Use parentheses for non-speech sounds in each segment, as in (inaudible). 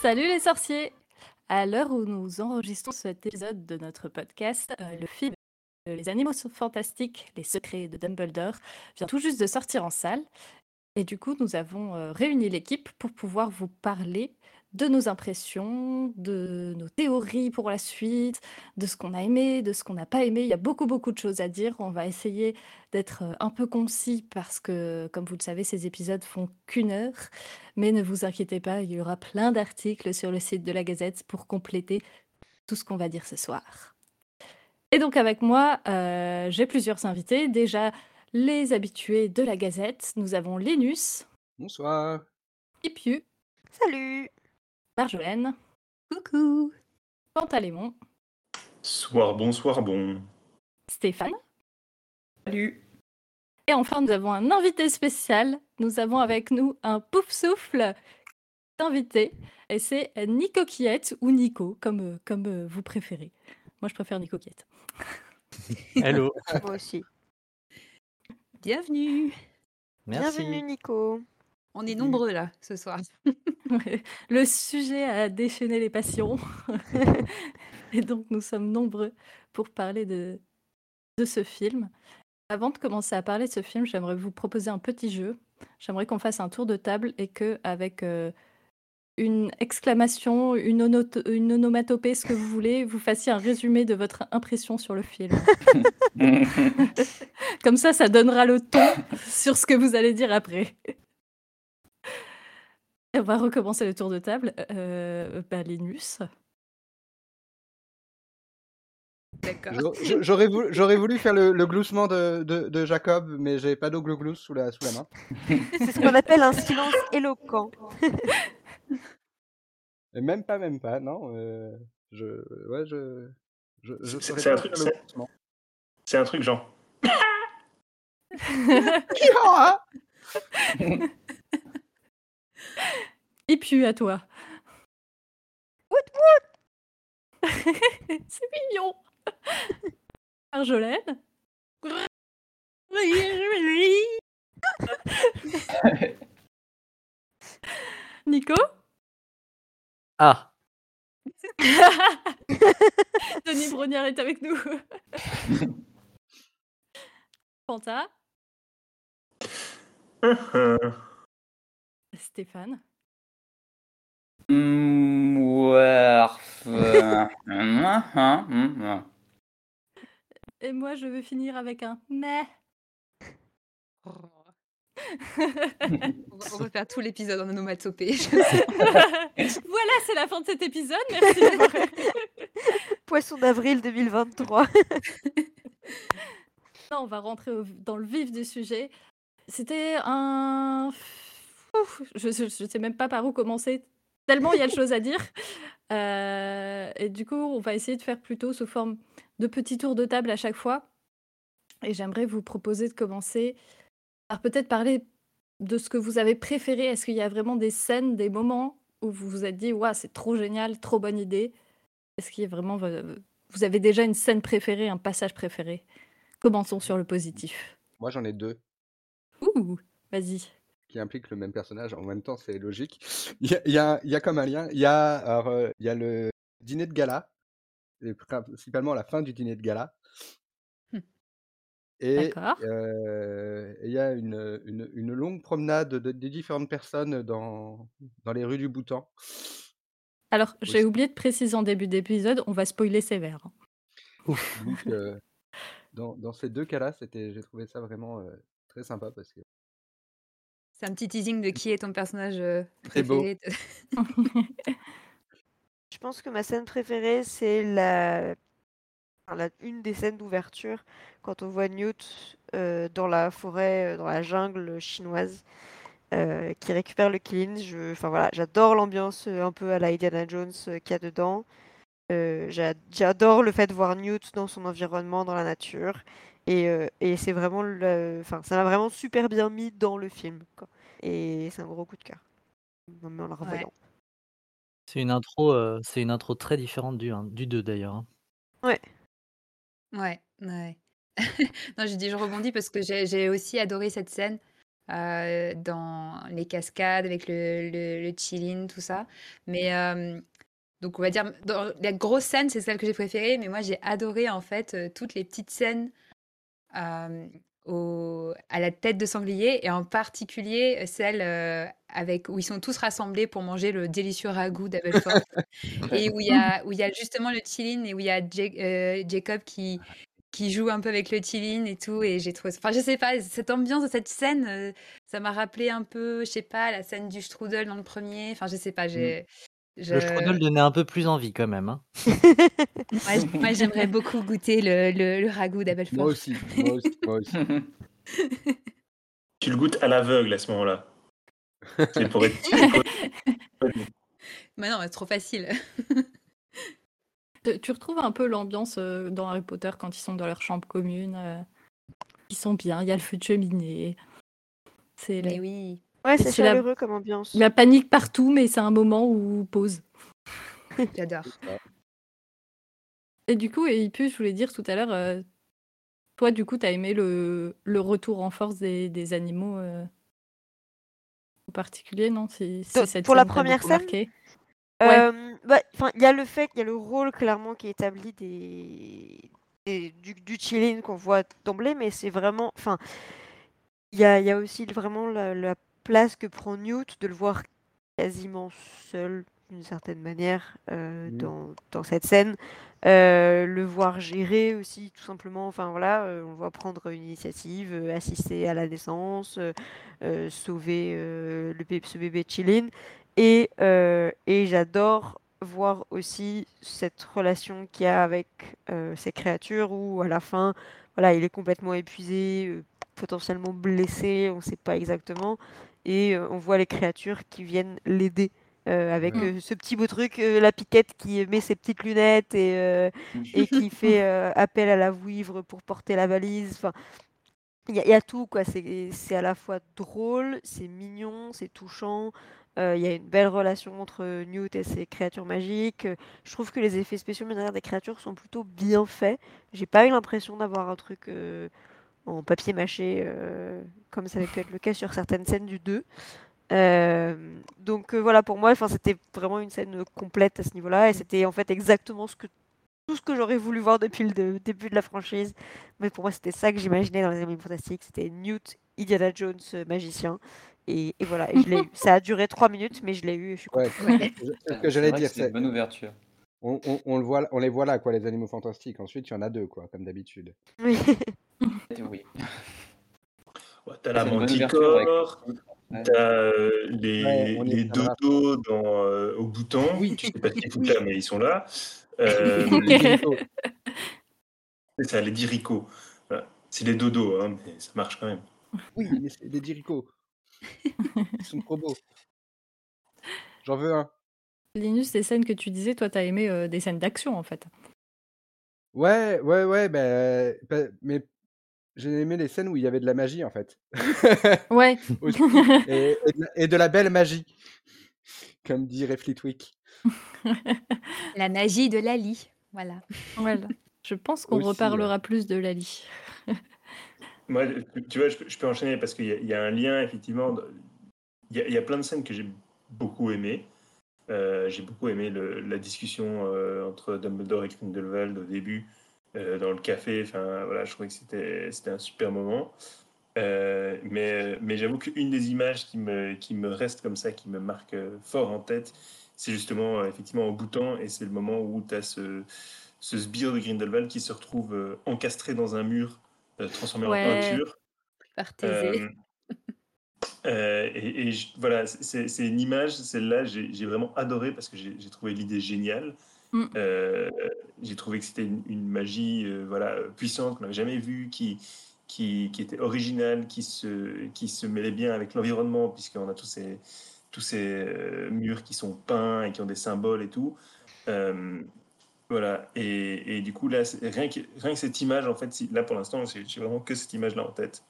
Salut les sorciers À l'heure où nous enregistrons cet épisode de notre podcast, euh, le film Les animaux fantastiques, les secrets de Dumbledore vient tout juste de sortir en salle. Et du coup, nous avons euh, réuni l'équipe pour pouvoir vous parler de nos impressions, de nos théories pour la suite, de ce qu'on a aimé, de ce qu'on n'a pas aimé. Il y a beaucoup, beaucoup de choses à dire. On va essayer d'être euh, un peu concis parce que, comme vous le savez, ces épisodes font qu'une heure. Mais ne vous inquiétez pas, il y aura plein d'articles sur le site de la Gazette pour compléter tout ce qu'on va dire ce soir. Et donc avec moi, euh, j'ai plusieurs invités. Déjà, les habitués de la Gazette. Nous avons Linus. Bonsoir. Pipiu. Salut. Marjolaine. Coucou. Pantalémon. Soir bon, soir bon. Stéphane. Salut. Et enfin, nous avons un invité spécial. Nous avons avec nous un pouf souffle invité. Et c'est Nico Quiette ou Nico, comme, euh, comme euh, vous préférez. Moi, je préfère Nico Quiette. (laughs) Hello. Moi aussi. Bienvenue. Merci. Bienvenue Nico. On est nombreux là ce soir. (laughs) Le sujet a déchaîné les passions. (laughs) Et donc, nous sommes nombreux pour parler de, de ce film. Avant de commencer à parler de ce film, j'aimerais vous proposer un petit jeu. J'aimerais qu'on fasse un tour de table et que, avec euh, une exclamation, une, une onomatopée, ce que vous voulez, vous fassiez un résumé de votre impression sur le film. (laughs) Comme ça, ça donnera le ton sur ce que vous allez dire après. (laughs) On va recommencer le tour de table. Euh, bah, Linus. D'accord. (laughs) J'aurais- voulu, faire le, le gloussement de, de, de Jacob, mais j'ai pas d'eau glousse sous la, sous la main. C'est ce qu'on appelle un silence éloquent. (laughs) Et même pas, même pas, non. euh, je, ouais, je, je, je C'est- un truc- faire le c'est- gloussement. C'est un truc genre. Et puis à toi. (laughs) C'est mignon. Marjolaine. Nico. Ah, (laughs) Denis Brognard est avec nous. (laughs) Panta. Stéphane. Mm, euh, hum, hum, hum. Et moi, je vais finir avec un mais. (laughs) On va, on va faire tout l'épisode en onomatopée. (laughs) voilà, c'est la fin de cet épisode. Merci (laughs) Poisson d'avril 2023. Non, on va rentrer au- dans le vif du sujet. C'était un. Ouf, je ne sais même pas par où commencer, tellement il y a de choses à dire. Euh, et du coup, on va essayer de faire plutôt sous forme de petits tours de table à chaque fois. Et j'aimerais vous proposer de commencer par peut-être parler de ce que vous avez préféré. Est-ce qu'il y a vraiment des scènes, des moments où vous vous êtes dit, waouh, c'est trop génial, trop bonne idée? Est-ce qu'il y a vraiment. vo- Vous avez déjà une scène préférée, un passage préféré? Commençons sur le positif. Moi, j'en ai deux Ouh, vas-y. Qui impliquent le même personnage. En même temps, c'est logique. Il y a, y a- y a comme un lien. Il y a, alors, euh, y a le dîner de gala, et principalement la fin du dîner de gala. Et D'accord. euh, et il y a une, une, une longue promenade de, des différentes personnes dans, dans les rues du Bhoutan. Alors, j'ai oublié de préciser en début d'épisode, on va spoiler sévère. hein. ouf. Donc, (laughs) euh, dans, dans ces deux cas-là, c'était, j'ai trouvé ça vraiment euh, très sympa parce que C'est un petit teasing de qui est ton personnage euh, Très beau. préféré. (laughs) Je pense que ma scène préférée, c'est la... enfin, la- une des scènes d'ouverture quand on voit Newt euh, dans la forêt, euh, dans la jungle chinoise, euh, qui récupère le Killing. Je... Enfin voilà, j'adore l'ambiance un peu à la Indiana Jones qu'il y a dedans. Euh, j'a- j'adore le fait de voir Newt dans son environnement, dans la nature. Et, euh, et c'est vraiment le... Enfin, ça m'a vraiment super bien mis dans le film. quoi. Et c'est un gros coup de cœur. Même en la revoyant. C'est une intro, euh, c'est une intro très différente du, du 2 d'ailleurs. hein. Ouais, ouais. (laughs) non, j'ai dit je rebondis parce que j'ai j'ai aussi adoré cette scène. euh, dans les cascades avec le, le, le chill-in, tout ça. Mais euh, donc, on va dire, dans la grosse scène, c'est celle que j'ai préférée, mais moi, j'ai adoré en fait euh, toutes les petites scènes euh, au, à la tête de sanglier, et en particulier celle euh, avec, où ils sont tous rassemblés pour manger le délicieux ragoût d'Abelfort, (laughs) et où il y a, où il y a justement le Chilin, et où il y a Ja- euh, Jacob qui, qui joue un peu avec le Chilin et tout, et j'ai trouvé, enfin, je sais pas, cette ambiance de cette scène, euh, ça m'a rappelé un peu, je sais pas, la scène du strudel dans le premier, enfin, je sais pas, j'ai. Je... Le strudel donnait un peu plus envie quand même. Hein. (laughs) Moi, j'aimerais beaucoup goûter le, le, le ragoût Moi d'Abelfort. aussi, moi aussi, moi aussi. Tu le goûtes à l'aveugle à ce moment-là. C'est pour être. Mais (laughs) non, c'est trop facile. Tu tu retrouves un peu l'ambiance euh, dans Harry Potter quand ils sont dans leur chambre commune. euh, ils sont bien, il y a le feu de cheminée. C'est. Mais oui. Ouais, c'est c'est la- chaleureux comme ambiance. la panique partout, mais c'est un moment où pause. (laughs) J'adore. Et du coup, et puis je voulais dire tout à l'heure, euh, toi, du coup, t'as aimé le, le retour en force des, des animaux euh, en particulier, non Si- si Pour- cette pour la première scène marqué? Ouais. Euh, bah, enfin, il y a le fait qu'il y a le rôle clairement qui est établi des, des- du, du chilling qu'on voit d'emblée, mais c'est vraiment, enfin, il y a, il y a aussi vraiment la, la place que prend Newt de le voir quasiment seul d'une certaine manière euh, Mhm. dans, dans cette scène, Euh, le voir gérer aussi tout simplement, enfin voilà, euh, on le voit prendre une initiative, assister à la naissance, sauver le bébé, ce bébé chilling. Et, et j'adore voir aussi cette relation qu'il y a avec ces créatures où à la fin, voilà, il est complètement épuisé, potentiellement blessé, on ne sait pas exactement. Et euh, on voit les créatures qui viennent l'aider. euh, avec euh, ce petit beau truc, euh, la piquette qui met ses petites lunettes et, et qui (laughs) fait appel à la vouivre pour porter la valise. Enfin, il y, a- il y a tout, quoi. C'est à la fois drôle, c'est mignon, c'est touchant. Il y a une belle relation entre Newt et ses créatures magiques. Je trouve que les effets spéciaux derrière des créatures sont plutôt bien faits. J'ai pas eu l'impression d'avoir un truc en papier mâché euh, comme ça avait pu être le cas sur certaines scènes du 2. Euh, donc euh, voilà, pour moi, enfin, c'était vraiment une scène complète à ce niveau-là, et c'était en fait exactement ce que tout ce que j'aurais voulu voir depuis le de- début de la franchise. Mais pour moi, c'était ça que j'imaginais dans les Animaux Fantastiques. C'était Newt, Indiana Jones, euh, magicien. Et, et voilà, et je eu. (laughs) Ça a duré trois minutes, mais je l'ai eu. et Je suis Ouais, ce que j'allais dire. c'est une bonne ouverture. On, on- on le voit, on les voit là, quoi, les animaux fantastiques. Ensuite, il y en a deux, quoi, comme d'habitude. (laughs) Oui. Oui. (laughs) Ouais, T'as la manticore, Ouais. t'as euh, les, Ouais, les dodos dans, euh, au bouton. Oui. Tu sais pas ce qu'ils foutent là, mais ils sont là. Euh, (laughs) Les diricots. c'est ça, les diricots. Voilà. C'est les dodos, hein, mais ça marche quand même. Oui, mais c'est des. Ils sont trop beaux. J'en veux un. Linus, les scènes que tu disais, toi, t'as aimé euh, des scènes d'action, en fait. Ouais, ouais, ouais, bah, mais j'ai aimé les scènes où il y avait de la magie, en fait. Ouais. (laughs) (laughs) Et, et de la, et de la belle magie, comme dirait Fleetwick. (laughs) La magie de Lali. Voilà. voilà. Je pense qu'on reparlera plus de Lali. Moi, tu- vois, je, peux- je peux enchaîner parce qu'il y, a- il y a un lien, effectivement. Il y, a, il y a plein de scènes que j'ai beaucoup aimées. Euh, j'ai beaucoup aimé le- la discussion euh, entre Dumbledore et Grindelwald au début, euh, dans le café. Enfin, voilà, je trouvais que c'était c'était un super moment. Euh, mais mais j'avoue qu'une des images qui me, qui me reste comme ça, qui me marque euh, fort en tête, c'est justement euh, effectivement au bouton et c'est le moment où tu as ce, ce sbire de Grindelwald qui se retrouve euh, encastré dans un mur, euh, transformé en peinture. Euh, euh, et, et je- voilà, c'est c'est une image, celle-là, j'ai j'ai vraiment adoré parce que j'ai j'ai trouvé l'idée géniale. Mm. Euh, j'ai trouvé que c'était une, une magie euh, voilà, puissante qu'on n'avait jamais vue, qui, qui, qui était originale, qui se, qui se mêlait bien avec l'environnement, puisqu'on a tous ces, tous ces euh, murs qui sont peints et qui ont des symboles et tout. Euh, voilà, et, et du coup, là, rien que, rien que cette image, en fait, si- là pour l'instant, j'ai vraiment que cette image-là en tête.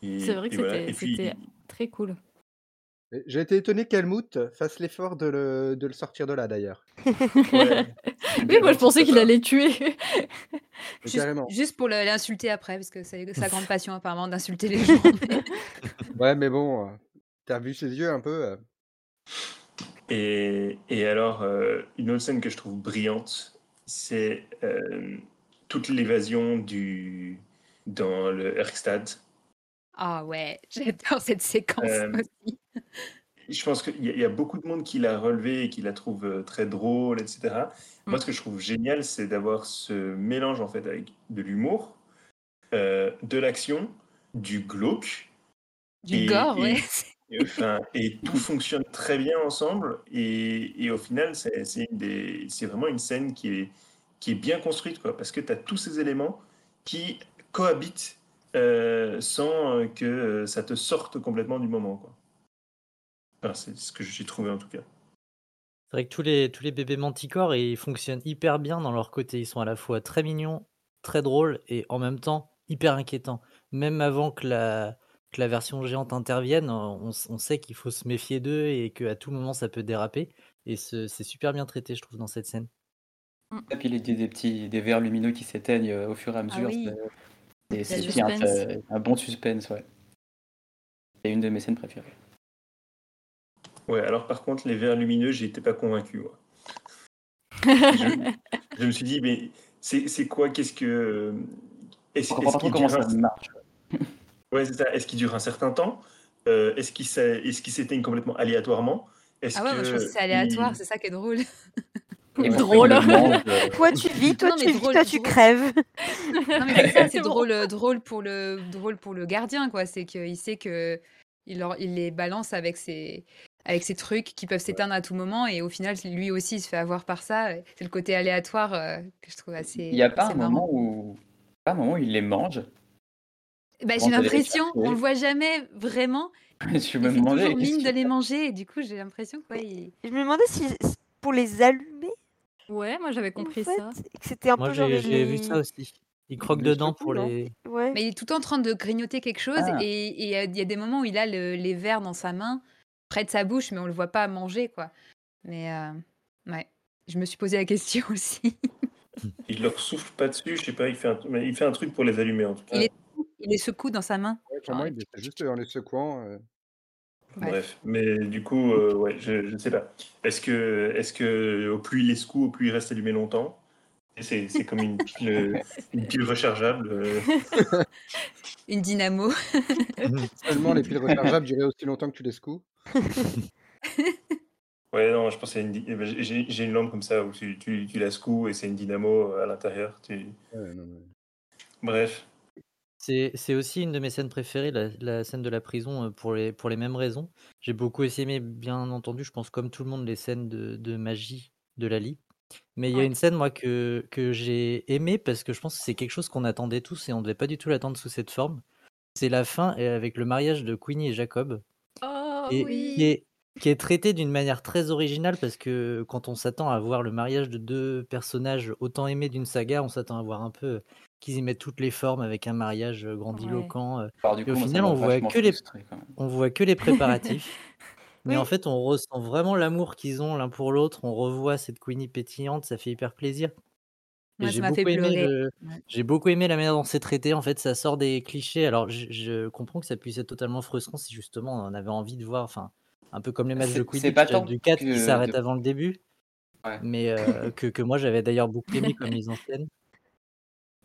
C'est vrai que voilà. c'était c'était très cool. J'ai été étonné qu'Helmut fasse l'effort de le, de le sortir de là d'ailleurs. Ouais. (laughs) Oui, moi je pensais qu'il allait tuer. Juste, pour l'insulter après, parce que c'est sa (laughs) grande passion apparemment d'insulter les gens. (laughs) Ouais, mais bon, euh, t'as vu ses yeux un peu. euh. Et, et alors, euh, une autre scène que je trouve brillante, c'est euh, toute l'évasion du dans le Erkstad. Ah ouais, j'adore cette séquence Euh, aussi. Je pense qu'il y, a- il y a beaucoup de monde qui l'a relevé et qui la trouve euh, très drôle, etc. Moi, Mm. ce que je trouve génial, c'est d'avoir ce mélange en fait avec de l'humour, euh, de l'action, du glauque. Du et- gore, et- ouais. et, enfin, et tout fonctionne très bien ensemble. Et, au final, c'est vraiment une scène qui est, qui est bien construite, quoi, parce que tu as tous ces éléments qui cohabitent euh, sans euh, que euh, ça te sorte complètement du moment. Quoi. Enfin, c'est ce que j'ai trouvé en tout cas. C'est vrai que tous les, tous les bébés manticores, ils fonctionnent hyper bien dans leur côté. Ils sont à la fois très mignons, très drôles et en même temps hyper inquiétants. Même avant que la, que la version géante intervienne, on, on sait qu'il faut se méfier d'eux et qu'à tout moment ça peut déraper. Et ce- c'est super bien traité, je trouve, dans cette scène. Et puis les, des, des petits des verres lumineux qui s'éteignent euh, au fur et à mesure. oui. c'est- un, euh, un bon suspense, ouais. C'est une de mes scènes préférées. Ouais, alors par contre, les verres lumineux, j'étais pas convaincu. moi. Je, (laughs) je me suis dit, mais c'est c'est quoi Qu'est-ce que. Est-ce trop qu'il comment dure ça un- marche. (laughs) Ouais, c'est ça. Est-ce qu'il dure un certain temps? Euh, Est-ce qu'il s'est- est-ce qu'il s'éteigne complètement aléatoirement? Est-ce Ah ouais, moi je que pense que c'est aléatoire, il- c'est ça qui est drôle. (laughs) Et pour Drôle. euh, Toi tu vis, toi Non, tu vis, drôle, toi tu drôle. crèves. Non mais c'est drôle, euh, drôle pour le drôle pour le gardien quoi. C'est qu'il sait que il, leur- il les balance avec ses avec ces trucs qui peuvent s'éteindre à tout moment et au final lui aussi il se fait avoir par ça. C'est le côté aléatoire euh, que je trouve assez. Il n'y a pas un marrant. moment où, pas un moment où il les mange? Bah, j'ai l'impression, on le voit jamais vraiment. (laughs) Je Il me demandais. qu'est-ce mine de (laughs) les manger et du coup j'ai l'impression. Il... Je me demandais si pour les allumer, Ouais, moi j'avais en compris fait, ça. et que c'était un Moi, peu genre j'ai il vu ça aussi. Ils croquent les dedans pour les. Ouais. Mais il est tout le temps en train de grignoter quelque chose Ah. et euh, il y a des moments où il a le- les verres dans sa main, près de sa bouche, mais on le voit pas manger quoi. Mais euh, ouais, je me suis posé la question (laughs) aussi. il leur souffle pas dessus Je sais pas. Il fait un, mais il fait un truc pour les allumer en tout cas. Il, les secoue dans sa main. Ouais, pour moi, il était juste en les secouant. euh. Bref. Bref, mais du coup, euh, ouais, je, ne sais pas. Est-ce que, est-ce que au plus il les secoue, au plus il reste allumé longtemps? C'est comme une pile, une pile rechargeable. euh. (laughs) Une dynamo. (laughs) Seulement les piles rechargeables duraient aussi longtemps que tu les secoues. Ouais, non, je pense que une, eh ben, j'ai une lampe comme ça où tu, tu, tu la secoues et c'est une dynamo à l'intérieur. Tu... Ouais, non, mais- Bref. C'est aussi une de mes scènes préférées, la, la scène de la prison, euh, pour les, pour les mêmes raisons. J'ai beaucoup aimé, bien entendu, je pense comme tout le monde, les scènes de, de magie de Lali. Mais il y a Ouais. une scène, moi, que, que j'ai aimée parce que je pense que c'est quelque chose qu'on attendait tous et on ne devait pas du tout l'attendre sous cette forme. C'est la fin et avec le mariage de Queenie et Jacob. Oh et oui. qui est, qui est traité d'une manière très originale parce que quand on s'attend à voir le mariage de deux personnages autant aimés d'une saga, on s'attend à voir un peu qu'ils y mettent toutes les formes avec un mariage euh, grandiloquent. euh, Alors, du Et coup, au moi, ça final, m'a on voit vachement que les- frustré, quand même. On voit que les (laughs) préparatifs. Mais Oui. en fait, on ressent vraiment l'amour qu'ils ont l'un pour l'autre. On revoit cette Queenie pétillante, ça fait hyper plaisir. J'ai beaucoup le- Ouais. j'ai beaucoup aimé la manière dont c'est traité. En fait, ça sort des clichés. Alors, je, je comprends que ça puisse être totalement frustrant si justement on avait envie de voir, enfin, un peu comme les matchs de Quidditch du 4 que qui s'arrête de- avant le début, Ouais. mais euh, que, que moi j'avais d'ailleurs beaucoup aimé comme (laughs) mise en scène.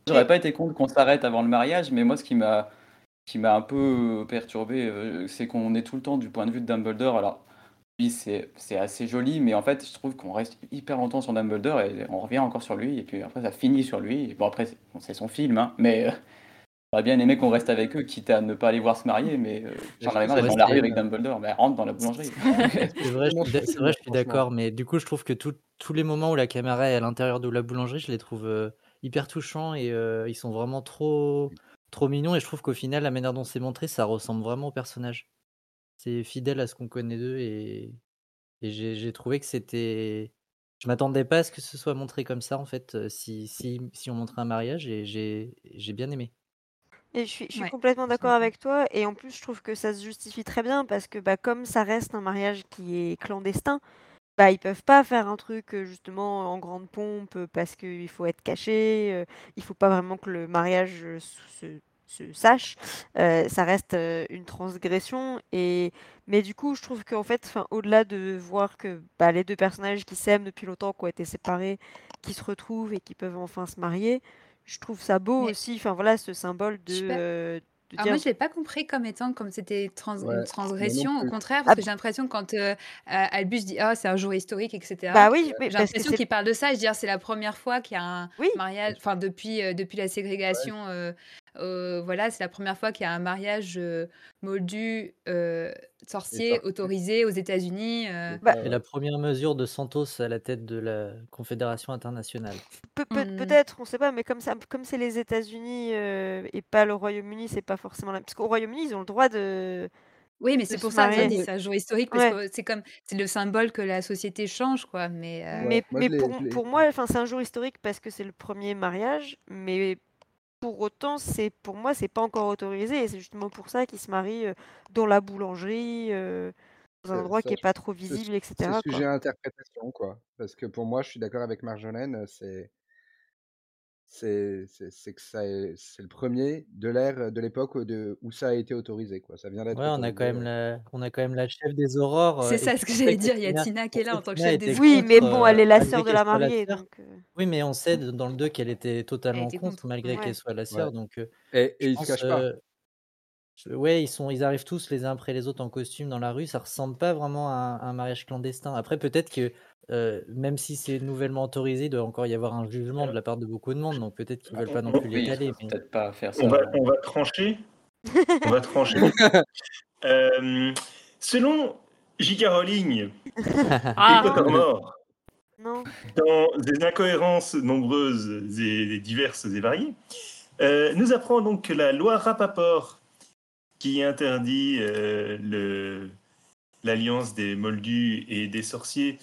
J'aurais pas été contre qu'on s'arrête avant le mariage, mais moi, ce qui m'a qui m'a un peu perturbé, euh, c'est qu'on est tout le temps du point de vue de Dumbledore. Alors, oui, c'est c'est assez joli, mais en fait, je trouve qu'on reste hyper longtemps sur Dumbledore et on revient encore sur lui, et puis après, ça finit sur lui. Et bon, après, c'est son film, hein, mais euh, j'aurais bien aimé qu'on reste avec eux, quitte à ne pas aller voir se marier, mais euh, j'en avais marre d'être dans la c'est- rue avec Dumbledore. Mais rentre dans la boulangerie. C'est vrai, je Vraiment suis d'a- c'est facile, vrai, je suis franchement. d'accord, mais du coup, je trouve que tout- tous les moments où la caméra est à l'intérieur de la boulangerie, je les trouve euh, hyper touchants et euh, ils sont vraiment trop, trop mignons. Et je trouve qu'au final, la manière dont c'est montré, ça ressemble vraiment au personnage. C'est fidèle à ce qu'on connaît d'eux et, et j'ai trouvé que c'était. Je m'attendais pas à ce que ce soit montré comme ça, en fait, euh, si, si, si on montrait un mariage et j'ai j'ai bien aimé. Et je suis, je suis Ouais, complètement d'accord avec toi. Et en plus, je trouve que ça se justifie très bien parce que bah, comme ça reste un mariage qui est clandestin, bah, ils peuvent pas faire un truc euh, justement en grande pompe parce qu'il faut être caché. euh, il faut pas vraiment que le mariage se, se sache. euh, ça reste euh, une transgression. Et... Mais du coup, je trouve qu'en fait, 'fin, au-delà de voir que bah, les deux personnages qui s'aiment depuis longtemps, qui ont été séparés, qui se retrouvent et qui peuvent enfin se marier, je trouve ça beau Mais aussi. Enfin voilà, ce symbole de, euh, de Alors moi, je l'ai pas compris comme étant comme c'était trans- Ouais, une moi non transgression. Au contraire, Ah, parce que j'ai l'impression quand euh, euh, Albus dit ah c'est un jour historique, etc. bah oui, J'ai parce que l'impression qu'il parle de ça. Je veux dire, c'est la première fois qu'il y a un oui, mariage, enfin depuis euh, depuis la ségrégation, euh, euh, voilà, c'est la première fois qu'il y a un mariage euh, moldu euh, sorcier autorisé aux États-Unis. euh. C'est bah, ouais. la première mesure de Santos à la tête de la Confédération internationale. Pe- pe- Hmm. Peut-être, on sait pas, mais comme ça, comme c'est les États-Unis euh, et pas le Royaume-Uni, c'est pas forcément la... Parce qu'au Royaume-Uni, ils ont le droit de, Oui, mais c'est pour ça que c'est un jour historique parce Ouais. que c'est comme c'est le symbole que la société change, quoi. Mais euh, Mais, Ouais, moi mais pour, pour moi, enfin, c'est un jour historique parce que c'est le premier mariage, mais pour autant, c'est pour moi, c'est pas encore autorisé et c'est justement pour ça qu'ils se marient euh, dans la boulangerie, euh, dans un c'est- endroit ça, qui est pas trop c'est visible, c'est etc. sujet quoi. à interprétation, quoi. Parce que pour moi, je suis d'accord avec Marjolaine, c'est c'est que ça est- c'est le premier de l'ère de l'époque de où ça a été autorisé, quoi. Ça vient d'être Ouais, on a quand même la, on a quand même la chef des aurores. c'est ça ce que j'allais dire. Il y a Tina, qui est là en tant que chef des Oui, mais bon, elle euh, est la sœur de la mariée, donc. Oui, mais on sait dans le 2 qu'elle était totalement était contre, contre. malgré Ouais. qu'elle soit la Ouais. sœur. Donc, Et, ils se cachent pas. Je- ouais, ils sont, ils arrivent tous les uns après les autres en costume dans la rue. Ça ressemble pas vraiment à un, un mariage clandestin. Après, peut-être que euh, même si c'est nouvellement autorisé, il doit encore y avoir un jugement de la part de beaucoup de monde. Donc peut-être qu'ils veulent pas non On, plus Oui, l'étaler. Mais peut-être pas faire on ça. va, on va trancher. (laughs) On va trancher. (laughs) Euh, selon J.K. Rowling Ah, Non. dans des incohérences nombreuses et diverses et variées, euh, nous apprend donc que la loi Rappaport, qui interdit euh, le- l'alliance des moldus et des sorciers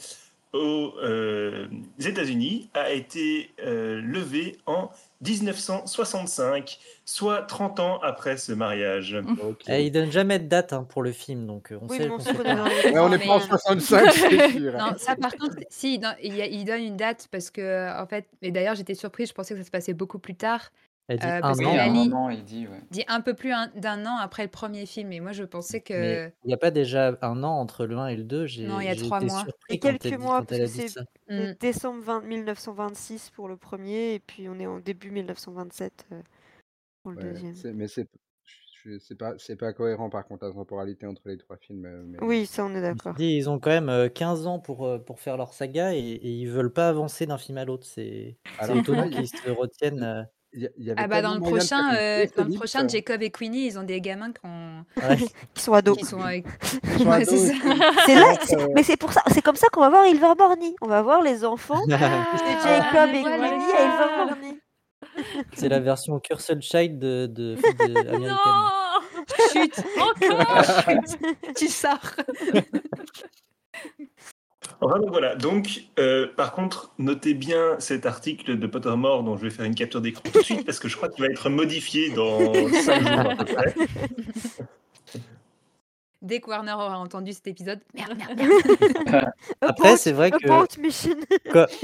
aux euh, États-Unis, a été euh, levée en 1965, soit 30 ans après ce mariage. (laughs) Ok. Eh, ils donnent jamais de date hein, pour le film, donc euh, on Oui, sait on sait pas. est Ouais, on pas en mais- (laughs) 65, c'est sûr. Non, ça par contre, si, non, il, il donne une date parce que, en fait, et d'ailleurs j'étais surprise, je pensais que ça se passait beaucoup plus tard. Elle dit Euh, un parce an. moment, il dit, ouais. dit un peu plus un- d'un an après le premier film, et moi je pensais que. Il n'y a pas déjà un an entre le 1 et le 2 J'ai Non, il y a trois mois. Et quelques mois, parce que c'est Mm. décembre 20 1926 pour le premier, et puis on est en début 1927 euh, pour le Ouais, deuxième. mais c'est c'est pas c'est pas cohérent par contre la temporalité entre les trois films. euh, Mais... Oui, ça on est d'accord. ils ont quand même euh, 15 ans pour, euh, pour faire leur saga et, et ils veulent pas avancer d'un film à l'autre. C'est étonnant (laughs) qu'ils se retiennent. Euh, y, avait Ah bah dans le faire prochain, euh, dans le prochain, euh, Jacob et Queenie, ils ont des gamins qui, ont- ouais. (laughs) Qui sont ados. qui sont (laughs) sont Ouais, ados c'est là, euh, mais c'est pour ça, c'est comme ça qu'on va voir Ilvermorny. On va voir les enfants de Ah, Jacob et voilà. Queenie à Ilvermorny. C'est la version Cursed Child de, de, de (laughs) américaine. non Chut, Encore tu sors. Enfin, donc voilà. Donc, euh, par contre, notez bien cet article de Pottermore dont je vais faire une capture d'écran tout de suite parce que je crois qu'il va être modifié dans 5 jours à peu près. (laughs) Dès que Warner aura entendu cet épisode, merde, merde, merde. (laughs) Après, c'est vrai que-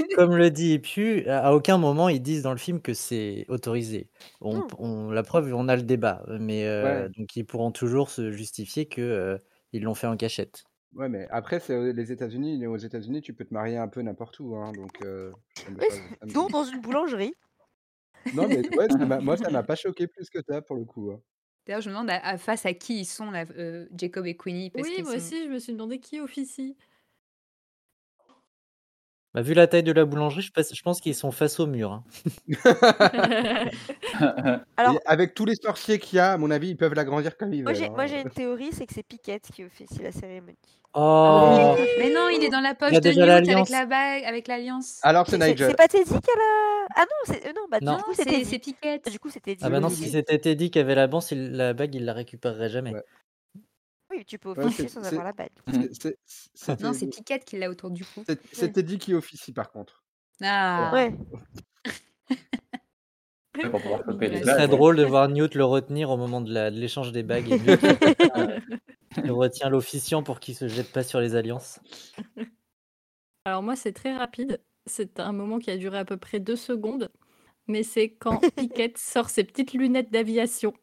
(laughs) Comme le dit Epu, à aucun moment ils disent dans le film que c'est autorisé. On, on- la preuve, on a le débat, mais euh, Ouais. donc ils pourront toujours se justifier que euh, ils l'ont fait en cachette. Ouais, mais après, c'est les États-Unis. et Aux États-Unis, tu peux te marier un peu n'importe où. Hein, donc, euh, ça me- Oui, ça- ça me- Dont dans une boulangerie. Non, mais ouais, ça m'a- moi, ça m'a pas (laughs) choqué plus que ça pour le coup. hein. D'ailleurs, je me demande à, à face à qui ils sont, là, euh, Jacob et Queenie? Parce Oui, qu'ils moi sont... aussi, je me suis demandé qui officie. Bah, vu la taille de la boulangerie, je, pense- je pense qu'ils sont face au mur. hein. (laughs) Alors, Et avec tous les sorciers qu'il y a, à mon avis, ils peuvent l'agrandir comme ils moi veulent. j'ai, moi hein. j'ai une théorie, c'est que c'est Piquette qui officie la cérémonie. Oh, Mais non, il est dans la poche a de déjà Newt avec l'alliance. la bague, avec l'alliance. Alors, c'est C'est, c'est- Nigel. c'est pas Teddy qui a la... Ah non, c'est... euh, non, bah Non. du coup c'est c'est Teddy. c'est Piquette. Du coup c'est Teddy. ah bah non, si c'était Teddy qui avait la, banque, il- la bague, il la récupérerait jamais. Ouais. Oui, tu peux officier c'est- sans c'est- avoir la bague. C'est- c'est- (laughs) C'était Non, c'est Piquette qui l'a autour du cou. c'est- c'est Teddy qui officie par contre. Ah. Ouais. (laughs) pour pouvoir choper les Ce bagues. serait drôle de voir Newt le retenir au moment de l'échange des bagues. Et Newt (laughs) qui retient, l'officiant pour qu'il se jette pas sur les alliances. Alors moi, c'est très rapide. C'est un moment qui a duré à peu près deux secondes. Mais c'est quand Piquette sort ses petites lunettes d'aviation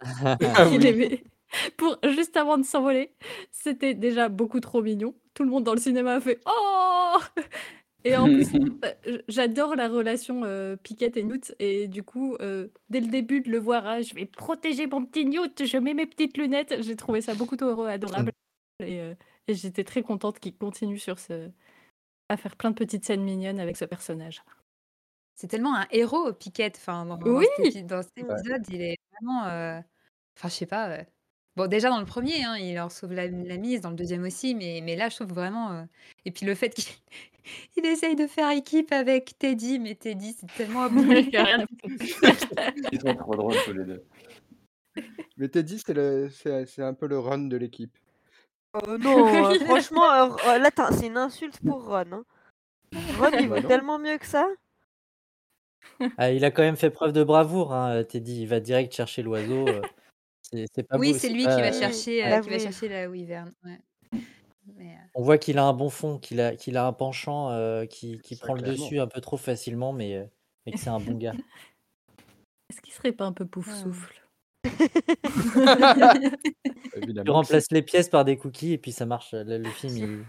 Ah qu'il oui. les met (laughs) pour juste avant de s'envoler. C'était déjà beaucoup trop mignon. Tout le monde dans le cinéma a fait Oh (laughs) Et en plus, (laughs) j- j'adore la relation euh, Piquette et Newt. Et du coup, euh, dès le début de le voir, ah, je vais protéger mon petit Newt, je mets mes petites lunettes. J'ai trouvé ça beaucoup trop heureux, adorable. Et, euh, et j'étais très contente qu'il continue sur ce... à faire plein de petites scènes mignonnes avec ce personnage. C'est tellement un héros, Piquette. Enfin, dans, Oui cet, dans cet Ouais. épisode, il est vraiment. euh, Enfin, je sais pas. euh, Bon, déjà dans le premier, hein, il leur sauve la, la mise, dans le deuxième aussi, mais, mais là, je trouve vraiment. euh, Et puis le fait qu'il (laughs) il essaye de faire équipe avec Teddy, mais Teddy, c'est tellement (laughs) Il y a rien à (laughs) Ils sont trop drôles tous les deux. Mais Teddy, c'est le, c'est, c'est un peu le run de l'équipe. Oh non, euh, franchement, euh, euh, là, t'as- c'est une insulte pour Ron. hein. Ron, il Bah vaut non. tellement mieux que ça. Ah, il a quand même fait preuve de bravoure, hein, Teddy. Il va direct chercher l'oiseau. euh, C'est c'est pas Oui, beau, c'est c'est lui qui va Oui, chercher, euh, la qui va oui. chercher la wyvern. Ouais. Mais, euh, On voit qu'il a un bon fond, qu'il a, qu'il a un penchant euh, qui, qui Ça, prend le clairement. dessus un peu trop facilement, mais, euh, mais que c'est un bon gars. Est-ce qu'il serait pas un peu pouf souffle? (laughs) Tu Évidemment. remplaces les pièces par des cookies et puis ça marche. Le, le film, il,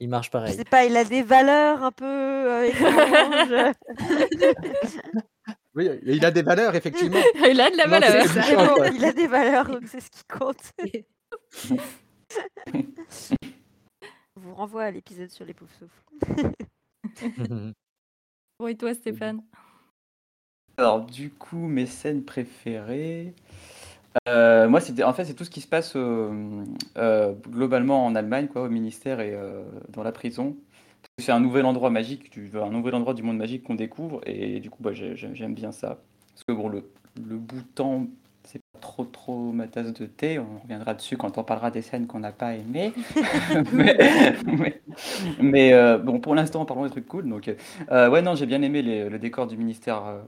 il marche Je pareil. sais pas, il a des valeurs un peu euh, étranges. (laughs) Oui, il a des valeurs, effectivement. (laughs) Il a de la Non, valeur. quoi. il a des valeurs, donc c'est ce qui compte. (laughs) Je vous renvoie à l'épisode sur les poufs souffles. (laughs) Bon, et toi, Stéphane? Alors, du coup, mes scènes préférées. euh, moi, c'était en fait, c'est tout ce qui se passe euh, euh, globalement en Allemagne, quoi, au ministère et euh, dans la prison. C'est un nouvel endroit magique, du- un nouvel endroit du monde magique qu'on découvre, et du coup, bah, j'ai- j'ai- j'aime bien ça. Parce que bon, le, le bouton, c'est pas trop trop ma tasse de thé. On reviendra dessus quand on parlera des scènes qu'on n'a pas aimées. (laughs) (laughs) mais mais, mais, euh, bon, pour l'instant, parlons des trucs cool. Donc, euh, ouais, non, j'ai bien aimé les- le décor du ministère. euh,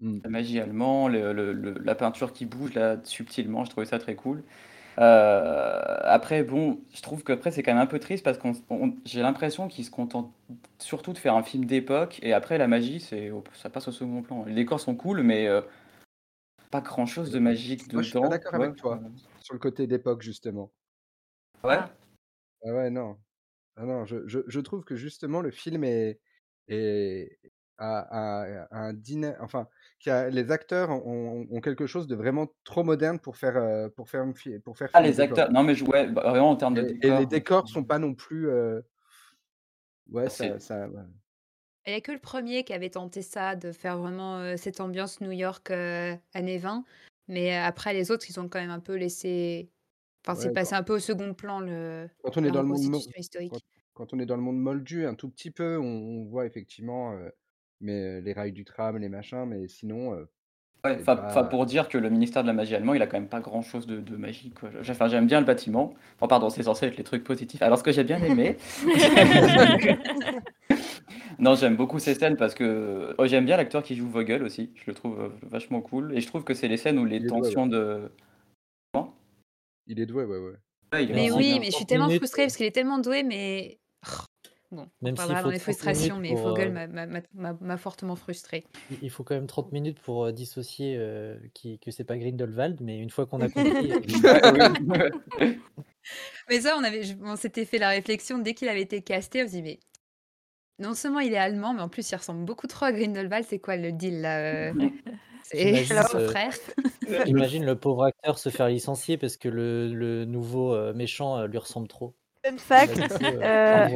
Mm. la magie allemand, le- le- le- la peinture qui bouge là subtilement, je trouvais ça très cool. Euh, après, bon, je trouve qu'après c'est quand même un peu triste parce on- j'ai l'impression qu'ils se contentent surtout de faire un film d'époque et après la magie, c'est, ça passe au second plan. Les décors sont cool, mais euh, pas grand chose de magique Moi, je suis pas dedans. d'accord avec toi sur le côté d'époque, justement. Ouais? Ah. Ah ouais, non. Ah non, je, je, je trouve que justement le film est, est a un dîner, enfin, qui a, les acteurs ont, ont quelque chose de vraiment trop moderne pour faire, euh, pour faire, pour faire Ah, les acteurs, non mais je, ouais, bah, vraiment en termes de Et, et les décors sont pas non plus. euh, Ouais, C'est- ça, ça, ouais. Il n'y a que le premier qui avait tenté ça, de faire vraiment euh, cette ambiance New York euh, années 20. Mais euh, après, les autres, ils ont quand même un peu laissé. Enfin, c'est passé un peu au second plan, le... Quand on est la dans le monde, historique. quand, quand on est dans le monde moldu, un tout petit peu, on, on voit effectivement, euh, mais euh, les rails du tram, les machins, mais sinon, euh, Ouais, pas- pour dire que le ministère de la magie allemand, il a quand même pas grand chose de, de magique. Enfin, j'aime bien le bâtiment. Enfin, pardon, c'est censé être les trucs positifs. Alors, ce que j'ai bien aimé, (laughs) non, j'aime beaucoup ces scènes parce que oh, j'aime bien l'acteur qui joue Vogel aussi. Je le trouve vachement cool. Et je trouve que c'est les scènes où les Il est doué, tensions de. il est doué, ouais, ouais. Ouais, il est Mais oui, mais je suis 30 tellement frustrée parce qu'il est tellement doué, mais. Bon, on Même s'il parlera faut dans les 30 frustrations, mais Vogel euh, m'a- fortement frustrée. Il- faut quand même 30 minutes pour euh, dissocier euh, qui, que c'est pas Grindelwald, mais une fois qu'on a compris. euh. (laughs) (laughs) Mais ça, on, avait, on s'était fait la réflexion dès qu'il avait été casté. On se dit, mais non seulement il est allemand, mais en plus il ressemble beaucoup trop à Grindelwald. C'est quoi le deal là (laughs) C'est son euh, frère. J'imagine le pauvre acteur se faire licencier parce que le, le nouveau méchant lui ressemble trop. Fun fact, euh,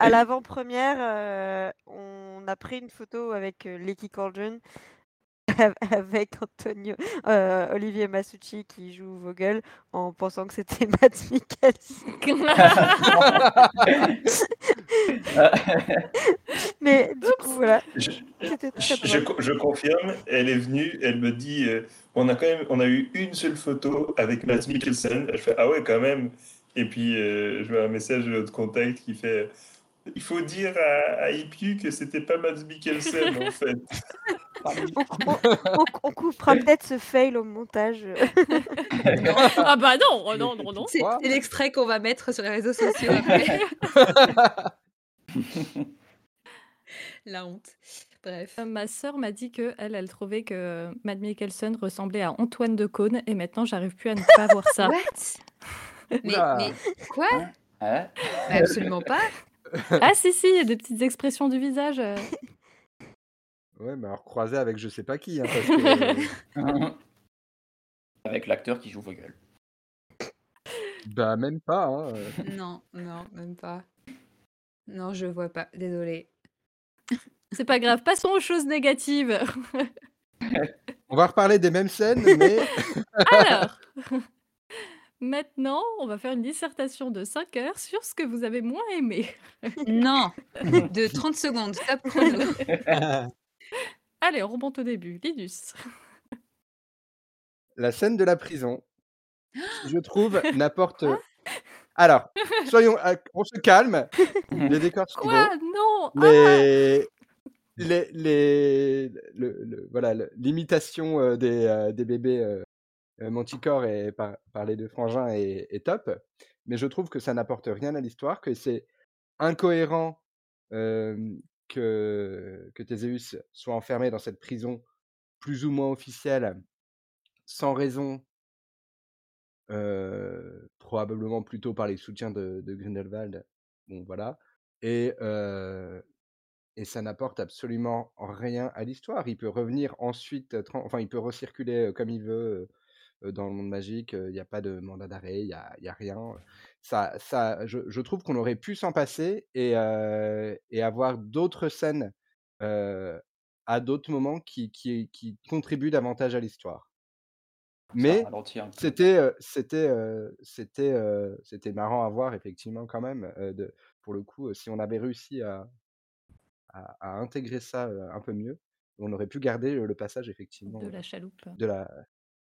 à l'avant-première, euh, on a pris une photo avec euh, Lecky Cauldron, (laughs) avec Antonio, euh, Olivier Masucci qui joue Vogel, en pensant que c'était (laughs) Matt Mikkelsen. (laughs) Mais du coup, voilà, Je, c'était très je, je drôle. co- je confirme, elle est venue, elle me dit, euh, on a quand même, on a eu une seule photo avec Matt Mikkelsen. Je fais, ah ouais, quand même. Et puis, euh, je vois un message de notre contact qui fait, il faut dire à, à IPU que c'était pas Matt Mikkelsen, (laughs) en fait. On, on- on coupera peut-être ce fail au montage. (laughs) Ah bah non, oh non, non, non. C'est l'extrait qu'on va mettre sur les réseaux sociaux après. (laughs) La honte. Bref. Euh, Ma sœur m'a dit que elle, elle trouvait que Matt Mikkelsen ressemblait à Antoine de Caunes et maintenant j'arrive plus à ne pas voir ça. What? (laughs) mais, quoi? Hein? Mais Absolument pas. (laughs) Ah si si, il y a des petites expressions du visage. euh. (laughs) Ouais, mais alors croisé avec je sais pas qui. hein, parce que, Avec l'acteur qui joue Vogel. bah, même pas. hein, euh. Non, non, même pas. Non, je vois pas. Désolée. C'est pas grave, passons aux choses négatives. On va reparler des mêmes scènes, mais Alors, maintenant, on va faire une dissertation de 5 heures sur ce que vous avez moins aimé. Non (laughs) De 30 secondes, top chrono. (laughs) Allez, on remonte au début. Linus. la scène de la prison, (gasps) je trouve, n'apporte. Alors, soyons, euh, on se calme. Les décors sont beaux. Quoi Non Ah les, les, les, le, le- voilà, l'imitation euh, des, euh, des bébés euh, manticore et par, par les deux frangins est, top, mais je trouve que ça n'apporte rien à l'histoire, que c'est incohérent euh, que, que Théséus soit enfermé dans cette prison plus ou moins officielle, sans raison, euh, probablement plutôt par les soutiens de, de Grindelwald. Bon, voilà. Et, euh, ça n'apporte absolument rien à l'histoire. Il peut revenir ensuite, euh, enfin, il peut recirculer euh, comme il veut euh, euh, dans le monde magique. Il n'y a pas de mandat d'arrêt, il n'y a, il y a rien. Ça, ça, je, je trouve qu'on aurait pu s'en passer et, euh, et avoir d'autres scènes euh, à d'autres moments qui, qui, qui contribuent davantage à l'histoire. Mais c'était, euh, c'était, euh, c'était, euh, c'était marrant à voir effectivement quand même. de, pour le coup, si on avait réussi à, à, à intégrer ça un peu mieux, on aurait pu garder le passage effectivement De la chaloupe. de la,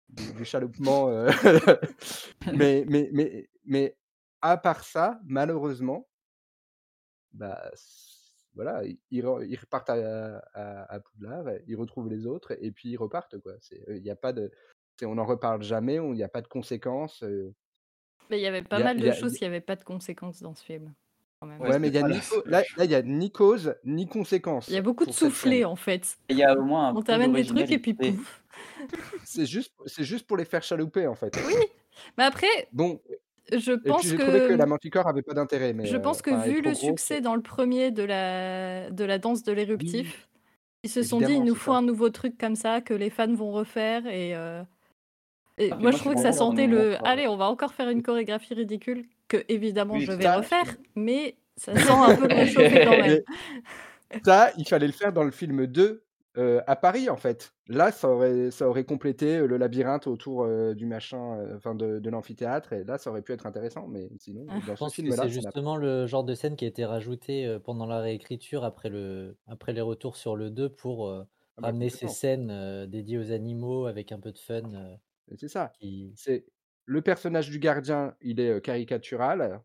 du, du chaloupement. euh, (laughs) mais, mais, mais, mais à part ça, malheureusement, bah, voilà, ils, ils re- ils repartent à, à, à Poudlard, ils retrouvent les autres et puis ils repartent quoi. Il y a pas de, on n'en reparle jamais, il n'y a pas de conséquences. euh, Mais il y avait pas a- mal de y a- choses qui n'avaient pas de conséquences dans ce film. Quand même. Ouais, Ouais, mais il y a là, là, il y a ni cause ni conséquence. Il y a beaucoup de soufflés en fait. Il y a au moins un On t'amène des trucs et puis pouf. (laughs) C'est juste, c'est juste pour les faire chalouper en fait. Mais après, Bon, je et pense puis j'ai trouvé que que la manticore avait pas d'intérêt. Mais je euh, pense que enfin, elle est vu le succès dans le premier de la de la danse de l'éruptif, ils se sont dit il nous faut ça. un nouveau truc comme ça que les fans vont refaire et, euh, et Ah, moi puis moi, je trouvais que ça sentait le allez on va encore faire une chorégraphie ridicule que évidemment Oui, je vais ça. refaire mais ça sent un peu réchauffé quand (laughs) même. Ça, il fallait le faire dans le film 2 euh, à Paris en fait. Là, ça aurait, ça aurait complété euh, le labyrinthe autour euh, du machin, euh, enfin de, de l'amphithéâtre, et là, ça aurait pu être intéressant. Mais sinon, Ah. dans Je ce pense que c'est justement le genre de scène qui a été rajouté euh, pendant la réécriture après, le, après les retours sur le 2 pour euh, Ah bah, ramener ces scènes euh, dédiées aux animaux avec un peu de fun. euh, C'est ça. qui... C'est le personnage du gardien, il est caricatural.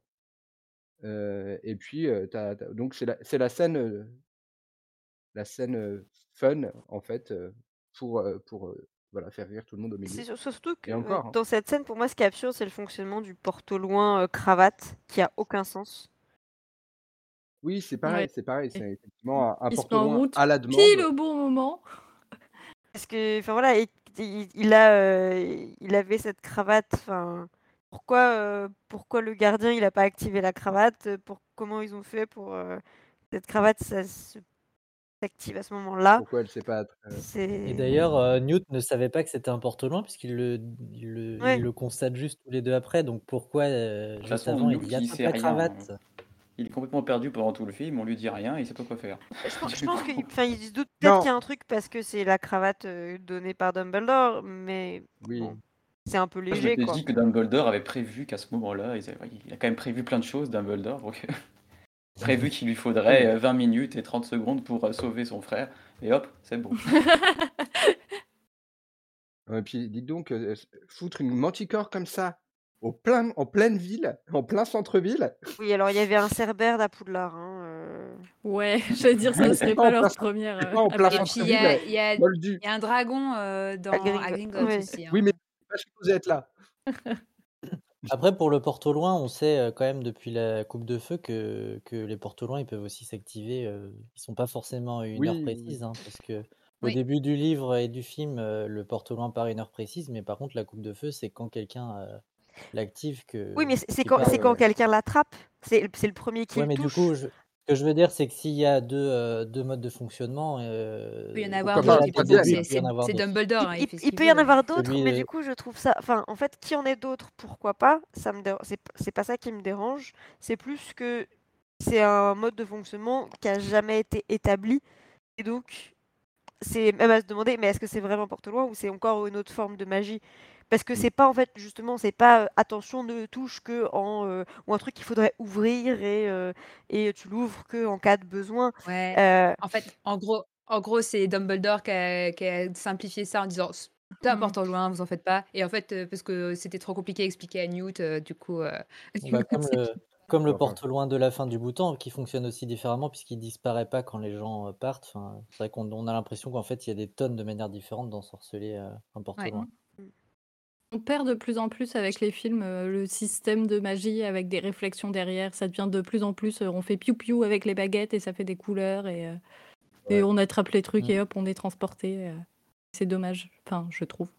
euh, et puis, donc c'est la, scène, la scène fun en fait, pour, pour voilà, faire rire tout le monde au milieu. surtout que euh, encore. hein. dans cette scène, pour moi, ce qui est absurde, c'est le fonctionnement du porte-au-loin euh, cravate qui a aucun sens. Oui, c'est pareil, Ouais. c'est pareil. C'est effectivement un, un porte-loin route à la demande. pile au bon moment. Parce que, enfin voilà, il, il- il a, euh, il avait cette cravate. Enfin, pourquoi, euh, pourquoi le gardien il a pas activé la cravate euh, Pour comment ils ont fait pour euh, cette cravate ça s'active à ce moment-là? Pourquoi elle sait pas Et d'ailleurs, euh, Newt ne savait pas que c'était un porte-loin puisqu'il le, il le, il Ouais. le constate juste tous les deux après. Donc pourquoi, euh, juste façon, avant, il il attrape sait la rien, cravate? Il est complètement perdu pendant tout le film, on lui dit rien, il sait pas quoi faire. Je pense, (laughs) je pense qu'il se doute peut-être qu'il y a un truc parce que c'est la cravate euh, donnée par Dumbledore, mais Oui. bon, c'est un peu je léger m'étais quoi. dit que Dumbledore avait prévu qu'à ce moment-là, il a quand même prévu plein de choses, Dumbledore, donc (laughs) prévu qu'il lui faudrait euh, 20 minutes et 30 secondes pour euh, sauver son frère, et hop, c'est bon. (laughs) Et puis, dites donc, euh, foutre une manticore comme ça, au plein, en pleine ville, (laughs) en plein centre-ville, Oui, alors il y avait un Cerbère à Poudlard. Hein, euh, Ouais, (laughs) je veux dire, ça C'est serait pas leur première. euh, pas en plein puis il y centre-ville, a, y y un dragon euh, dans à Gringotts. à Gringotts Ouais. aussi. Oui, hein. mais c'est pas supposé être là. (laughs) Après, pour le porte loin, on sait euh, quand même depuis la coupe de feu que, que les porte loin, ils peuvent aussi s'activer. euh, ils sont pas forcément à une heure Oui, oui, oui. précise, hein, parce que au Oui. début du livre et du film, le porte loin part à une heure précise, mais par contre, la coupe de feu, c'est quand quelqu'un euh, l'active que Oui, mais c'est c'est qu'il quand, c'est quelqu'un l'attrape. C'est c'est le premier qui Ouais, le mais du coup, je- ce que je veux dire, c'est que s'il y a deux, euh, deux modes de fonctionnement, Il euh, peut y en Pourquoi avoir pas, d'autres, déjà il peut- c'est y en c'est- avoir c'est d'autres. Dumbledore, Il, hein, il- il peut y en avoir d'autres, Celui mais du coup, je trouve ça. Enfin, en fait, qu'il y en ait d'autres, pourquoi pas Ça me c'est c'est pas ça qui me dérange. C'est plus que c'est un mode de fonctionnement qui a jamais été établi. Et donc, c'est même à se demander, mais est-ce que c'est vraiment porte-loin ou c'est encore une autre forme de magie? Parce que Mm. c'est pas, en fait, justement, c'est pas euh, attention, ne touche que en. euh, ou un truc qu'il faudrait ouvrir et, euh, et tu l'ouvres que en cas de besoin. Ouais. Euh, En fait, en gros, en gros c'est Dumbledore qui a, qui a simplifié ça en disant c'est un Mm. porte au loin, vous en faites pas. Et en fait, euh, parce que c'était trop compliqué à expliquer à Newt, euh, du coup. euh, (laughs) Bah, comme le, comme le Enfin, porte loin de la fin du bouton, qui fonctionne aussi différemment puisqu'il disparaît pas quand les gens euh, partent. Enfin, c'est vrai qu'on on a l'impression qu'en fait, il y a des tonnes de manières différentes d'ensorceler euh, un porte Ouais. On perd de plus en plus avec les films euh, le système de magie avec des réflexions derrière. Ça devient de plus en plus. euh, on fait piou-piou avec les baguettes et ça fait des couleurs et, euh, et on attrape les trucs Mm. et hop, on est transporté. C'est dommage. Enfin, je trouve.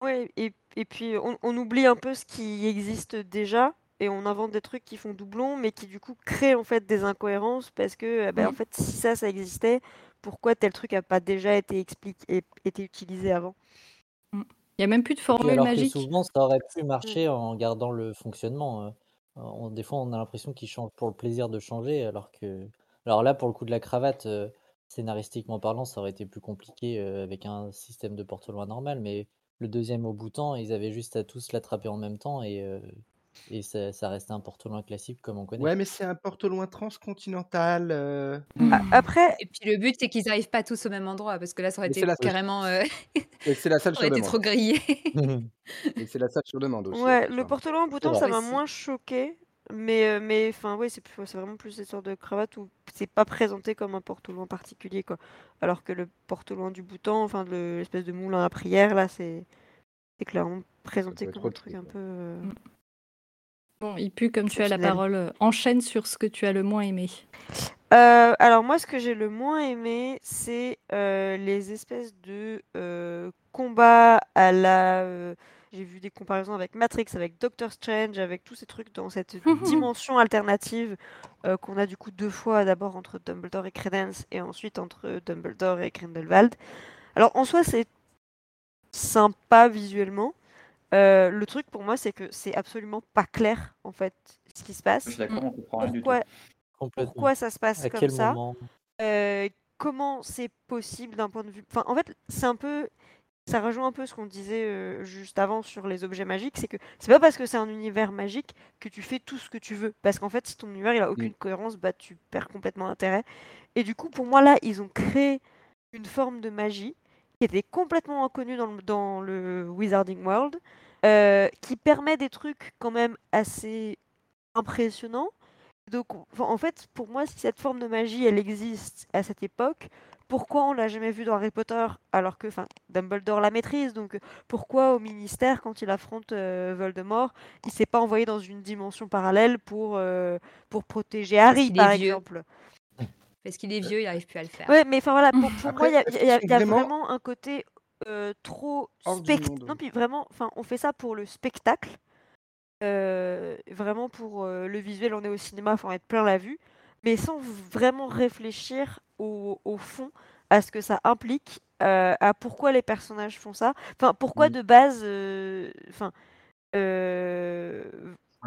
Ouais, et, et puis on, on oublie un peu ce qui existe déjà et on invente des trucs qui font doublon, mais qui du coup créent en fait des incohérences parce que euh, ben, en Mhm. fait si ça ça existait, pourquoi tel truc a pas déjà été expliqué, été utilisé avant? Il n'y a même plus de formule alors que magique. souvent, ça aurait pu marcher en gardant le fonctionnement. on- des fois, on a l'impression qu'ils changent pour le plaisir de changer, alors que... Alors là, pour le coup de la cravate, euh, scénaristiquement parlant, ça aurait été plus compliqué euh, avec un système de porte-loin normal, mais le deuxième au bouton, ils avaient juste à tous l'attraper en même temps et, euh, et ça, ça restait un porte-loin classique comme on connaît. Ouais, mais c'est un porte loin transcontinental. euh, A- Après, Et puis le but, c'est qu'ils n'arrivent pas tous au même endroit, parce que là, ça aurait Mais c'est été la carrément. euh, (laughs) Et c'est la salle (laughs) ça sur aurait été demande. trop grillé. (laughs) Et c'est la salle sur demande aussi. ouais, le porte-loin en bouton vrai. ça m'a Aussi. moins choqué, mais euh, mais enfin ouais c'est plus- c'est vraiment plus cette sorte de cravate où c'est pas présenté comme un porte-loin particulier quoi, alors que le porte-loin du bouton, enfin le- l'espèce de moulin à prière là c'est c'est clairement présenté peut être comme un autre truc chose, un ouais. peu. euh, Bon, il pue comme tu as la parole. euh, Enchaîne sur ce que tu as le moins aimé. Euh, alors moi, ce que j'ai le moins aimé, c'est euh, les espèces de euh, combats à la... j'ai vu des comparaisons avec Matrix, avec Doctor Strange, avec tous ces trucs dans cette (laughs) dimension alternative qu'on a du coup deux fois, d'abord entre Dumbledore et Credence, et ensuite entre Dumbledore et Grindelwald. Alors en soi, c'est sympa visuellement. Euh, le truc pour moi, c'est que c'est absolument pas clair en fait ce qui se Je passe. suis d'accord, on comprend rien du tout. Pourquoi, ça se passe À comme quel ça? moment? Euh, comment c'est possible d'un point de vue? Enfin, en fait, c'est un peu. Ça rejoint un peu ce qu'on disait euh, juste avant sur les objets magiques, c'est que c'est pas parce que c'est un univers magique que tu fais tout ce que tu veux. Parce qu'en fait, si ton univers il a aucune cohérence, bah tu perds complètement l'intérêt. Et du coup, pour moi, là, ils ont créé une forme de magie qui était complètement inconnue dans le, dans le Wizarding World, euh, qui permet des trucs quand même assez impressionnants. Donc, en fait, pour moi, si cette forme de magie, elle existe à cette époque, pourquoi on l'a jamais vu dans Harry Potter alors que, enfin, Dumbledore la maîtrise? Donc, pourquoi au ministère, quand il affronte euh, Voldemort, il s'est pas envoyé dans une dimension parallèle pour euh, pour protéger Harry, par vieux. exemple? Parce qu'il est vieux, il n'arrive plus à le faire. Ouais, mais enfin voilà, pour, pour Après, moi, il y a, y y vraiment un côté euh, trop hors du spect... monde Non, puis vraiment, enfin, on fait ça pour le spectacle. Euh, vraiment pour euh, le visuel, on est au cinéma, faut en être plein la vue, mais sans vraiment réfléchir au, au fond à ce que ça implique, à pourquoi les personnages font ça. Enfin, pourquoi Mm. de base, enfin,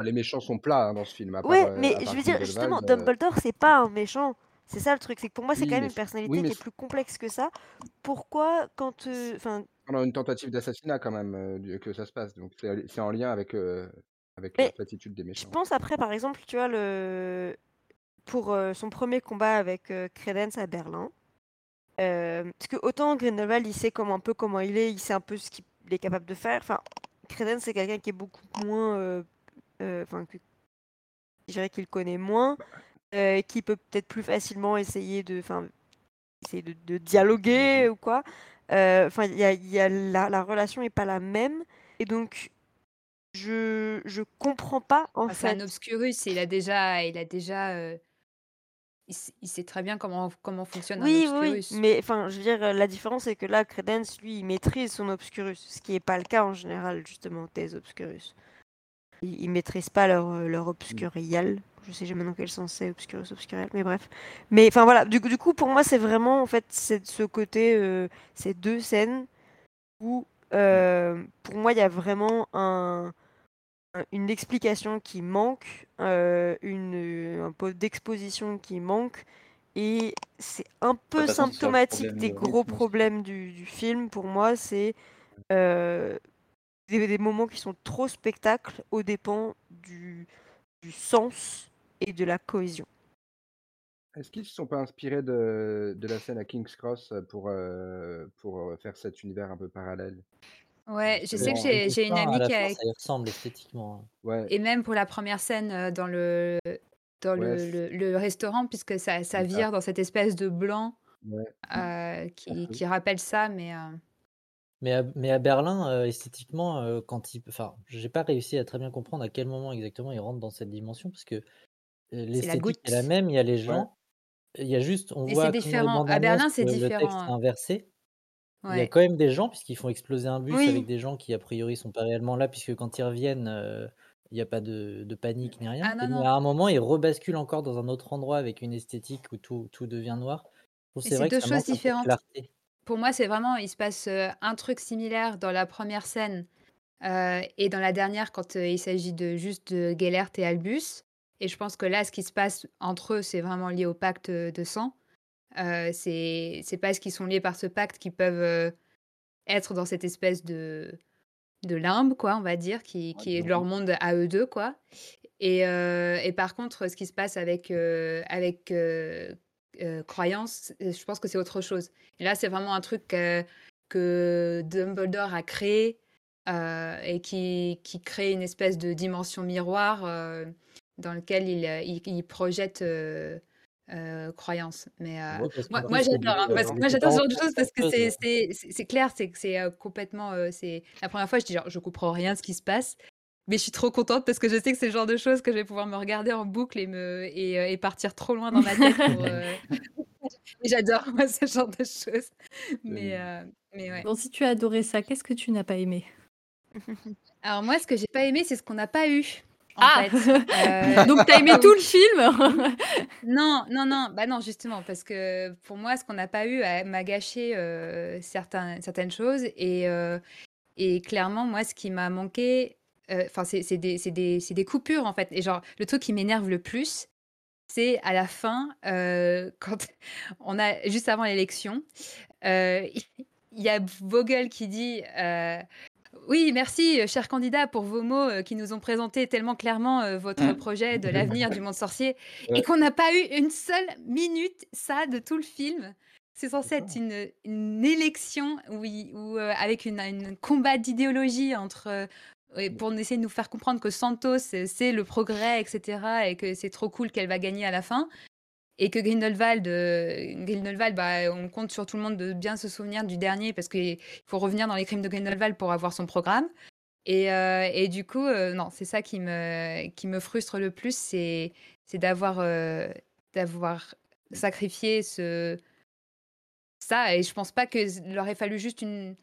Les méchants sont plats hein, dans ce film. À part, Ouais, mais à je veux dire, justement, Dumbledore, c'est pas un méchant. C'est ça le truc, c'est que pour moi, c'est quand même une personnalité oui, qui est plus complexe que ça. Pourquoi, quand. euh, Enfin, pendant une tentative d'assassinat quand même euh, que ça se passe. Donc c'est en lien avec, euh, avec la Mais platitude des je méchants. pense après, par exemple, tu vois, le... pour euh, son premier combat avec euh, Credence à Berlin. euh, parce que autant Grindelwald, il sait comment, un peu comment il est, il sait un peu ce qu'il est capable de faire. Enfin, Credence, c'est quelqu'un qui est beaucoup moins. euh, euh, Enfin, que- je dirais qu'il connaît moins. Euh, qui peut peut-être plus facilement essayer de, essayer de, de dialoguer ou quoi. Euh, Enfin, il y a, il y a la, la relation est pas la même et donc je je comprends pas en Ah, c'est un fait. obscurus, il a déjà, il a déjà, euh, il, s- il sait très bien comment comment fonctionne un Oui, oui, oui, obscurus. mais enfin, je veux dire, la différence c'est que là, Credence, lui, il maîtrise son obscurus, ce qui est pas le cas en général justement des obscurus. Ils, ils maîtrisent pas leur, euh, leur obscurial. Je sais jamais dans quel sens c'est obscurus, obscurial, mais bref. Mais enfin voilà, du, coup- du coup, pour moi, c'est vraiment en fait c'est ce côté, euh, ces deux scènes où, euh, pour moi, il y a vraiment un, un- une explication qui manque, euh, une, un peu d'exposition qui manque, et c'est un peu symptomatique des de gros rythme problèmes du, du film. Pour moi, c'est des, des moments qui sont trop spectacles aux dépens du, du sens et de la cohésion. Est-ce qu'ils ne se sont pas inspirés de, de la scène à King's Cross pour, euh, pour euh, faire cet univers un peu parallèle? Ouais, je sais que j'ai une amie qui a, ça y ressemble esthétiquement. hein. Ouais, et même pour la première scène euh, dans le dans ouais, le, c'est le, le restaurant, puisque ça, ça c'est ça. vire dans cette espèce de blanc Ouais, euh, qui, rappelle ça, mais euh, Mais à, mais à Berlin, euh, esthétiquement, euh, quand il, enfin, j'ai pas réussi à très bien comprendre à quel moment exactement il rentre dans cette dimension, parce que euh, l'esthétique est la même, il y a les Ouais, gens, il y a juste, on c'est voit les différent. À Berlin, c'est euh, le texte différent. est hein. inversé. Il y a quand même des gens, puisqu'ils font exploser un bus avec des gens qui, a priori, sont pas réellement là, puisque quand ils reviennent, euh, il n'y a pas de, de panique ni rien. Ah non, Et, non. à un moment, ils rebasculent encore dans un autre endroit avec une esthétique où tout, tout devient noir. Que c'est c'est que deux ça choses différentes. Pour moi, c'est vraiment, il se passe un truc similaire dans la première scène euh, et dans la dernière quand il s'agit de juste de Gellert et Albus. Et je pense que là, ce qui se passe entre eux, c'est vraiment lié au pacte de sang. Euh, c'est parce qu'ils sont liés par ce pacte qu'ils peuvent euh, être dans cette espèce de, de limbe, quoi, on va dire, qui, qui est leur monde à eux deux, quoi. Et, euh, et par contre, ce qui se passe avec, euh, avec euh, euh, croyance, je pense que c'est autre chose. Et là, c'est vraiment un truc euh, que Dumbledore a créé euh, et qui, qui crée une espèce de dimension miroir euh, dans lequel il, il, il projette euh, euh, croyance. Mais euh, Ouais, moi, moi j'adore, hein, euh, ce en genre de choses parce que c'est (laughs) euh, clair, c'est que c'est euh, complètement. euh, c'est la première fois, je dis genre, je comprends rien de ce qui se passe. Mais je suis trop contente parce que je sais que c'est le genre de choses que je vais pouvoir me regarder en boucle et, me, et, euh, et partir trop loin dans ma tête. Euh, (laughs) J'adore moi ce genre de choses. Mais, euh, mais ouais. Bon, si tu as adoré ça, qu'est-ce que tu n'as pas aimé? (laughs) Alors moi, ce que j'ai pas aimé, c'est ce qu'on n'a pas eu. En Ah fait. (laughs) Euh, Donc t'as aimé (laughs) tout le film (laughs) Non, non, non, bah non, justement, parce que pour moi, ce qu'on n'a pas eu m'a gâché euh, certains, certaines choses. Et, euh, et clairement, moi, ce qui m'a manqué, euh, enfin, c'est des, des, coupures, en fait. Et genre, le truc qui m'énerve le plus, c'est à la fin, quand on a, juste avant l'élection, il y a Vogel qui dit Oui, merci, euh, cher candidat, pour vos mots euh, qui nous ont présenté tellement clairement euh, votre Mm. projet de l'avenir du monde sorcier, Ouais. et qu'on n'a pas eu une seule minute, ça, de tout le film. C'est censé être une, une élection où, il- où, euh, avec une, une combat d'idéologie entre. et pour essayer de nous faire comprendre que Santos, c'est le progrès, etc., et que c'est trop cool qu'elle va gagner à la fin. Et que Grindelwald, euh, Grindelwald bah, on compte sur tout le monde de bien se souvenir du dernier parce qu'il faut revenir dans les crimes de Grindelwald pour avoir son programme. Et, euh, du coup, euh, non, c'est ça qui me, qui me frustre le plus, c'est d'avoir d'avoir sacrifié ce, ça. Et je pense pas qu'il aurait fallu juste une,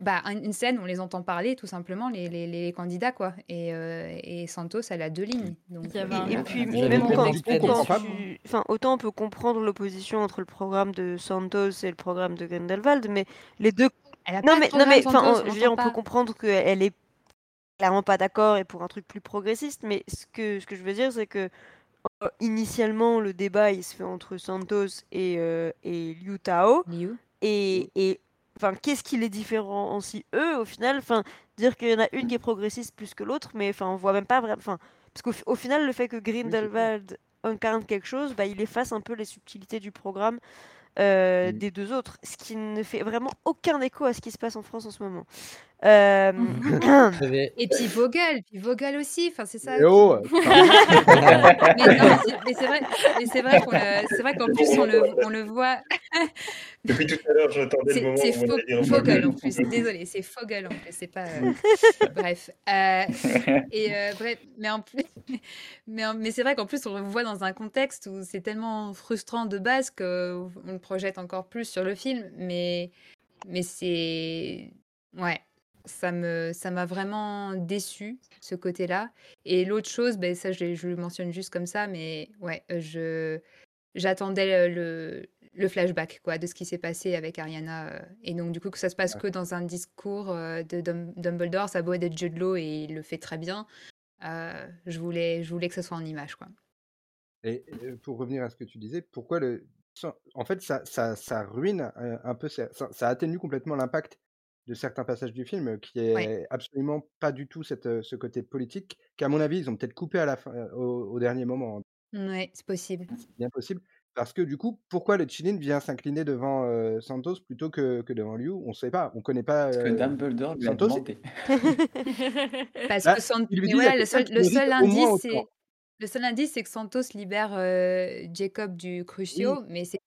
bah, un- une scène où on les entend parler, tout simplement, les, les, les candidats, quoi. Et, euh, et Santos, elle a deux lignes. Donc, euh, un- Et, et puis même tu... Enfin, autant on peut comprendre l'opposition entre le programme de Santos et le programme de Grindelwald, mais les deux... elle a Non pas de mais, non mais, Santos, on- je veux dire, on peut comprendre qu'elle est clairement pas d'accord et pour un truc plus progressiste, mais ce que, ce que je veux dire, c'est que euh, initialement, le débat, il se fait entre Santos et, euh, et Liu Tao, Liu. et, et enfin, qu'est-ce qui les différencie eux au final? Enfin, dire qu'il y en a une qui est progressiste plus que l'autre, mais enfin, on voit même pas vraiment. Enfin, parce qu'au fi- au final, le fait que Grindelwald incarne quelque chose, bah, il efface un peu les subtilités du programme euh, Mm. des deux autres, ce qui ne fait vraiment aucun écho à ce qui se passe en France en ce moment. Euh, J'avais- Et puis Vogel, puis Vogel aussi, enfin c'est ça. Oh, (laughs) Mais c'est- vrai, mais c'est vrai qu'on le- c'est vrai qu'en plus on le, on le voit. (laughs) Depuis tout à l'heure, j'attendais le moment c'est on Vogel en Vogel. plus. Désolé, c'est Fogel en plus. C'est pas. euh, (laughs) Bref. Euh, et euh, bref, mais en plus, mais, en- mais c'est vrai qu'en plus on le voit dans un contexte où c'est tellement frustrant de base qu'on le projette encore plus sur le film. Mais mais c'est ouais, ça me ça m'a vraiment déçu ce côté-là. Et l'autre chose, ben ça je, je le mentionne juste comme ça, mais ouais, euh, je j'attendais le, flashback quoi de ce qui s'est passé avec Ariana euh, et donc du coup que ça se passe que dans un discours euh, de Dum- Dumbledore, ça a beau être Jude Law et il le fait très bien. euh, je voulais je voulais que ça soit en image quoi. Et pour revenir à ce que tu disais, pourquoi le. En fait, ça, ça, ça ruine un peu, ça, ça- ça atténue complètement l'impact de certains passages du film, euh, qui est absolument pas du tout cette, euh, ce côté politique, qu'à mon avis, ils ont peut-être coupé à la fin, euh, au, au dernier moment. Ouais, c'est possible. C'est bien possible. Parce que du coup, pourquoi le Chilin vient s'incliner devant euh, Santos plutôt que, que devant Liu? On ne sait pas, on connaît pas. Parce que euh, Dumbledore lui a Santos, demandé. (laughs) Parce Bah, que dit, voilà, le seul, le indice, c'est le seul indice, c'est que Santos libère euh, Jacob du Oui, Crucio, mais c'est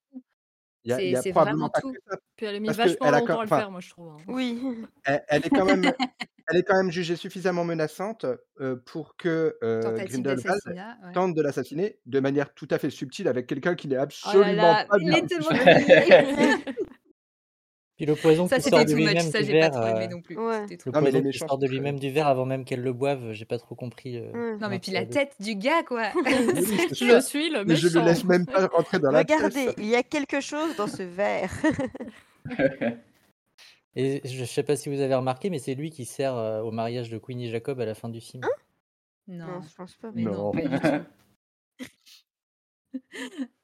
il y a, il y c'est a probablement pas tout. que ça. Puis elle a mis Parce vachement qu'elle a, longtemps à le faire, moi, je trouve. hein. oui. elle, elle est quand même, elle est quand même jugée suffisamment menaçante euh, pour que euh, Grindelwald ouais. tente de l'assassiner de manière tout à fait subtile avec quelqu'un qui n'est Oh là absolument là, pas il du est tellement. (laughs) Puis le poison Ça, qui sort de lui-même Ça, du j'ai pas verre, trop aimé euh, non plus. Ouais. Le Non, mais les poison qui sort de lui-même du verre avant même qu'elle le boive, j'ai pas trop compris. euh. Non, mais puis la tête du gars, quoi. (laughs) Oui, Je ça. suis le Mais je ne méchant. laisse même pas rentrer dans la. Regardez, il y a quelque chose dans ce verre. (laughs) Et je sais pas si vous avez remarqué, mais c'est lui qui sert euh, au mariage de Queenie Jacob à la fin du film. non, Non, je pense pas. mais non, Non. pas du tout. (laughs)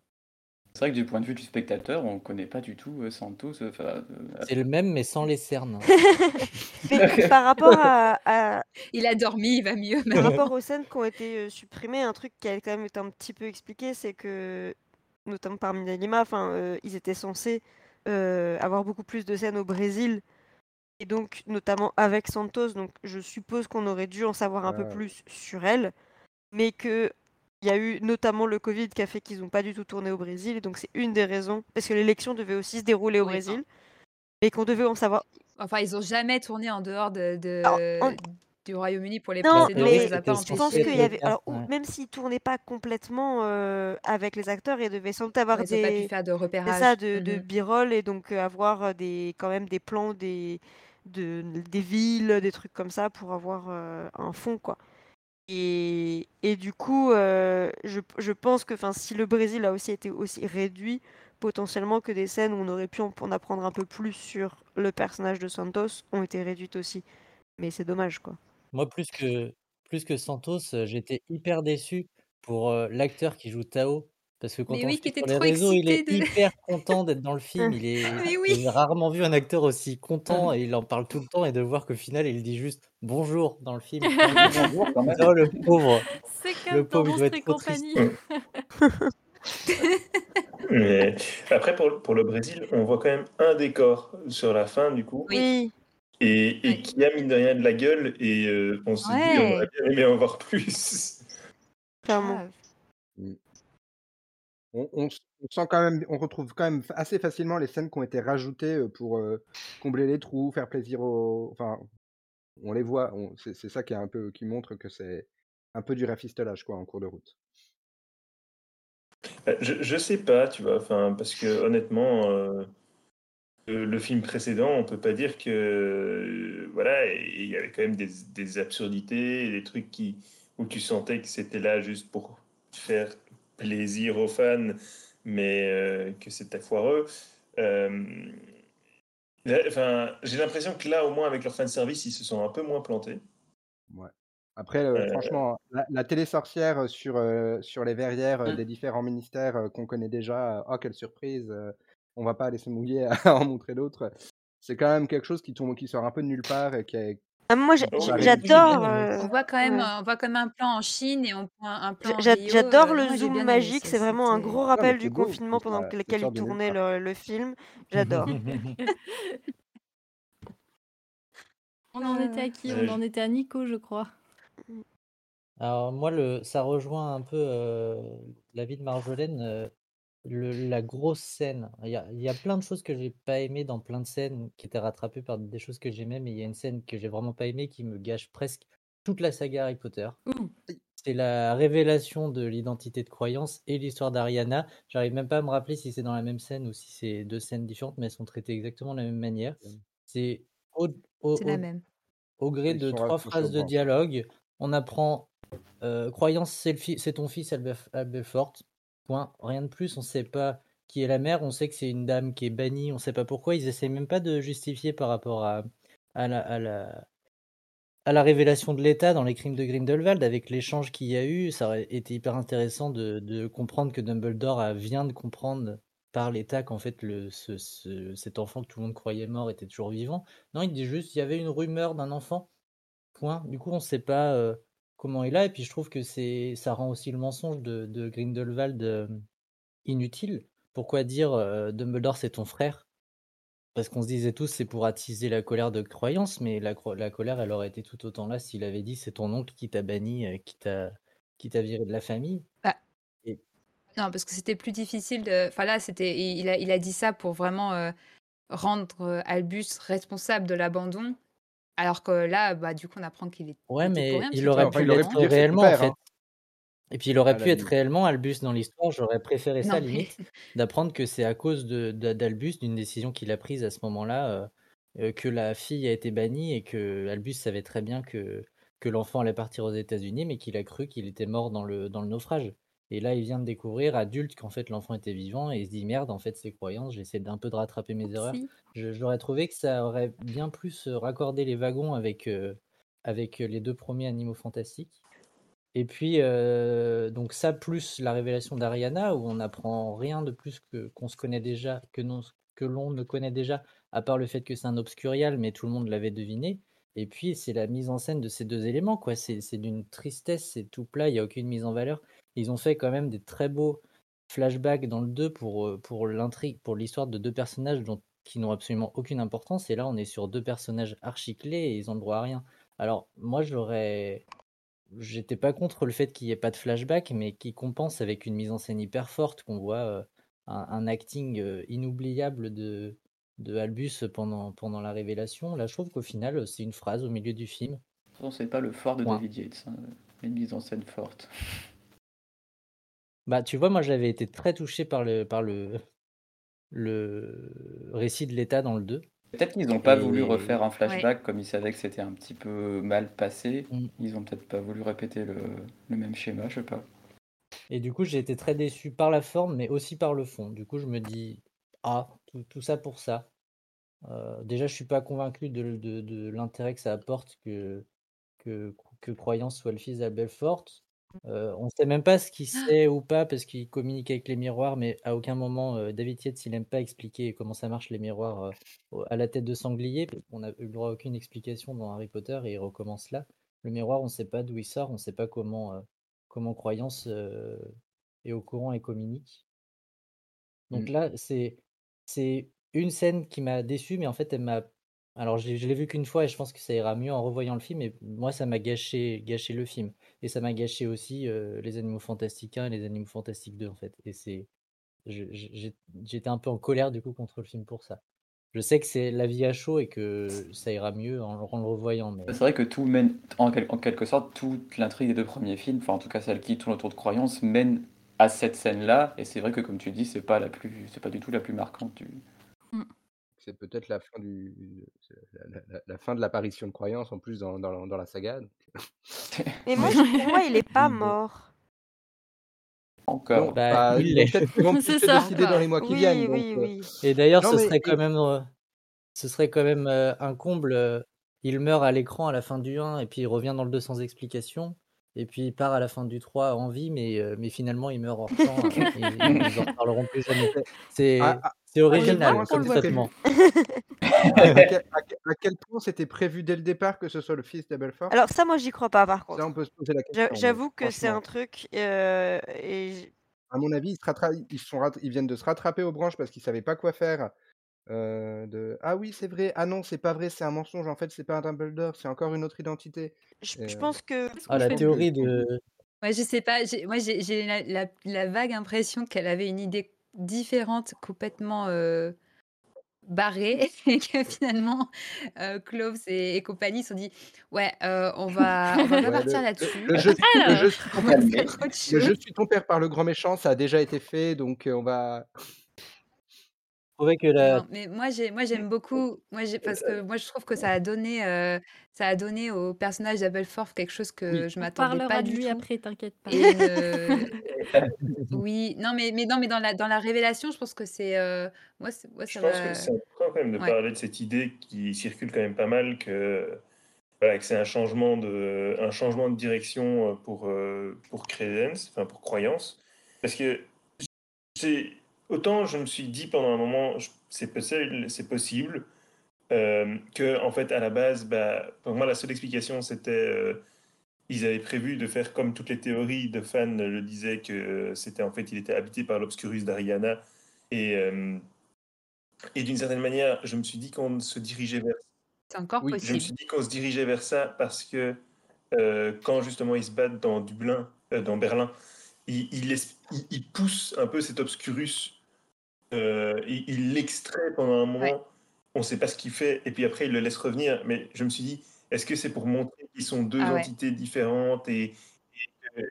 C'est vrai que du point de vue du spectateur, on connaît pas du tout euh, Santos. euh, enfin, euh, C'est le même, mais sans les cernes. (laughs) Mais par rapport à, à- Il a dormi, il va mieux par rapport aux scènes qui ont été euh, supprimées, un truc qui a quand même été un petit peu expliqué, c'est que, notamment par Minalima, enfin, euh, ils étaient censés euh, avoir beaucoup plus de scènes au Brésil, et donc notamment avec Santos, donc je suppose qu'on aurait dû en savoir un peu Ah. plus sur elle, mais que il y a eu notamment le Covid qui a fait qu'ils n'ont pas du tout tourné au Brésil, et donc c'est une des raisons, parce que l'élection devait aussi se dérouler au Oui, Brésil, mais qu'on devait en savoir. Enfin, ils ont jamais tourné en dehors de, de- Alors, en- du Royaume-Uni pour les Non, précédents, mais les je pense qu'il y avait. Alors, ouais. même s'ils tournaient pas complètement euh, avec les acteurs, ils devaient sans doute avoir Ouais, ils ont pas pu des. faire de C'est repérage. ça, de, de b-roll et donc euh, avoir euh, des, quand même des plans des, de, des villes, des trucs comme ça pour avoir euh, un fond, quoi. Et, du coup, euh, je, pense que si le Brésil a aussi été aussi réduit, potentiellement que des scènes où on aurait pu en, en apprendre un peu plus sur le personnage de Santos ont été réduites aussi. Mais c'est dommage, quoi. Moi, plus que, plus que Santos, euh, j'étais hyper déçu pour euh, l'acteur qui joue Tao. Parce que quand Mais on oui, qui était sur les trop réseaux, il est de. hyper (laughs) content d'être dans le film. Il est, Mais oui. j'ai rarement vu un acteur aussi content et il en parle tout le temps. Et de voir qu'au final, il dit juste bonjour dans le film. (laughs) Bonjour quand même. Oh, le pauvre. C'est Le dans pauvre, il doit être trop triste. compagnie. (laughs) Mais après, pour, pour le Brésil, on voit quand même un décor sur la fin, du coup, Oui. Et, qui a mine de rien de la gueule, et euh, on se dit, on aurait bien aimé en voir plus. clairement. On, sent quand même, on retrouve quand même assez facilement les scènes qui ont été rajoutées pour combler les trous, faire plaisir aux. Enfin, on les voit. C'est ça qui est un peu, qui montre que c'est un peu du rafistolage quoi en cours de route. Euh, Je, je sais pas, tu vois, enfin, parce que honnêtement, le, film précédent, on peut pas dire que, voilà, il y avait quand même des, des absurdités, des trucs qui, où tu sentais que c'était là juste pour faire plaisir aux fans, mais euh, que c'était foireux. Euh, enfin, j'ai l'impression que là, au moins avec leur fanservice, ils se sont un peu moins plantés. Ouais. Après, euh, Euh, franchement, la, la télé sorcière sur, euh, sur les verrières Mm. des différents ministères euh, qu'on connaît déjà, oh quelle surprise, euh, on va pas aller se mouiller (laughs) à en montrer d'autres. C'est quand même quelque chose qui tombe, qui sort un peu de nulle part et qui est. Ah, moi, j'adore. Oui, euh, On voit quand même, ouais. euh, on voit quand même un plan en Chine et on voit un plan. J'adore euh, le zoom magique, c'est vraiment un gros rappel du beau, confinement pendant lequel ils tournaient le, le film. J'adore. (laughs) (laughs) On en était à qui? On en était à Nico, je crois. Alors moi, le, ça rejoint un peu euh, l'avis de Marjolaine. euh, le- la grosse scène. Il y a, il y a plein de choses que j'ai pas aimé dans plein de scènes qui étaient rattrapées par des choses que j'aimais, mais il y a une scène que j'ai vraiment pas aimée qui me gâche presque toute la saga Harry Potter. C'est la révélation de l'identité de croyance et l'histoire d'Ariana. J'arrive même pas à me rappeler si c'est dans la même scène ou si c'est deux scènes différentes, mais elles sont traitées exactement de la même manière. C'est au, au- au- gré Ils de trois phrases de dialogue, on apprend euh, croyance, c'est le fi- c'est ton fils Albef- Albelfort. Rien de plus. On sait pas qui est la mère. On sait que c'est une dame qui est bannie. On sait pas pourquoi. Ils essaient même pas de justifier par rapport à, à la, à la, à la révélation de l'État dans les crimes de Grindelwald, avec l'échange qu'il y a eu. Ça aurait été hyper intéressant de, de comprendre que Dumbledore a- vient de comprendre par l'État qu'en fait le, ce- ce- cet enfant que tout le monde croyait mort était toujours vivant. Non, il dit juste il y avait une rumeur d'un enfant. Point. Du coup, on ne sait pas euh, comment il a. Et puis, je trouve que c'est, ça rend aussi le mensonge de, de Grindelwald inutile. Pourquoi dire euh, Dumbledore, c'est ton frère? Parce qu'on se disait tous, c'est pour attiser la colère de croyance, mais la, colère, elle aurait été tout autant là s'il avait dit c'est ton oncle qui t'a banni, euh, qui t'a, qui t'a viré de la famille. Non, parce que c'était plus difficile de. Enfin là, c'était. Il a, il a dit ça pour vraiment euh, rendre Albus responsable de l'abandon. Alors que là, bah, du coup, on apprend qu'il est. Ouais, mais il aurait pu l'être réellement, en père, fait. hein. Et puis il aurait À pu être limite. réellement Albus dans l'histoire. J'aurais préféré ça, mais- limite, (laughs) d'apprendre que c'est à cause de, de- d'Albus, d'une décision qu'il a prise à ce moment-là, euh, euh, que la fille a été bannie et que Albus savait très bien que, que l'enfant allait partir aux États-Unis, mais qu'il a cru qu'il était mort dans le, dans le naufrage. Et là, il vient de découvrir, adulte, qu'en fait l'enfant était vivant et il se dit merde, en fait, ses croyances, j'essaie d'un peu de rattraper mes erreurs. Si. J'aurais trouvé que ça aurait bien plus euh, raccordé les wagons avec, euh, avec les deux premiers animaux fantastiques. Et puis, euh, donc ça, plus la révélation d'Ariana, où on apprend rien de plus que qu'on se connaît déjà, que, non, que l'on ne connaît déjà, à part le fait que c'est un obscurial, mais tout le monde l'avait deviné. Et puis, c'est la mise en scène de ces deux éléments, quoi. C'est c'est d'une tristesse, c'est tout plat, il n'y a aucune mise en valeur. Ils ont fait quand même des très beaux flashbacks dans le 2 pour, euh, pour l'intrigue, pour l'histoire de deux personnages dont, qui n'ont absolument aucune importance. Et là, on est sur deux personnages archi-clés et ils ont le droit à rien. Alors, moi, j'aurais. J'étais pas contre le fait qu'il n'y ait pas de flashback, mais qui compense avec une mise en scène hyper forte, qu'on voit euh, un, un acting euh, inoubliable de, de Albus pendant, pendant la révélation. Là, je trouve qu'au final, c'est une phrase au milieu du film. De toute façon, c'est pas le fort de Point. David Yates, hein, une mise en scène forte. (laughs) Bah, tu vois, moi, j'avais été très touché par le, par le, le récit de l'État dans le 2. Peut-être qu'ils n'ont pas Et- voulu refaire un flashback comme ils savaient que c'était un petit peu mal passé. Mm. Ils ont peut-être pas voulu répéter le, le même schéma, je sais pas. Et du coup, j'ai été très déçu par la forme, mais aussi par le fond. Du coup, je me dis, ah, tout, tout ça pour ça. Euh, déjà, je suis pas convaincu de, de- de l'intérêt que ça apporte que, que, que Croyance soit le fils d'Abelfort. Euh, on sait même pas ce qu'il sait ou pas parce qu'il communique avec les miroirs, mais à aucun moment, David Yates, il aime pas expliquer comment ça marche les miroirs au- à la tête de sanglier. On n'a eu le droit à aucune explication dans Harry Potter et il recommence là. Le miroir, on sait pas d'où il sort, on sait pas comment, comment Croyance est au courant et communique. Donc Mm. là, c'est c'est une scène qui m'a déçu, mais en fait, elle m'a. Alors, je l'ai je l'ai vu qu'une fois et je pense que ça ira mieux en revoyant le film. Et moi, ça m'a gâché, gâché le film. Et ça m'a gâché aussi euh, Les Animaux Fantastiques 1 et Les Animaux Fantastiques 2, en fait. Et c'est. je- je- j'ai- J'étais un peu en colère, du coup, contre le film pour ça. Je sais que c'est la vie à chaud et que ça ira mieux en, le- en le revoyant. Mais... C'est vrai que tout mène, en, quel- en quelque sorte, toute l'intrigue des deux premiers films, enfin en tout cas celle qui tourne autour de croyances, mène à cette scène-là. Et c'est vrai que, comme tu dis, c'est pas la plus, c'est pas du tout la plus marquante du. C'est peut-être la fin du la, la- la- fin de l'apparition de croyance en plus dans, dans, dans la saga. donc. (laughs) Mais moi, je- pour moi, il est (laughs) pas Mais- mort. Encore. Non, Bah, bah, il peut-être le décider dans les mois qui Oui, viennent. oui, donc, euh, oui. Et d'ailleurs, ce mais- serait quand même, euh, ce serait quand même euh, un comble. euh, il meurt à l'écran à la fin du 1 et puis il revient dans le 2 sans explication. Et puis il part à la fin du 3 en vie, mais, euh, mais finalement il meurt hors euh, et, et ils (laughs) en reparleront plus jamais. C'est à, à- c'est original comme traitement. (laughs) à quel, à quel- à quel point c'était prévu dès le départ que ce soit le fils d'Abelfort? Alors ça, moi, j'y crois pas, par Ça, contre. on peut se poser la question. J'avoue que c'est un truc... euh, et À mon avis, ils, se rattra- ils, sont rat- ils viennent de se rattraper aux branches parce qu'ils savaient pas quoi faire euh, de ah oui, c'est vrai, ah non, c'est pas vrai, c'est un mensonge, en fait, c'est pas un Dumbledore, c'est encore une autre identité. Je, euh, pense que Ah, la de- théorie de. Ouais, je sais pas. j'ai- Moi, j'ai j'ai la, la- la vague impression qu'elle avait une idée différente, complètement euh, barrée, et (laughs) que finalement, euh, Cloves et, et compagnie se sont dit Ouais, euh, on va, on va pas ouais, partir là-dessus. le, (laughs) le jeu suis ton père, le jeu suis ton père par le grand méchant, ça a déjà été fait, donc euh, on va. Je trouvais que la. Non, mais moi j'ai moi j'aime beaucoup moi j'ai parce que moi je trouve que ça a donné euh, ça a donné au personnage d'Aberforth quelque chose Oui. que je On m'attendais parlera pas de du lui tout après, t'inquiète pas. et (laughs) oui non mais mais non mais dans la dans la révélation je pense que c'est euh, moi c'est- moi Je ça pense que c'est important quand même de ouais parler de cette idée qui circule quand même pas mal que, voilà, que c'est un changement de, un changement de direction euh, pour, euh, pour Credence, enfin pour Croyance. Parce que c'est autant je me suis dit pendant un moment, c'est possible, c'est possible euh, que en fait à la base, bah, pour moi la seule explication c'était euh, ils avaient prévu de faire comme toutes les théories de fans le disaient que c'était en fait il était habité par l'Obscurus d'Ariana. Et euh, et d'une certaine manière, je me suis dit qu'on se dirigeait vers c'est encore Oui. je me possible. suis dit qu'on se dirigeait vers ça parce que euh, quand justement ils se battent dans Dublin, euh, dans Berlin, ils- ils poussent un peu cet obscurus, euh, ils l'extraient pendant un moment, ouais on ne sait pas ce qu'il fait, et puis après ils le laissent revenir. Mais je me suis dit, est-ce que c'est pour montrer qu'ils sont deux ah ouais entités différentes et,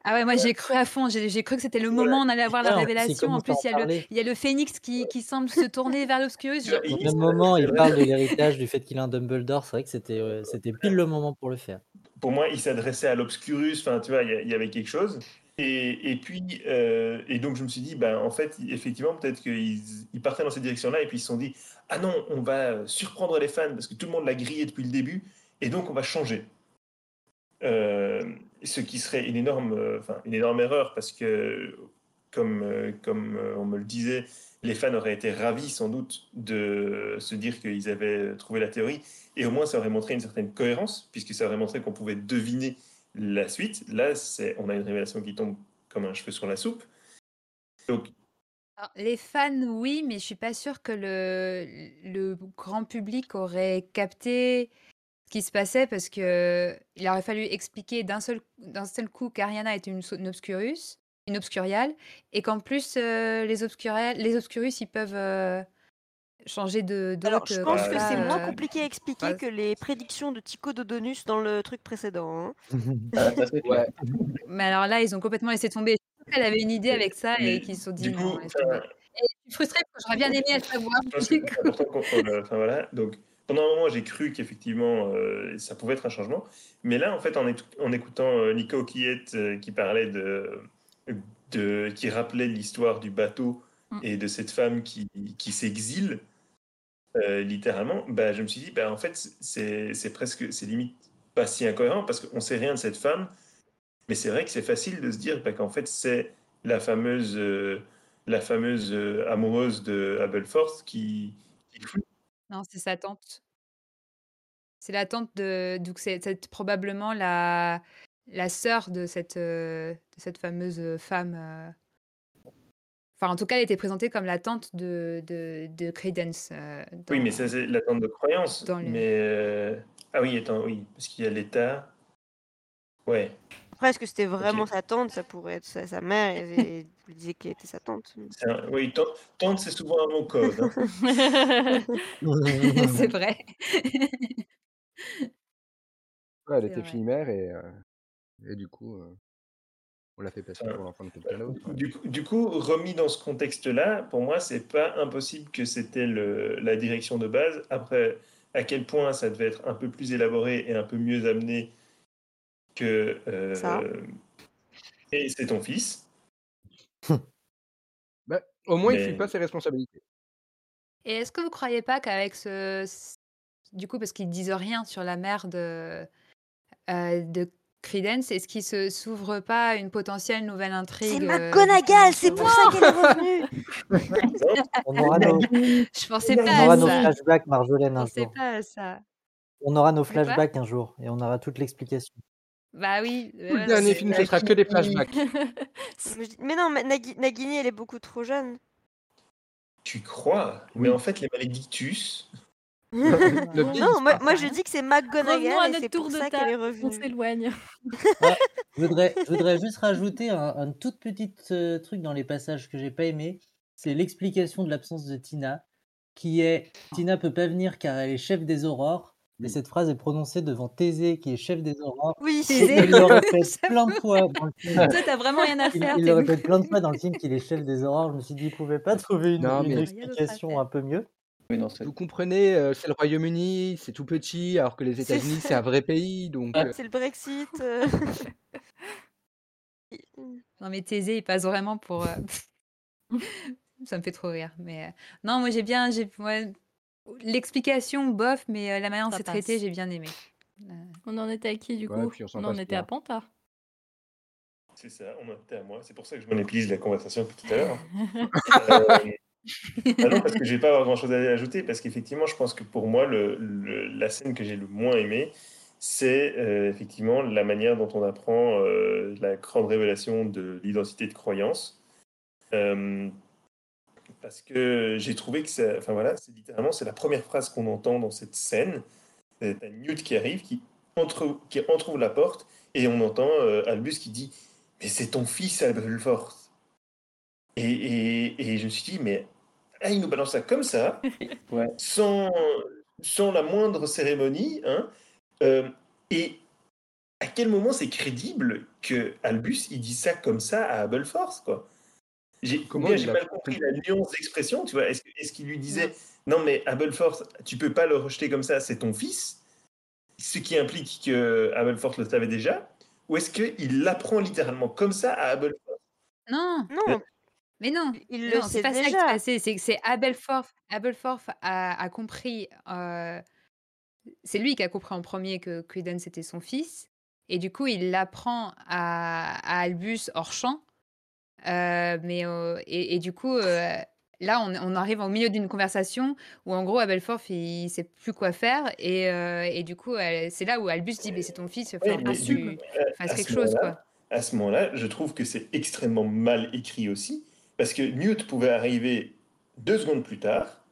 ah ouais moi j'ai cru à fond j'ai j'ai cru que c'était le voilà. moment où on allait avoir la il révélation en plus il y a le parler. il y a le phénix qui, qui semble se tourner vers l'obscurus (laughs) Au il- même moment, il parle de l'héritage, du fait qu'il a un Dumbledore. C'est vrai que c'était euh, c'était pile le moment pour le faire. pour moi, il s'adressait à l'obscurus, enfin, tu vois, il y, il y avait quelque chose. Et, puis, euh, et donc, je me suis dit, ben, en fait, effectivement, peut-être qu'ils ils partaient dans cette direction-là, et puis ils se sont dit, ah non, on va surprendre les fans, parce que tout le monde l'a grillé depuis le début, et donc on va changer. Euh, ce qui serait une énorme, euh, enfin, une énorme erreur, parce que, comme, euh, comme euh, on me le disait, les fans auraient été ravis, sans doute, de se dire qu'ils avaient trouvé la théorie, et au moins, ça aurait montré une certaine cohérence, puisque ça aurait montré qu'on pouvait deviner la suite. Là, c'est, on a une révélation qui tombe comme un cheveu sur la soupe. Donc, les fans, oui, mais je suis pas sûre que le, grand public aurait capté ce qui se passait parce que il aurait fallu expliquer d'un seul, coup qu'Ariana était une obscurus, une obscuriale, et qu'en plus euh, les obscuriales, les obscurus, ils peuvent euh, changer de Alors, d'hôte je euh, pense que c'est moins euh, compliqué à expliquer ouais. que les prédictions de Tycho Dodonus dans le truc précédent. hein. (laughs) Ah. Ouais. Mais alors là, ils ont complètement laissé tomber. Qu'elle avait une idée avec ça mais et qu'ils se sont dit du non, je suis frustrée parce que j'aurais bien aimé le savoir. Je euh, Enfin voilà. Donc pendant un moment, j'ai cru qu'effectivement, euh, ça pouvait être un changement. Mais là, en fait, en, écou- en écoutant euh, Nico Kiet euh, qui parlait de, de, qui rappelait l'histoire du bateau Mm. et de cette femme qui, qui s'exile euh, littéralement, bah, je me suis dit, bah, en fait, c'est presque, c'est limite pas si incohérent parce qu'on sait rien de cette femme. Mais c'est vrai que c'est facile de se dire bah, qu'en fait, c'est la fameuse, euh, la fameuse euh, amoureuse de Abelforth qui, Non, c'est sa tante. C'est la tante de. Donc, c'est probablement la, la sœur de cette, de cette fameuse femme. Enfin, en tout cas, elle était présentée comme la tante de, de, de Credence. euh, Oui, mais ça, c'est l'attente de croyance. dans Mais. euh, Ah oui, attends, oui, parce qu'il y a l'État. Ouais. Après, est-ce que c'était vraiment sa tante? Ça pourrait être sa, sa mère et, et vous disiez qu'elle était sa tante. c'est un- Oui, tante, tante, c'est souvent un mot code. hein. (laughs) (laughs) c'est vrai. Ouais, elle C'est était vrai. fille mère et, euh, et du coup, euh, on l'a fait passer Enfin, pour l'enfant de quelqu'un d'autre. ouais. Du, coup- du coup, remis dans ce contexte-là, pour moi, c'est pas impossible que c'était le- la direction de base. Après, à quel point ça devait être un peu plus élaboré et un peu mieux amené que. euh, Ça. Et c'est ton fils. Bah, au moins, il Mais- fuit pas ses responsabilités. Et est-ce que vous croyez pas qu'avec ce, ce- Du coup, parce qu'ils disent rien sur la mère de, euh, de Credence, est-ce qu'il se s'ouvre pas une potentielle nouvelle intrigue C'est euh, McGonagall, c'est pour ça qu'elle est revenue. On aura nos, (laughs) Je pensais on pas aura à nos ça. flashbacks, Marjolaine, un jour. pas à ça. On aura nos flashbacks un jour et on aura toute l'explication. Bah oui. Tout le dernier film, ce sera que des flashbacks. (laughs) Mais non, mais Nagini, elle est beaucoup trop jeune. Tu crois? Mais Oui. en fait, les Maledictus, Le (laughs) Non, pire, Non, il moi, je dis que c'est Revenons à McGonagall et notre c'est tour pour de ça qu'elle est. On s'éloigne. (laughs) Ouais, je voudrais, je voudrais juste rajouter un, un tout petit euh, truc dans les passages que j'ai pas aimé. C'est l'explication de l'absence de Tina, qui est Tina peut pas venir car elle est chef des aurores. Et Oui. cette phrase est prononcée devant Thésée, qui est chef des aurores. Oui, Thésée. il le (laughs) répète plein de fois dans le film. Toi, t'as vraiment rien à Il, faire. il t'es le répète plein de fois dans le film qu'il est chef des aurores. Je me suis dit, il pouvait pas trouver une, Non, mais- Il explication un peu mieux. Oui, non, c'est Vous comprenez, euh, c'est le Royaume-Uni, c'est tout petit, alors que les C'est États-Unis, c'est un vrai pays, donc euh, c'est le Brexit. euh. (laughs) Non, mais Thésée, il passe vraiment pour. euh, (laughs) Ça me fait trop rire. Mais euh, non, moi j'ai bien, j'ai ouais, l'explication bof, mais euh, la manière dont Ça c'est traité, passe. j'ai bien aimé. Euh, On en était à qui du Ouais, coup? puis on s'en en passe était à bien. Panta. c'est ça, on en était à moi. C'est pour ça que je monopolise la conversation depuis tout à l'heure. (laughs) Euh, ah non, parce que (laughs) je vais pas avoir grand chose à ajouter, parce qu'effectivement, je pense que pour moi, le, le- la scène que j'ai le moins aimée, c'est euh, effectivement la manière dont on apprend euh, la grande révélation de l'identité de croyance. Euh, parce que j'ai trouvé que ça, enfin voilà, c'est littéralement c'est la première phrase qu'on entend dans cette scène. C'est un Newt qui arrive, qui entre, qui entrouvre la porte, et on entend Albus qui dit mais c'est ton fils Aberforth. Et, et, et je me suis dit, mais ah, il nous balance ça comme ça, (laughs) Ouais. sans, sans la moindre cérémonie. Hein, euh, et à quel moment c'est crédible que Albus il dit ça comme ça à Aberforth quoi? J'ai mal compris la nuance d'expression, tu vois. Est-ce est qu'il lui disait non. mais Aberforth, tu peux pas le rejeter comme ça, c'est ton fils, ce qui implique que Aberforth le savait déjà, ou est-ce qu'il l'apprend littéralement comme ça à Aberforth Non, Non, mais non. il mais le non, sait c'est pas ça qui s'est déjà. passé. C'est que c'est Abelforth. Abelforth a, a compris. euh, c'est lui qui a compris en premier que Credence était son fils. Et du coup, il l'apprend à, à Albus hors champ. Euh, mais, euh, et, et du coup, euh, là, on, on arrive au milieu d'une conversation où, en gros, Abelforth, il, il sait plus quoi faire. Et, euh, et du coup, c'est là où Albus dit Mais c'est ton fils, il va Ouais, que du quelque chose. quoi. À ce moment-là, je trouve que c'est extrêmement mal écrit aussi, parce que Newt pouvait arriver deux secondes plus tard,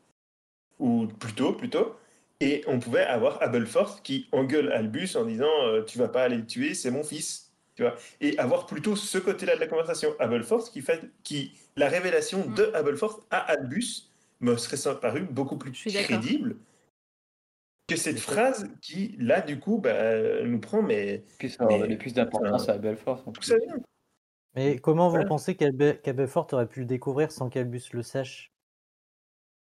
ou plus tôt, plutôt, et on pouvait avoir Aberforth qui engueule Albus en disant euh, Tu vas pas aller le tuer, c'est mon fils. Tu vois et avoir plutôt ce côté-là de la conversation, Aberforth, qui fait qui la révélation Mm. de Aberforth à Albus me serait paru beaucoup plus crédible que cette phrase qui, là, du coup, bah, nous prend, mais Puis ça aurait Mais- donné plus d'importance à Belfort. en tout ça vient. Mais comment vous pensez qu'Abe- qu'Abelfort aurait pu le découvrir sans qu'Albus le sache?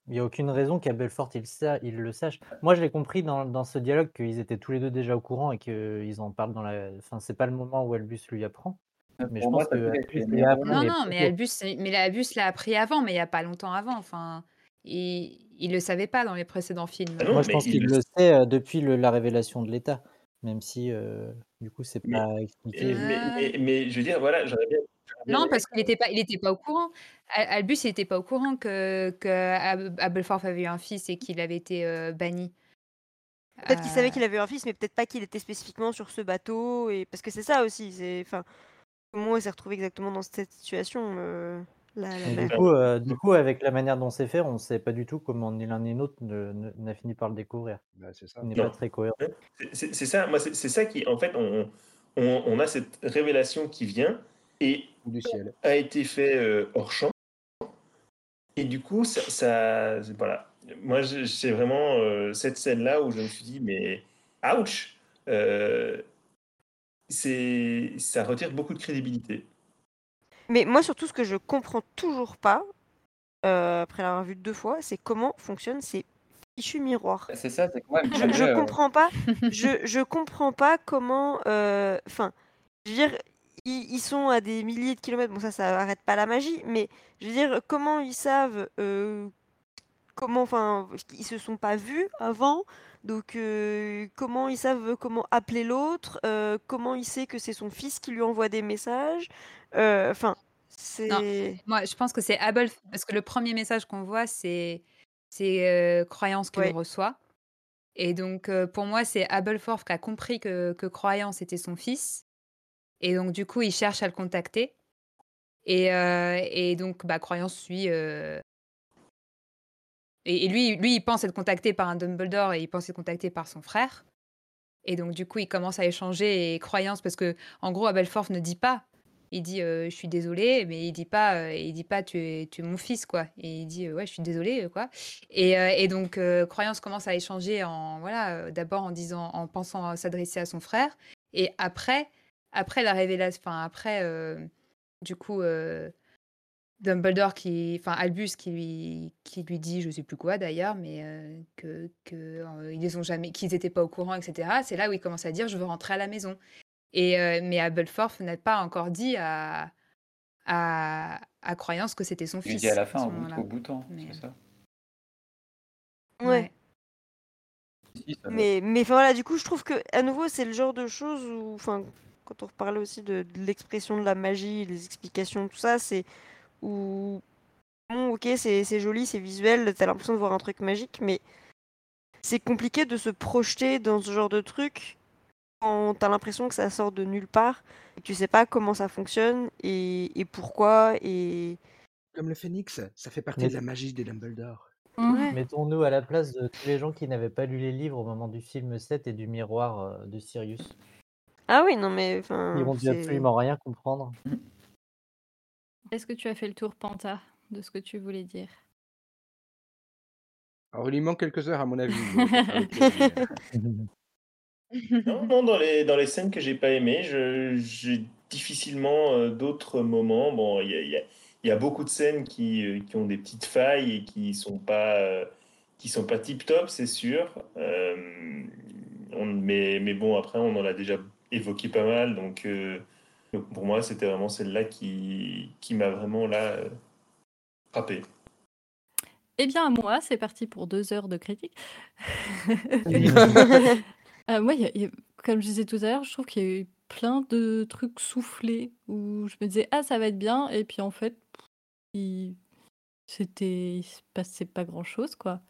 Il n'y a aucune raison qu'Abelfort il, il le sache. Moi, je l'ai compris dans, dans ce dialogue qu'ils étaient tous les deux déjà au courant et qu'ils en parlent dans la. Enfin, c'est pas le moment où Albus lui apprend. Mais je moi, pense que Albus lui Non, non, mais Albus, mais Albus l'a appris avant, mais il n'y a pas longtemps avant. Enfin, il, il le savait pas dans les précédents films. Ah non, Moi, je pense il qu'il le sait euh, depuis le- la révélation de l'État, même si euh, du coup, c'est Mais- pas expliqué. Mais, mais- mais je veux dire, voilà, j'aurais bien. Non, parce qu'il n'était pas, il était pas au courant. Al- Albus n'était pas au courant que, que Abelforth avait eu un fils et qu'il avait été euh, banni. Peut-être qu'il savait Euh, qu'il avait un fils, mais peut-être pas qu'il était spécifiquement sur ce bateau. Et parce que c'est ça aussi. C'est enfin comment il s'est retrouvé exactement dans cette situation. euh, la, la Et mère. du, coup, euh, du coup, avec la manière dont c'est fait, on ne sait pas du tout comment ni l'un ni l'autre n'a fini par le découvrir. bah, c'est ça. Il n'est pas très cohérent. C'est- ça, moi, c'est ça qui, en fait, on, on, on a cette révélation qui vient et Ou du ciel. a été fait euh, hors champ. Et du coup, ça, voilà. Moi, c'est vraiment euh, cette scène-là où je me suis dit, mais ouch, euh, c'est, ça retire beaucoup de crédibilité. Mais moi, surtout, ce que je comprends toujours pas, euh, après l'avoir vu deux fois, c'est comment fonctionnent ces fichus miroirs. C'est ça, c'est quand même. Je, jamais, je euh, comprends pas. (laughs) je, je comprends pas comment. euh, Enfin, je veux dire, ils, ils sont à des milliers de kilomètres. Bon, ça, ça arrête pas la magie. Mais je veux dire, comment ils savent euh, comment. Enfin, ils se sont pas vus avant. Donc, euh, comment ils savent comment appeler l'autre euh, Comment il sait que c'est son fils qui lui envoie des messages Euh, Enfin, c'est. Moi, je pense que c'est Abel, parce que le premier message qu'on voit, c'est c'est euh, Croyance qui Ouais. le reçoit. Et donc, euh, pour moi, c'est Abelforth qui a compris que, que Croyance était son fils. Et donc, du coup, il cherche à le contacter. Et, euh, et donc, bah, Croyance suit, euh, Et, et lui, lui, il pense être contacté par un Dumbledore et il pense être contacté par son frère. Et donc, du coup, il commence à échanger et croyances parce que, en gros, Abelforth ne dit pas. Il dit euh, je suis désolé, mais il dit pas, euh, il dit pas tu es, tu es mon fils quoi. Et il dit euh, ouais je suis désolé quoi. Et, euh, et donc euh, croyance commence à échanger en voilà euh, d'abord en disant, en pensant s'adresser à son frère et après, après la révélation, enfin après euh, du coup euh, Dumbledore qui, enfin Albus qui lui, qui lui dit, je sais plus quoi d'ailleurs, mais euh, que, que euh, ils ont jamais, qu'ils étaient pas au courant, etc. C'est là où il commence à dire, je veux rentrer à la maison. Et euh, mais Aberforth n'a pas encore dit à, à, à Croyance que c'était son Il fils. dit à la fin, au bout, de temps, Mais, c'est ça? Ouais. Si, ça- Mais, mais enfin, voilà, du coup, je trouve que, à nouveau, c'est le genre de choses où, enfin, quand on reparlait aussi de, de l'expression de la magie, des explications, tout ça, c'est où, bon, ok, c'est c'est joli, c'est visuel, t'as l'impression de voir un truc magique, mais c'est compliqué de se projeter dans ce genre de truc quand t'as l'impression que ça sort de nulle part, et que tu sais pas comment ça fonctionne et, et pourquoi, et. Comme le phénix, ça fait partie Mais- de la magie des Dumbledore. Ouais. Mettons-nous à la place de tous les gens qui n'avaient pas lu les livres au moment du film 7 et du miroir euh, de Sirius. Ah oui, non, mais enfin. Ils vont absolument rien comprendre. Est-ce que tu as fait le tour, Panta, de ce que tu voulais dire? Alors, il lui manque quelques heures, à mon avis. (laughs) Non, non, dans les, dans les scènes que j'ai pas aimées, je- j'ai difficilement euh, d'autres moments. Bon, il y a, il y a- y a beaucoup de scènes qui, euh, qui ont des petites failles et qui sont pas, euh, qui sont pas tip-top, c'est sûr. Euh, on- mais, mais bon, après, on en a déjà évoqué pas mal. Donc, euh, donc pour moi, c'était vraiment celle-là qui, qui m'a vraiment là euh, frappé. Eh bien, moi, c'est parti pour deux heures de critique. (laughs) Euh, moi, comme je disais tout à l'heure, je trouve qu'il y a eu plein de trucs soufflés où je me disais, ah, ça va être bien, et puis en fait, il... c'était, se passait pas grand-chose, quoi.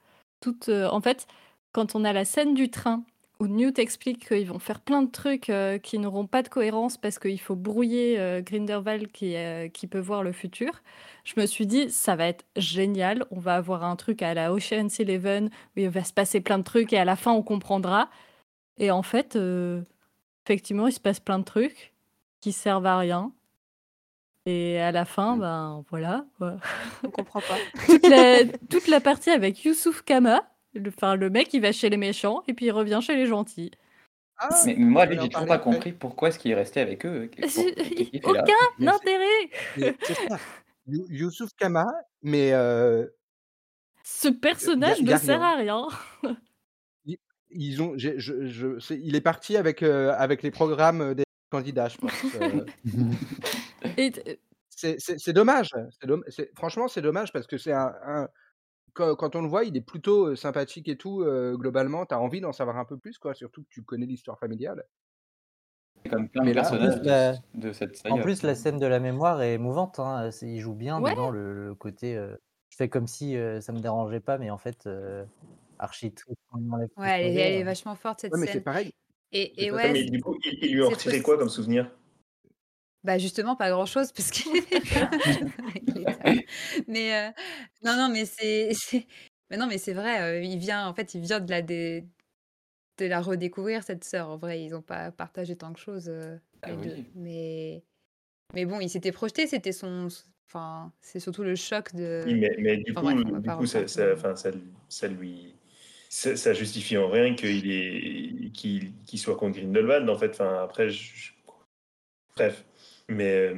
Tout, euh, en fait, quand on a la scène du train où Newt explique qu'ils vont faire plein de trucs euh, qui n'auront pas de cohérence parce qu'il faut brouiller euh, Grindelwald qui, euh, qui peut voir le futur, je me suis dit, ça va être génial, on va avoir un truc à la Ocean's Eleven où il va se passer plein de trucs et à la fin on comprendra. Et en fait, euh, effectivement, il se passe plein de trucs qui servent à rien. Et à la fin, ben voilà. quoi. On comprend pas. (laughs) toute, la, toute la partie avec Youssouf Kama, le, enfin, le mec, il va chez les méchants et puis il revient chez les gentils. Ah, Mais, mais moi, lui, j'ai toujours pas après. compris pourquoi est-ce qu'il est resté avec eux. (laughs) Pour- Aucun intérêt Youssouf Kama, mais euh, Ce personnage ne sert rien. à rien. (laughs) ils ont, j'ai- je, je, c'est- il est parti avec, euh, avec les programmes des candidats, je pense. euh. (laughs) C'est c'est- c'est dommage. franchement, c'est dommage parce que c'est un, un- quand, quand on le voit, il est plutôt euh, sympathique et tout. euh, globalement, tu as envie d'en savoir un peu plus, quoi. Surtout que tu connais l'histoire familiale. Comme plein de Mais là, personnages en plus, la- de, cette saga. En plus, la scène de la mémoire est émouvante. hein. Il joue bien Ouais. dedans le, le côté. euh, je fais comme si euh, ça me dérangeait pas, mais en fait, euh, archi triste Ouais, elle est, son elle est verre. vachement forte cette Ouais, mais c'est scène. pareil. Et, ouais, ça, mais du coup, il, il lui ont c'est retiré quoi comme souvenir? Bah justement pas grand chose parce que (laughs) mais euh, non non mais c'est c'est- mais non mais c'est vrai euh, il vient en fait il vient de la dé- de la redécouvrir cette sœur en vrai ils ont pas partagé tant de choses euh, Ah oui. mais mais bon il s'était projeté c'était son enfin c'est surtout le choc de Oui, mais, mais du Enfin, coup, bref, du coup ça, ça, ça, ça lui. Ça, ça justifie en rien qu'il est, qu'il, soit contre Grindelwald, en fait. Enfin, après, je- je- bref. Mais euh,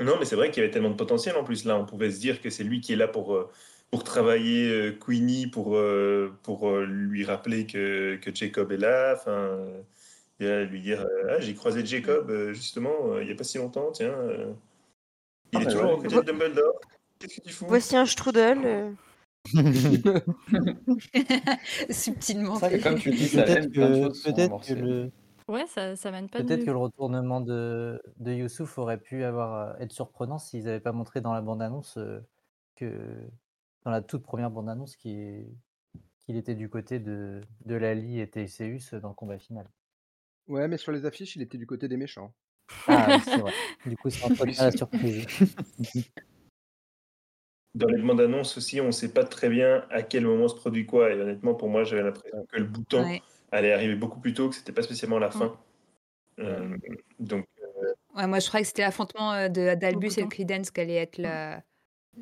non, mais c'est vrai qu'il y avait tellement de potentiel en plus. Là, on pouvait se dire que c'est lui qui est là pour, euh, pour travailler euh, Queenie, pour, euh, pour euh, lui rappeler que, que Jacob est là. Enfin, euh, lui dire euh, Ah, j'ai croisé Jacob euh, justement euh, il n'y a pas si longtemps, tiens. euh, il Ah, est bah toujours ouais. aux côtés de Dumbledore. Qu'est-ce que tu fous? Voici un strudel. (laughs) subtilement C'est vrai que comme tu dis, ça Peut-être que, le, ouais, ça, ça mène pas de peut-être nulle que le retournement de, de Youssouf aurait pu avoir, euh, être surprenant s'ils n'avaient pas montré dans la bande-annonce euh, que dans la toute première bande-annonce qu'il était du côté de, de Lali et Théséus dans le combat final. Ouais, mais sur les affiches, il était du côté des méchants. Ah, oui, c'est vrai. Du coup, ça entretient (laughs) la surprise. (laughs) dans les bandes annonces aussi, on ne sait pas très bien à quel moment se produit quoi. Et honnêtement, pour moi, j'avais l'impression que le bouton Ouais. allait arriver beaucoup plus tôt, que c'était pas spécialement la fin. Euh, donc, Ouais, moi, je croyais que c'était l'affrontement euh, de d'Albus et de. Credence qui allait être la,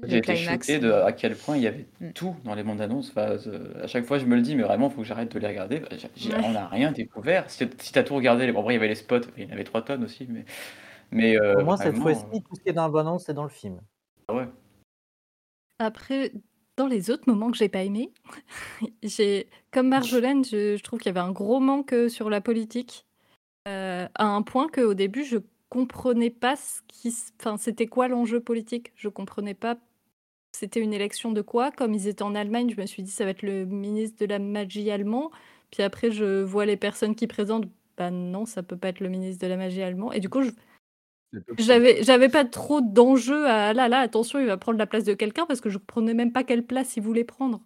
J'ai le été choqué de à quel point il y avait Mm. tout dans les bandes annonces. Enfin, euh, à chaque fois, je me le dis, mais vraiment, il faut que j'arrête de les regarder. J'ai- j'ai- Ouais. On n'a rien découvert. Si, si tu as tout regardé, les... bon, après, il y avait les spots, il y en avait 3 tonnes aussi, mais, mais euh, Au moins, cette fois-ci, tout ce qui est dans la bande-annonce, c'est dans le film. euh, ouais. Après, dans les autres moments que j'ai pas aimés, (laughs) j'ai, comme Marjolaine, je, trouve qu'il y avait un gros manque euh, sur la politique, euh, à un point qu'au début, je comprenais pas ce qui, enfin, c'était quoi l'enjeu politique. Je comprenais pas. C'était une élection de quoi Comme ils étaient en Allemagne, je me suis dit ça va être le ministre de la magie allemand. Puis après, je vois les personnes qui présentent. Bah non, ça peut pas être le ministre de la magie allemand. Et du coup, je. J'avais, j'avais pas trop d'enjeu à là, là, attention, il va prendre la place de quelqu'un parce que je comprenais même pas quelle place il voulait prendre.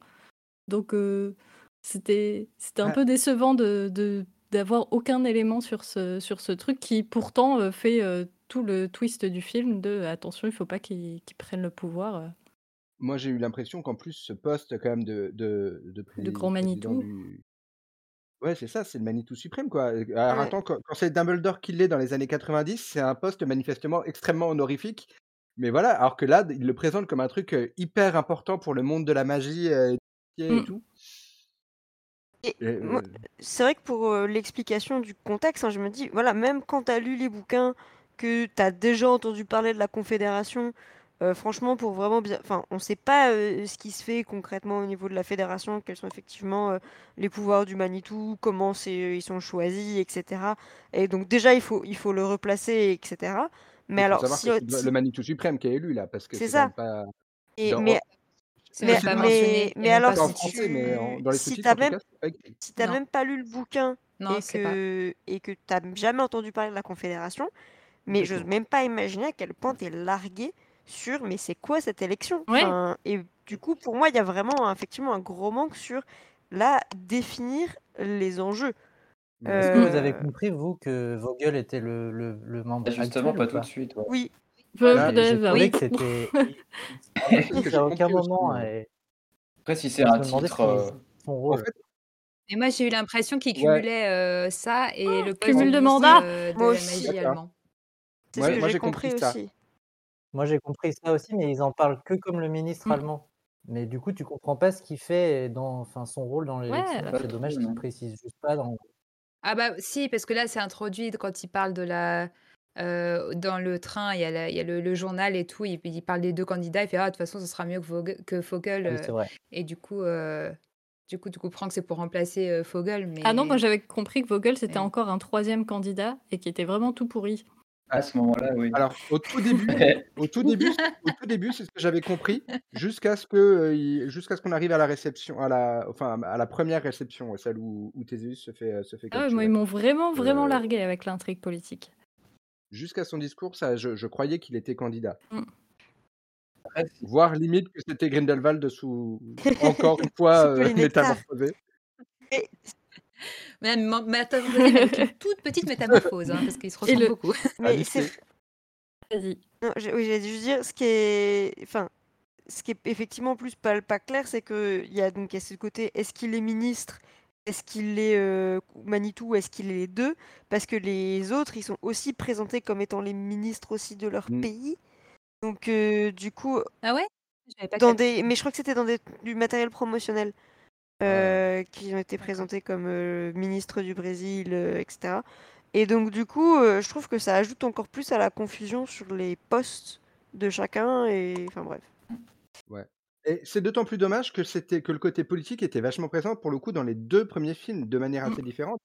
Donc, euh, c'était, c'était un Ouais. peu décevant de, de- d'avoir aucun élément sur ce, sur ce truc qui pourtant euh, fait euh, tout le twist du film de attention, il faut pas qu'il, qu'il prenne le pouvoir. Moi, j'ai eu l'impression qu'en plus, ce poste quand même de, de, de, pré- De grand Manitou. du... Ouais, c'est ça, c'est le Manitou suprême, quoi. Alors, Ouais. attends, quand, quand c'est Dumbledore qui l'est dans les années 90, c'est un poste manifestement extrêmement honorifique. Mais voilà, alors que là, il le présente comme un truc euh, hyper important pour le monde de la magie euh, et Mm. tout. Et Et, moi, euh, c'est vrai que pour euh, l'explication du contexte, hein, je me dis, voilà, même quand tu as lu les bouquins, que tu as déjà entendu parler de la Confédération, euh, franchement, pour vraiment bien. Enfin, on ne sait pas euh, ce qui se fait concrètement au niveau de la Fédération, quels sont effectivement euh, les pouvoirs du Manitou, comment c'est, euh, ils sont choisis, etc. Et donc, déjà, il faut, il faut le replacer, etc. Mais il faut alors, si, que c'est si- le Manitou suprême qui est élu, là, parce que C'est ça. pas... et, dans- mais, mais, pas mais, alors, si français, tu, tout même cas, si même pas lu le bouquin Non, et pas. que et que t'as jamais entendu parler de la Confédération, mais j'ose Complètement. même pas imaginer à quel point t'es largué sur mais c'est quoi cette élection? Ouais. Enfin, et du coup pour moi il y a vraiment un- effectivement un gros manque sur là définir les enjeux. Est-ce que vous avez Euh, compris, vous, que Vogel était le, le, le membre Bah, Justement, actuel pas ou tout de suite. ouais. oui, Peu Ah, de- trouvé oui. que c'était. (laughs) Ah, que à aucun moment. et Après, si c'est je un titre. euh, son En rôle. fait, Et moi, j'ai eu l'impression qu'il ouais, cumulait euh, ça et le poste Cumul de mandat euh, de moi la aussi, magie allemand. c'est Moi, ce que j'ai compris compris ça. aussi. Moi, j'ai compris ça aussi, mais ils en parlent que comme le ministre Mm. allemand. Mais du coup, tu comprends pas ce qu'il fait dans, enfin, son rôle dans l'élection. Ouais. pas C'est dommage trop, qu'il non. précise juste pas dans. Ah bah si, parce que là, c'est introduit quand il parle de la... euh, dans le train, il y a, la- il y a le, le journal et tout, il, il parle des deux candidats, il fait « Ah, de toute façon, ce sera mieux que Vogel. Que Vogel, Ah oui, euh, c'est vrai. et du coup, euh, du coup, tu comprends que c'est pour remplacer euh, Vogel, mais... Ah non, moi j'avais compris que Vogel c'était mais- encore un troisième candidat et qui était vraiment tout pourri. À ce moment-là, oui. Alors, au tout début, (laughs) au tout début, au tout début, c'est ce que j'avais compris, jusqu'à ce que, euh, jusqu'à ce qu'on arrive à la réception, à la, enfin, à la première réception, celle où, où Théséus se fait, euh, se fait Ah moi ils m'ont vraiment, vraiment Euh, largué avec l'intrigue politique. Jusqu'à son discours, ça, je, je croyais qu'il était candidat. Mm. Si- Voire limite que c'était Grindelwald sous, (laughs) encore une fois, euh, métamorphosé. Et- Avec une toute petite métamorphose, hein, parce qu'ils se ressemblent le- beaucoup. Mais c'est Vas-y. Oui, j'allais juste dire, ce qui est, enfin, ce qui est effectivement plus pas, pas clair, c'est que il y a donc il y a ce côté, est-ce qu'il est ministre, est-ce qu'il est euh, Manitou, est-ce qu'il est les deux, parce que les autres, ils sont aussi présentés comme étant les ministres aussi de leur Mm. pays. Donc euh, du coup, Ah ouais? Pas dans des, mais je crois que c'était dans des, du matériel promotionnel euh, qui ont été présentés comme euh, ministre du Brésil, euh, etc. Et donc du coup, euh, je trouve que ça ajoute encore plus à la confusion sur les postes de chacun et enfin bref. Ouais. Et c'est d'autant plus dommage que c'était que le côté politique était vachement présent pour le coup dans les deux premiers films de manière assez différente.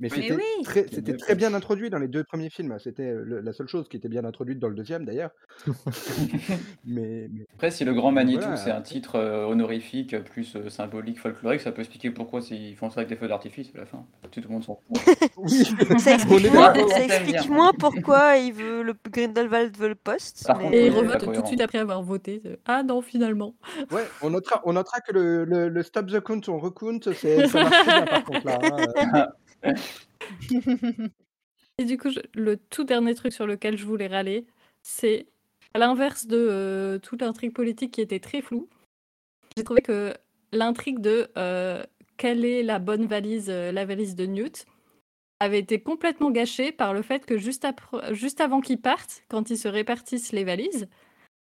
Mais c'était oui très, bien introduit dans les deux premiers films. C'était le- la seule chose qui était bien introduite dans le deuxième d'ailleurs. (laughs) mais, mais Après, si le grand Manitou, voilà. c'est un titre euh, honorifique, euh, plus euh, symbolique, folklorique, ça peut expliquer pourquoi ils font ça avec des feux d'artifice à la fin. Tout le monde s'en fout. (laughs) oui, (laughs) Ça explique, moins, ça explique pourquoi il veut le Grindelwald veut le poste. Par mais- contre, Et il revote tout de suite après avoir voté. euh, Ah non, finalement. Ouais, on notera, on notera que le, le, le stop the count, on recount, c'est, ça marche bien par contre là. hein. (laughs) Et du coup, je- le tout dernier truc sur lequel je voulais râler, c'est à l'inverse de euh, toute l'intrigue politique qui était très floue, j'ai trouvé que l'intrigue de euh, quelle est la bonne valise, euh, la valise de Newt, avait été complètement gâchée par le fait que juste, avant qu'ils partent, quand ils se répartissent les valises,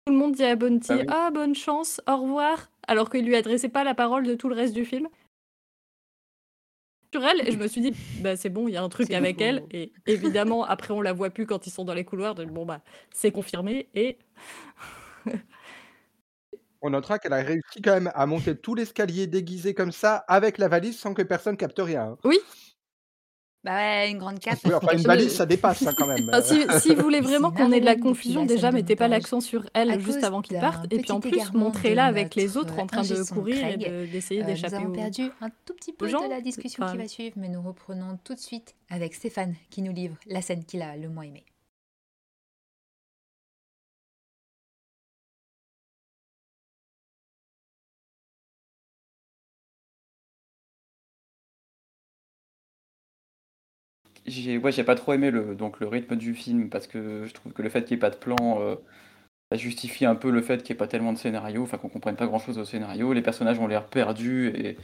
tout le monde dit à Bounty Ah oui. Ah, bonne chance, au revoir, alors qu'il lui adressait pas la parole de tout le reste du film. Sur elle, et je me suis dit, bah, c'est bon, il y a un truc avec beau. elle. Et évidemment, après, on la voit plus quand ils sont dans les couloirs. Donc, bon, bah, c'est confirmé. Et On notera qu'elle a réussi quand même à monter tout l'escalier déguisé comme ça avec la valise sans que personne capte rien. hein. Bah ouais, une grande cape. Oui, enfin, une valise, ça dépasse hein, quand même. (laughs) Enfin, si, si vous voulez vraiment qu'on ait de la confusion, déjà, mettez pas l'accent sur elle juste avant qu'ils d'un partent. Et puis en plus, montrez-la avec les autres en train de courir et de- d'essayer Euh, nous d'échapper avons au... perdu un tout petit peu gens, de la discussion enfin- qui va suivre, mais nous reprenons tout de suite avec Stéphane qui nous livre la scène qu'il a le moins aimée. J'ai ouais, j'ai pas trop aimé le, donc, le rythme du film parce que je trouve que le fait qu'il n'y ait pas de plan, euh, ça justifie un peu le fait qu'il n'y ait pas tellement de scénario, enfin qu'on comprenne pas grand chose au scénario. Les personnages ont l'air perdus et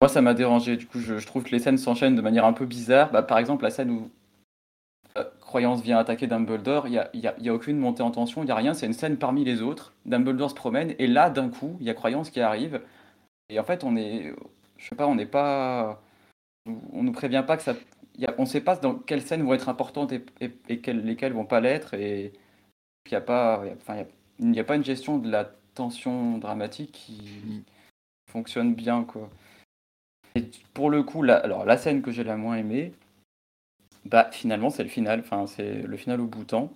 moi ça m'a dérangé. Du coup, je, trouve que les scènes s'enchaînent de manière un peu bizarre. Bah, par exemple, la scène où euh, Croyance vient attaquer Dumbledore, il n'y a, y a- il y a aucune montée en tension, il n'y a rien, c'est une scène parmi les autres. Dumbledore se promène et là d'un coup, il y a Croyance qui arrive et en fait on est, je sais pas, on n'est pas, on nous prévient pas que ça on ne sait pas dans quelles scènes vont être importantes et, et, et quelles, lesquelles vont pas l'être. Et il n'y a, pas- a- a- pas une gestion de la tension dramatique qui fonctionne bien. Quoi. Et pour le coup, la, alors, la scène que j'ai la moins aimée, bah, finalement, c'est le final. Enfin, c'est le final au bouton.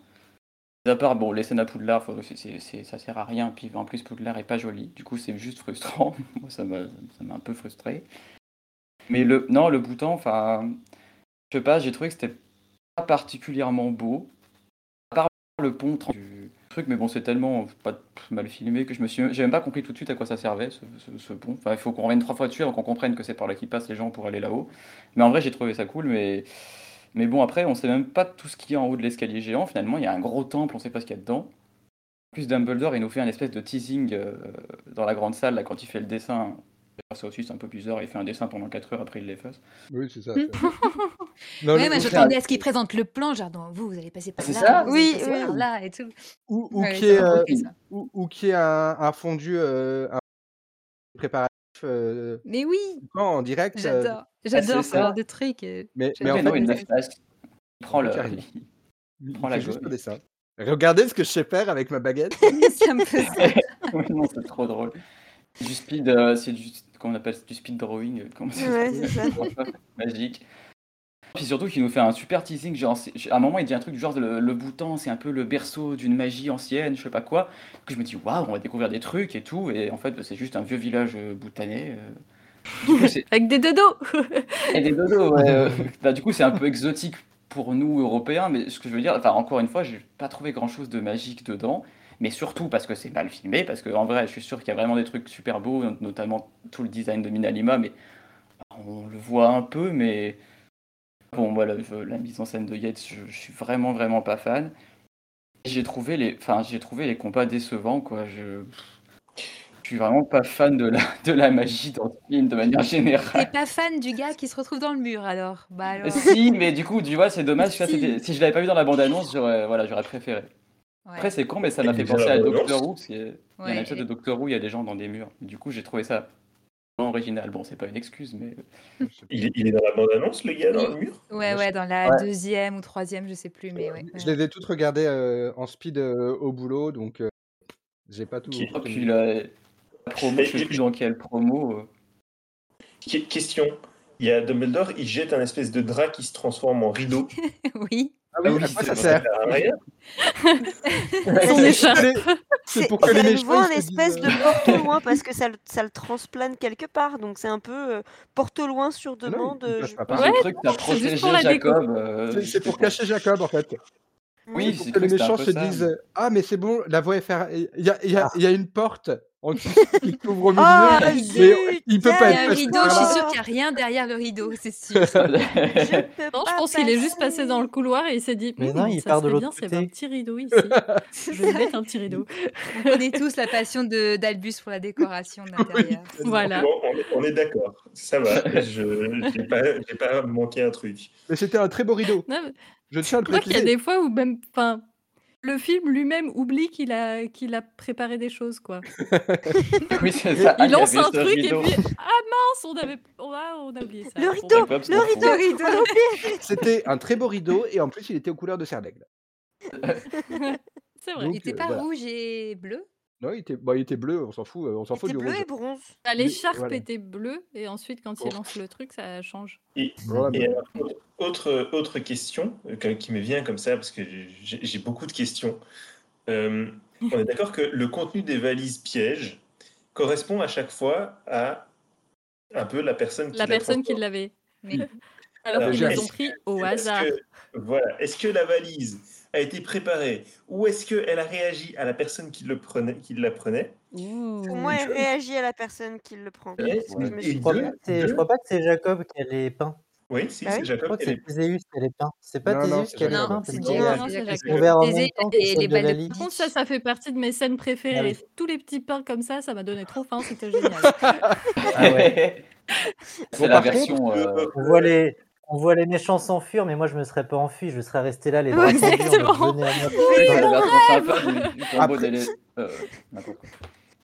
À part, bon, les scènes à Poudlard, faut- c'est- ça sert à rien. Puis en plus, Poudlard est pas joli. Du coup, c'est juste frustrant. (laughs) Moi, ça m'a un peu frustré. Mais le, non, le bouton, enfin, je sais pas, j'ai trouvé que c'était pas particulièrement beau. À part le pont du truc, mais bon, c'est tellement pas mal filmé que je me suis, j'ai même pas compris tout de suite à quoi ça servait ce pont. Enfin, il faut qu'on revienne trois fois dessus avant qu'on comprenne que c'est par là qu'ils passent les gens pour aller là-haut. Mais en vrai, j'ai trouvé ça cool, mais mais bon, après, on sait même pas tout ce qu'il y a en haut de l'escalier géant. Finalement, il y a un gros temple, on sait pas ce qu'il y a dedans. En plus, Dumbledore, il nous fait un espèce de teasing euh, dans la grande salle là, quand il fait le dessin. Ça aussi, c'est un peu bizarre. Il fait un dessin pendant 4 heures, après il l'efface. Oui, c'est ça. (laughs) Non, Ouais, mais j'attendais à ce qu'il présente le plan, genre, vous, vous allez passer par C'est là, ça vous Oui, oui. par là et tout. ou, ou Ouais, qui ça est, euh, ou, ou qui est un, un fondu, euh, un préparatif euh, Mais oui, en direct. euh, j'adore. J'adore c'est ce genre ça. de truc. euh, mais, mais en Mais non, fait, il il- le flash. (laughs) Il prend le. Il, prend la fait juste gueule. le dessin. Regardez ce que je sais faire avec ma baguette. (laughs) ça me fait ça. Non, c'est trop drôle. Du speed, euh, c'est du, comment on appelle du speed drawing, euh, comment ça Ouais, s'appelle c'est ça. (laughs) Magique. Puis surtout qu'il nous fait un super teasing, genre à un moment il dit un truc du genre le, le bouton c'est un peu le berceau d'une magie ancienne, je sais pas quoi. Que je me dis waouh on va découvrir des trucs et tout et en fait bah, c'est juste un vieux village euh, boutanais. euh. Coup (laughs) Avec des dodos (laughs) et des dodos. ouais, euh, bah, du coup c'est un peu exotique pour nous Européens, mais ce que je veux dire, enfin encore une fois j'ai pas trouvé grand chose de magique dedans. Mais surtout parce que c'est mal filmé, parce qu'en vrai, je suis sûr qu'il y a vraiment des trucs super beaux, notamment tout le design de Minalima, mais on le voit un peu, mais bon, je- la mise en scène de Yates, je, je suis vraiment, vraiment pas fan. J'ai trouvé les, enfin, j'ai trouvé les combats décevants, quoi. Je, je suis vraiment pas fan de la, de la magie dans ce film de manière T'es générale. pas fan du gars qui se retrouve dans le mur alors Bah alors. Si, mais du coup, tu vois, c'est dommage. Si. je l'avais pas vu dans la bande-annonce, j'aurais, voilà, j'aurais préféré. Ouais. Après, c'est con, mais ça m'a fait penser à Doctor Who, parce qu'il y a- il y a un Ouais, de Doctor Who, il y a des gens dans des murs. Du coup, j'ai trouvé ça vraiment original. Bon, c'est pas une excuse, mais Il, est- il est dans la bande-annonce, le gars, dans le mur? Ouais, ouais, dans la Ouais. deuxième ou troisième, je sais plus, mais ouais. Je les ai toutes regardées euh, en speed euh, au boulot, donc euh, j'ai pas tout. Et retenu. puis la, la promo, je sais plus dans quelle promo. euh. Que- Question. Il y a Dumbledore, il jette un espèce de drap qui se transforme en rideau. (laughs) oui. Ah oui, Ah oui, à quoi c'est ça sert sert à rien. Son écharpe C'est pour que les méchants, un espèce disent, de porte-loin (laughs) parce que ça, le- ça le transplane quelque part. Donc c'est un peu euh, porte-loin sur Ah non, demande. euh, c'est juste protégé pour la déco. Jacob. euh, C'est- pour cacher Jacob en fait. Oui, pour que les méchants se disent mais- Ah, mais c'est bon, la voie est fermée. Il y a, il y a- il y a une porte. En tissu qui s'ouvre au milieu. Ah, mais il peut Il pas y être a un rideau, je suis sûre qu'il n'y a rien derrière le rideau, c'est sûr. (laughs) Je Non, je pense qu'il est juste passé dans le couloir et il s'est dit Mais «Hmm, non, il ça part de serait l'autre y avait un côté. petit rideau ici. Je vais mettre un petit rideau. On connaît tous la passion de d'Albus pour la décoration (laughs) de l'intérieur. Voilà. Bon, on est, d'accord. Ça va. Je n'ai pas, pas manqué un truc. Mais c'était un très beau rideau. Non, mais Je tiens à le je crois qu'il y a préciser. des fois où même, enfin, le film lui-même oublie qu'il a, qu'il a préparé des choses, quoi. (laughs) Oui, c'est ça. (laughs) Il lance un truc rideau. et puis ah mince, on avait, on a, on a oublié ça. Le rideau, le rideau, Le rideau. C'était un très beau rideau et en plus il était aux couleurs de serre d'aigle. (laughs) C'est vrai. Donc, Il était euh, pas voilà. rouge et bleu? Non, il était, bah, il était bleu, on s'en fout, euh, on s'en fout du bleu rouge. et bronze. Bah, L'écharpe voilà. était bleue et ensuite quand il lance le truc, ça change. Et, Voilà, et mais- alors, autre, autre question euh, qui me vient comme ça, parce que j'ai beaucoup de questions. Euh, on est d'accord que le contenu des valises pièges correspond à chaque fois à un peu la personne qui La personne qui l'avait. Alors Alors, qu'ils déjà, les ont est-ce pris au hasard. que- voilà. Est-ce que la valise a été préparée ou est-ce qu'elle a réagi à la personne qui, le prenait, qui la prenait? Pour moi, elle réagit à la personne qui le prend? Que je crois deux- deux- je crois pas que c'est Jacob qui a les peint. Oui, si, Bah c'est oui. Je crois Jacob que qui c'est est a les peint. C'est pas a les Jacob. peint c'est Jacob. Jacob. les. Par contre, ça, ça fait partie de mes scènes préférées. Ah oui. Tous les petits pains comme ça, ça m'a donné trop faim, c'était (laughs) génial. Ah ouais. C'est Bon, la version. contre, euh, On voit les, on voit les méchants s'enfuir, mais moi je me serais pas enfui, je serais resté là les bras Après- les- euh, quoi.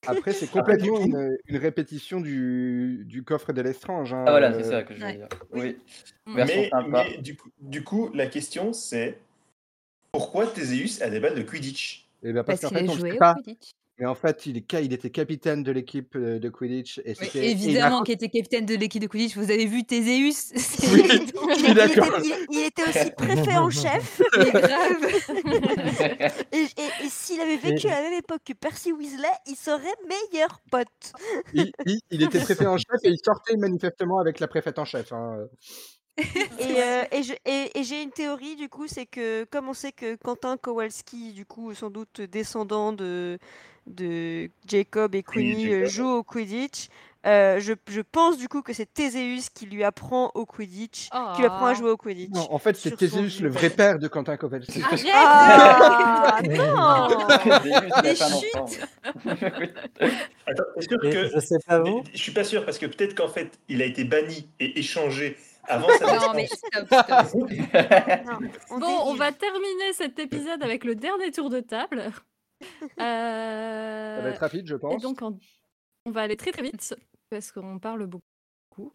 Après, c'est du complètement une, une répétition du, du coffre de l'estrange. hein, Ah voilà, euh, c'est ça que je ouais. dire. Oui. Mm. Mais, du, coup, du coup, la question c'est pourquoi Théséus a des balles de Quidditch? Eh ben, parce Parce qu'en qu'il fait, a on sait pas. Quidditch. Mais en fait, il, est, ca- il était capitaine de l'équipe euh, de Quidditch. Et évidemment qu'il était capitaine de l'équipe de Quidditch. Vous avez vu Théséus (laughs) C'est Oui, Il, (laughs) était, il- il était aussi préfet en chef. Mais grave. (laughs) Et, et- et s'il avait vécu à la même époque que Percy Weasley, il serait meilleur pote. Il, il- il était préfet en chef et il sortait manifestement avec la préfète en chef. hein. Et, euh, et je- et- et j'ai une théorie du coup, c'est que comme on sait que Quentin Kowalski, du coup sans doute descendant de, de Jacob et Queenie, euh, Jacob. joue au Quidditch, euh, je, je pense du coup que c'est Théséus qui lui apprend au Quidditch, qui lui apprend à Oh. jouer au Quidditch. Non, en fait, c'est Théséus, le vrai père de Quentin. Arrête Ah non n'a Mais chut. Attends, (laughs) que, je sais pas vous. je suis pas sûr parce que peut-être qu'en fait il a été banni et échangé avant sa Non, mais stop, stop. Non, on Bon, on va terminer cet épisode avec le dernier tour de table. Ça Euh, va être rapide, je Et pense. donc, on, on va aller très très vite parce qu'on parle beaucoup.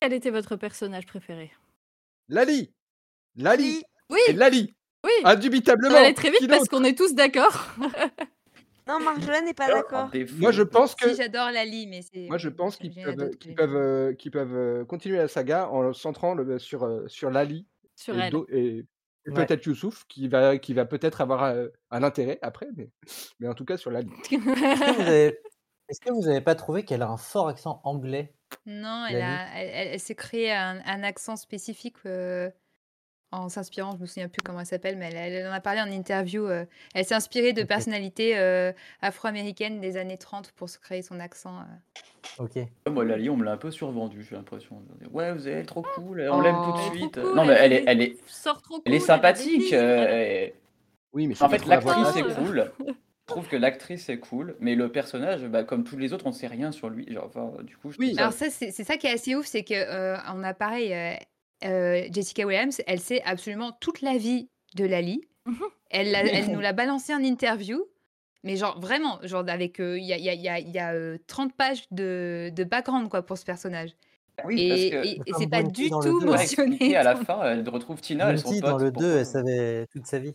Quel était votre personnage préféré? Lali Lali Oui, Et Lali oui. Ah, On Indubitablement va aller très vite parce qu'on est tous d'accord. (laughs) Non, Marjolaine n'est pas Ah, d'accord. Moi, je pense que... Si, j'adore Lali, mais c'est. Moi, je pense qu'ils peuvent, peuvent, euh, qu'ils peuvent euh, continuer la saga en le centrant le- sur, euh, sur Lali Sur et, elle. et- et Ouais. peut-être Youssouf, qui va, qui va peut-être avoir un intérêt après, mais, mais en tout cas sur Lali. Est-ce que vous (laughs) avez, est-ce que vous avez pas trouvé qu'elle a un fort accent anglais Non, elle, a, elle, elle- elle s'est créé un, un accent spécifique euh, en s'inspirant, je me souviens plus comment elle s'appelle, mais elle, elle en a parlé en interview. euh, elle s'est inspirée de personnalités euh, afro-américaines des années 30 pour se créer son accent. euh. Ok. Moi, Lali, on me l'a un peu survendu, j'ai l'impression. Ouais, vous êtes trop cool, on l'aime tout Oh. de trop suite. cool, non, mais elle elle est, elle est, Sort trop cool. elle est sympathique. euh, elle- Oui, mais En fait, l'actrice est cool. (laughs) Je trouve que l'actrice est cool, mais le personnage, bah, comme tous les autres, on sait rien sur lui. Genre, enfin, du coup, je Oui. ça- Alors ça, c'est c'est ça qui est assez ouf, c'est que euh, on a pareil, euh, euh, Jessica Williams, elle sait absolument toute la vie de Lali. Mhm. Elle, l'a- elle nous l'a balancé en interview, mais genre vraiment, genre avec, euh, il y a, y a- il y a- il y a, euh, 30 pages de, de background quoi pour ce personnage. Oui, et parce et- et c'est pas du dans le tout mentionné. expliqué à la fin, elle retrouve Tina, elles sont dans le pour- 2, elle savait toute sa vie.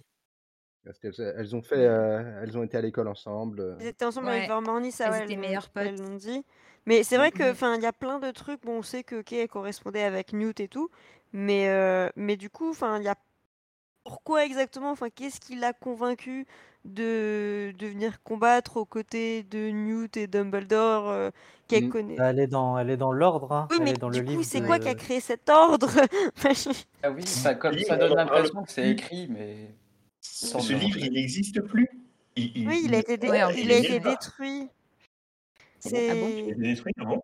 Parce qu'elles elles ont fait, euh, elles ont été à l'école ensemble. Ils étaient ensemble Ouais, avec Vermorny, ça elles ouais, étaient elles meilleures potes. elles l'ont dit. Mais c'est vrai que, Mhm. enfin, il y a plein de trucs. Bon, on sait que elle correspondait avec Newt et tout, mais euh, mais du coup, enfin, il y a pourquoi exactement, enfin, qu'est-ce qui l'a convaincu de de venir combattre aux côtés de Newt et Dumbledore euh, qu'elle Mm. connaît? Bah, elle est dans, elle est dans l'ordre. Hein. Oui, elle mais est dans du le coup, c'est de- quoi qui a créé cet ordre? (laughs) Ah oui, ça, comme, donne l'impression que c'est écrit, mais. Ce Sans ce le livre, il n'existe plus. il, il- Oui, il a été, dé- Ouais, en il a été nulle Ah bon? Il a C'est. été détruit, ah bon?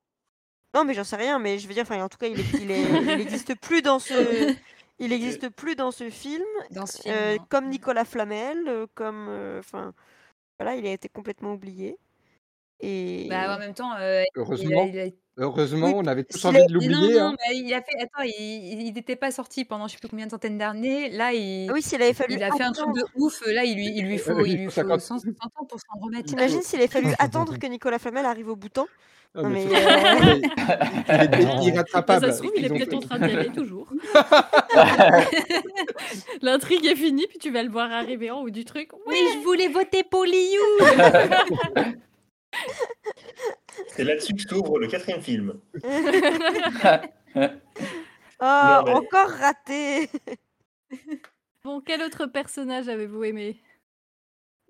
Non, mais j'en sais rien, mais je veux dire, enfin, en tout cas, il est, il est, il existe plus dans ce, (laughs) il existe plus dans ce film, Dans ce film. euh, comme Nicolas Flamel, euh, comme, euh, enfin, voilà, il a été complètement oublié. Et Bah, en même temps, euh, il a, Heureusement, il a- heureusement, oui, on avait tous envie de non, l'oublier. non, Hein. mais il a fait. Attends, il n'était pas sorti pendant je sais plus combien de centaines d'années. Là, il, ah oui, s'il avait fallu il a fait un truc attendre. de ouf. Là, il lui, il lui faut, il il lui faut faut 50 100, 100 ans pour s'en remettre. T'imagines s'il avait fallu attendre (laughs) que Nicolas Flamel arrive au bouton? Ah, Non, mais mais c'est- euh, (laughs) il est- il était Non. Bah, irrattrapable. ça se trouve, il est Ils ont peut-être fait- en train d'y aller toujours. (laughs) L'intrigue est finie, puis tu vas le voir arriver en haut du truc. Mais je voulais voter pour Liu. C'est là-dessus que s'ouvre le quatrième film. oh, (laughs) Non, mais- encore raté. Bon, quel autre personnage avez-vous aimé?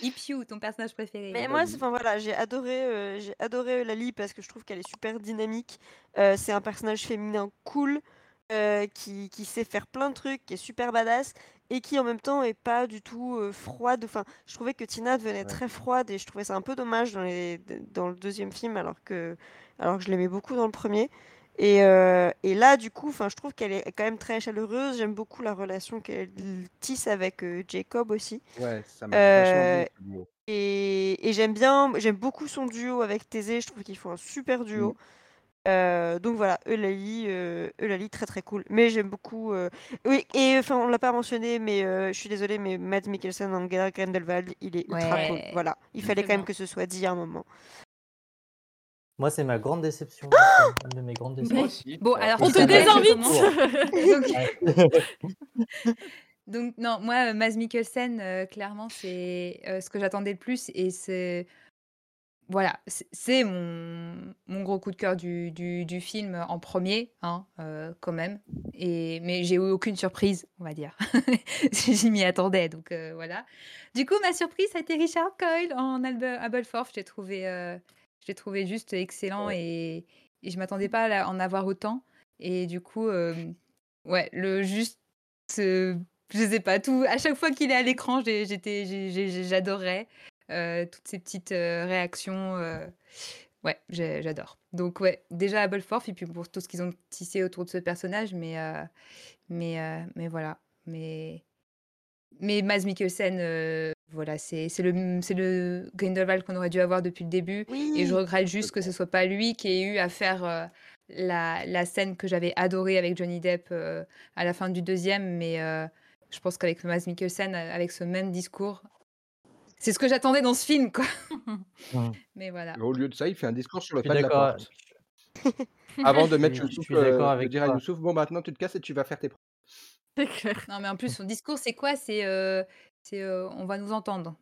Ipiu, ton personnage préféré. Mais moi, c'est- enfin voilà, j'ai adoré, euh, j'ai adoré Lali parce que je trouve qu'elle est super dynamique. Euh, c'est un personnage féminin cool, euh, qui, qui sait faire plein de trucs, qui est super badass et qui en même temps est pas du tout euh, froide. Enfin, je trouvais que Tina devenait Ouais. très froide et je trouvais ça un peu dommage dans les, dans le deuxième film alors que, alors que je l'aimais beaucoup dans le premier. Et, euh, et là, du coup, enfin, je trouve qu'elle est quand même très chaleureuse. J'aime beaucoup la relation qu'elle tisse avec euh, Jacob aussi. Ouais, ça m'a. Et, et j'aime bien, j'aime beaucoup son duo avec Thésée, je trouve qu'ils font un super duo. Euh, donc voilà, Eulalie, euh, Eulalie, très très cool. Mais j'aime beaucoup. euh, Oui, et enfin, on l'a pas mentionné, mais euh, je suis désolée, mais Mads Mikkelsen en Gerard Grindelwald, il est ultra Ouais. cool. Voilà, il fallait quand même que ce soit dit à un moment. Moi, c'est ma grande déception. c'est une de mes grandes déceptions. Aussi. Bon, alors On je te désinvite. Donc, (laughs) donc, non, moi, euh, Mads Mikkelsen, euh, clairement, c'est euh, ce que j'attendais le plus. Et c'est. Voilà, c'est- c'est mon, mon gros coup de cœur du, du, du film en premier, hein, euh, quand même. Et, mais j'ai eu aucune surprise, on va dire. (laughs) J'y m'y attendais, donc euh, voilà. Du coup, ma surprise, ça a été Richard Coyle en Aberforth. Je l'ai trouvé, euh, je l'ai trouvé juste excellent et, et je m'attendais pas à la- en avoir autant. Et du coup, euh, ouais, le juste, euh, je sais pas, tout, à chaque fois qu'il est à l'écran, j'ai- j'étais, j'ai- j'ai- j'adorais toutes ces petites euh, réactions. euh, ouais, j'adore. Donc ouais, déjà Aberforth et puis pour tout ce qu'ils ont tissé autour de ce personnage, mais euh, mais euh, mais voilà, mais mais Mads Mikkelsen, euh, voilà, c'est le c'est le Grindelwald qu'on aurait dû avoir depuis le début. Et je regrette juste que ce soit pas lui qui ait eu à faire euh, la, la scène que j'avais adorée avec Johnny Depp euh, à la fin du deuxième, mais euh, je pense qu'avec Mads Mikkelsen, euh, avec ce même discours, c'est ce que j'attendais dans ce film, quoi. (laughs) Mais voilà. Au lieu de ça, il fait un discours sur le pas de la d'accord. porte. (laughs) Avant de mettre Je- je Youssouf, suis d'accord euh, de avec dire à. Youssouf, bon maintenant tu te casses et tu vas faire tes preuves. C'est clair. Non, mais en plus, son discours, c'est quoi? C'est euh, c'est, euh, on va nous entendre.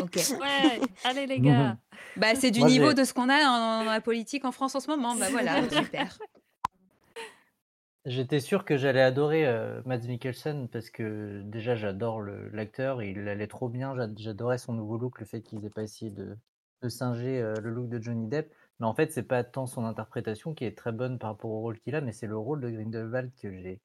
Ok. (laughs) Ouais, allez les gars. Bah, c'est du Moi, niveau de ce qu'on a dans, dans la politique en France en ce moment. Bah voilà, super. J'étais sûr que j'allais adorer euh, Mads Mikkelsen parce que déjà j'adore le- l'acteur, il allait trop bien, j'ad- j'adorais son nouveau look, le fait qu'ils aient pas essayé de, de singer euh, le look de Johnny Depp. Mais en fait, c'est pas tant son interprétation qui est très bonne par rapport au rôle qu'il a, mais c'est le rôle de Grindelwald que j'ai,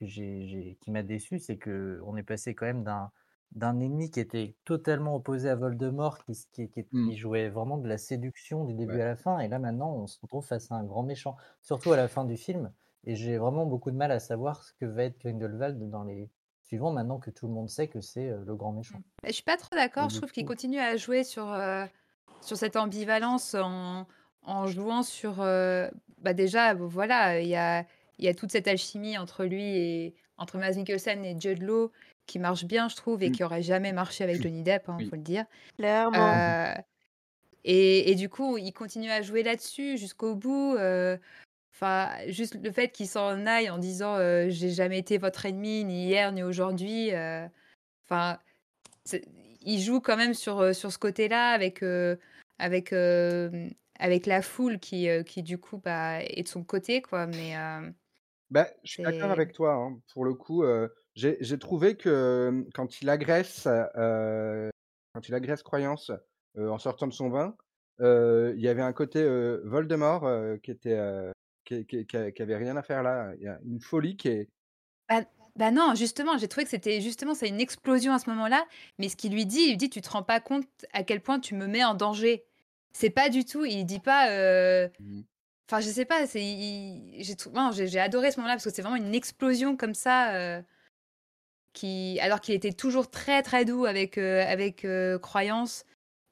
que j'ai, j'ai- qui m'a déçu, c'est que on est passé quand même d'un d'un ennemi qui était totalement opposé à Voldemort, qui, s- qui, qui- Mm. qui jouait vraiment de la séduction du début Ouais. à la fin, et là maintenant on se retrouve face à un grand méchant, surtout à la fin du film. Et j'ai vraiment beaucoup de mal à savoir ce que va être Grindelwald dans les suivants, maintenant que tout le monde sait que c'est euh, le grand méchant. Je suis pas trop d'accord. Je trouve qu'il continue à jouer sur, euh, sur cette ambivalence en, en jouant sur. euh, bah déjà, voilà, il y a, il y a toute cette alchimie entre lui et entre Mads Mikkelsen et Jude Law qui marche bien, je trouve, et Mm. qui aurait jamais marché avec Johnny Depp, il Oui. faut le dire. clairement. Euh, et, et du coup, il continue à jouer là-dessus jusqu'au bout. euh, Enfin, juste le fait qu'il s'en aille en disant euh, j'ai jamais été votre ennemi ni hier ni aujourd'hui. euh, Enfin, c'est- il joue quand même sur, euh, sur ce côté-là avec, euh, avec, euh, avec la foule qui, euh, qui du coup bah, est de son côté quoi. Mais euh, Bah, je suis d'accord C'est- avec toi. hein. Pour le coup, euh, j'ai j'ai trouvé que euh, quand il agresse, euh, quand il agresse Croyance euh, en sortant de son bain, euh, il y avait un côté euh, Voldemort euh, qui était qui, qui, avait rien à faire là. Il y a une folie qui est Bah, Bah non, justement, j'ai trouvé que c'était justement c'est une explosion à ce moment-là. Mais ce qu'il lui dit, il lui dit tu te rends pas compte à quel point tu me mets en danger. C'est pas du tout. Il dit pas. euh, Mmh. Enfin, je sais pas. C'est il- j'ai j'ai j'ai adoré ce moment-là parce que c'est vraiment une explosion comme ça. euh, qui alors qu'il était toujours très très doux avec euh, avec euh, croyance.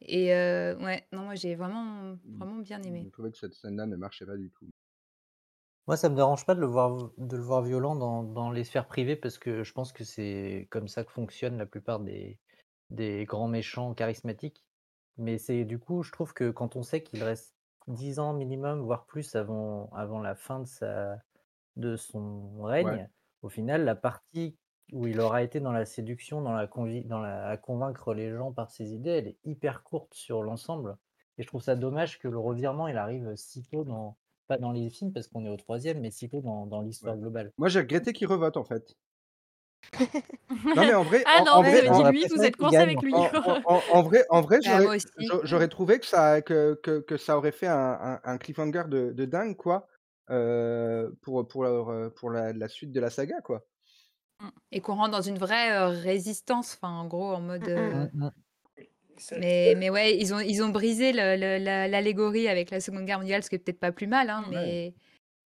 Et euh, ouais, non, moi j'ai vraiment vraiment bien aimé. Je trouvais que cette scène-là ne marchait pas du tout. Moi, ça me dérange pas de le voir, de le voir violent dans, dans les sphères privées parce que je pense que c'est comme ça que fonctionnent la plupart des, des grands méchants charismatiques. Mais c'est du coup, je trouve que quand on sait qu'il reste 10 ans minimum, voire plus avant, avant la fin de, sa, de son règne, Ouais. au final, la partie où il aura été dans la séduction, dans la, convi- dans la à convaincre les gens par ses idées, elle est hyper courte sur l'ensemble. Et je trouve ça dommage que le revirement, il arrive si tôt dans, pas dans les films parce qu'on est au troisième, mais si tôt dans, dans l'histoire globale. Moi, j'ai regretté qu'il revote, en fait. Non, mais en vrai, (laughs) Ah en, non, en vous vrai, avez en, dit en- lui, vous préféré êtes qu'il coincé gagne. avec lui. en- en- en- en vrai, en vrai, (laughs) Bah, j'aurais, trouvé que ça, que, que, que ça aurait fait un, un, un cliffhanger de, de dingue, quoi, euh, pour, pour, leur, euh, pour la, la suite de la saga, quoi. Et qu'on rentre dans une vraie euh, résistance. Enfin, en gros, en mode. Mm, mm. euh, Mm, mm. Mais, mais ouais, ils ont, ils ont brisé l'allégorie avec la Seconde Guerre mondiale, ce qui est peut-être pas plus mal, hein, Ouais. mais,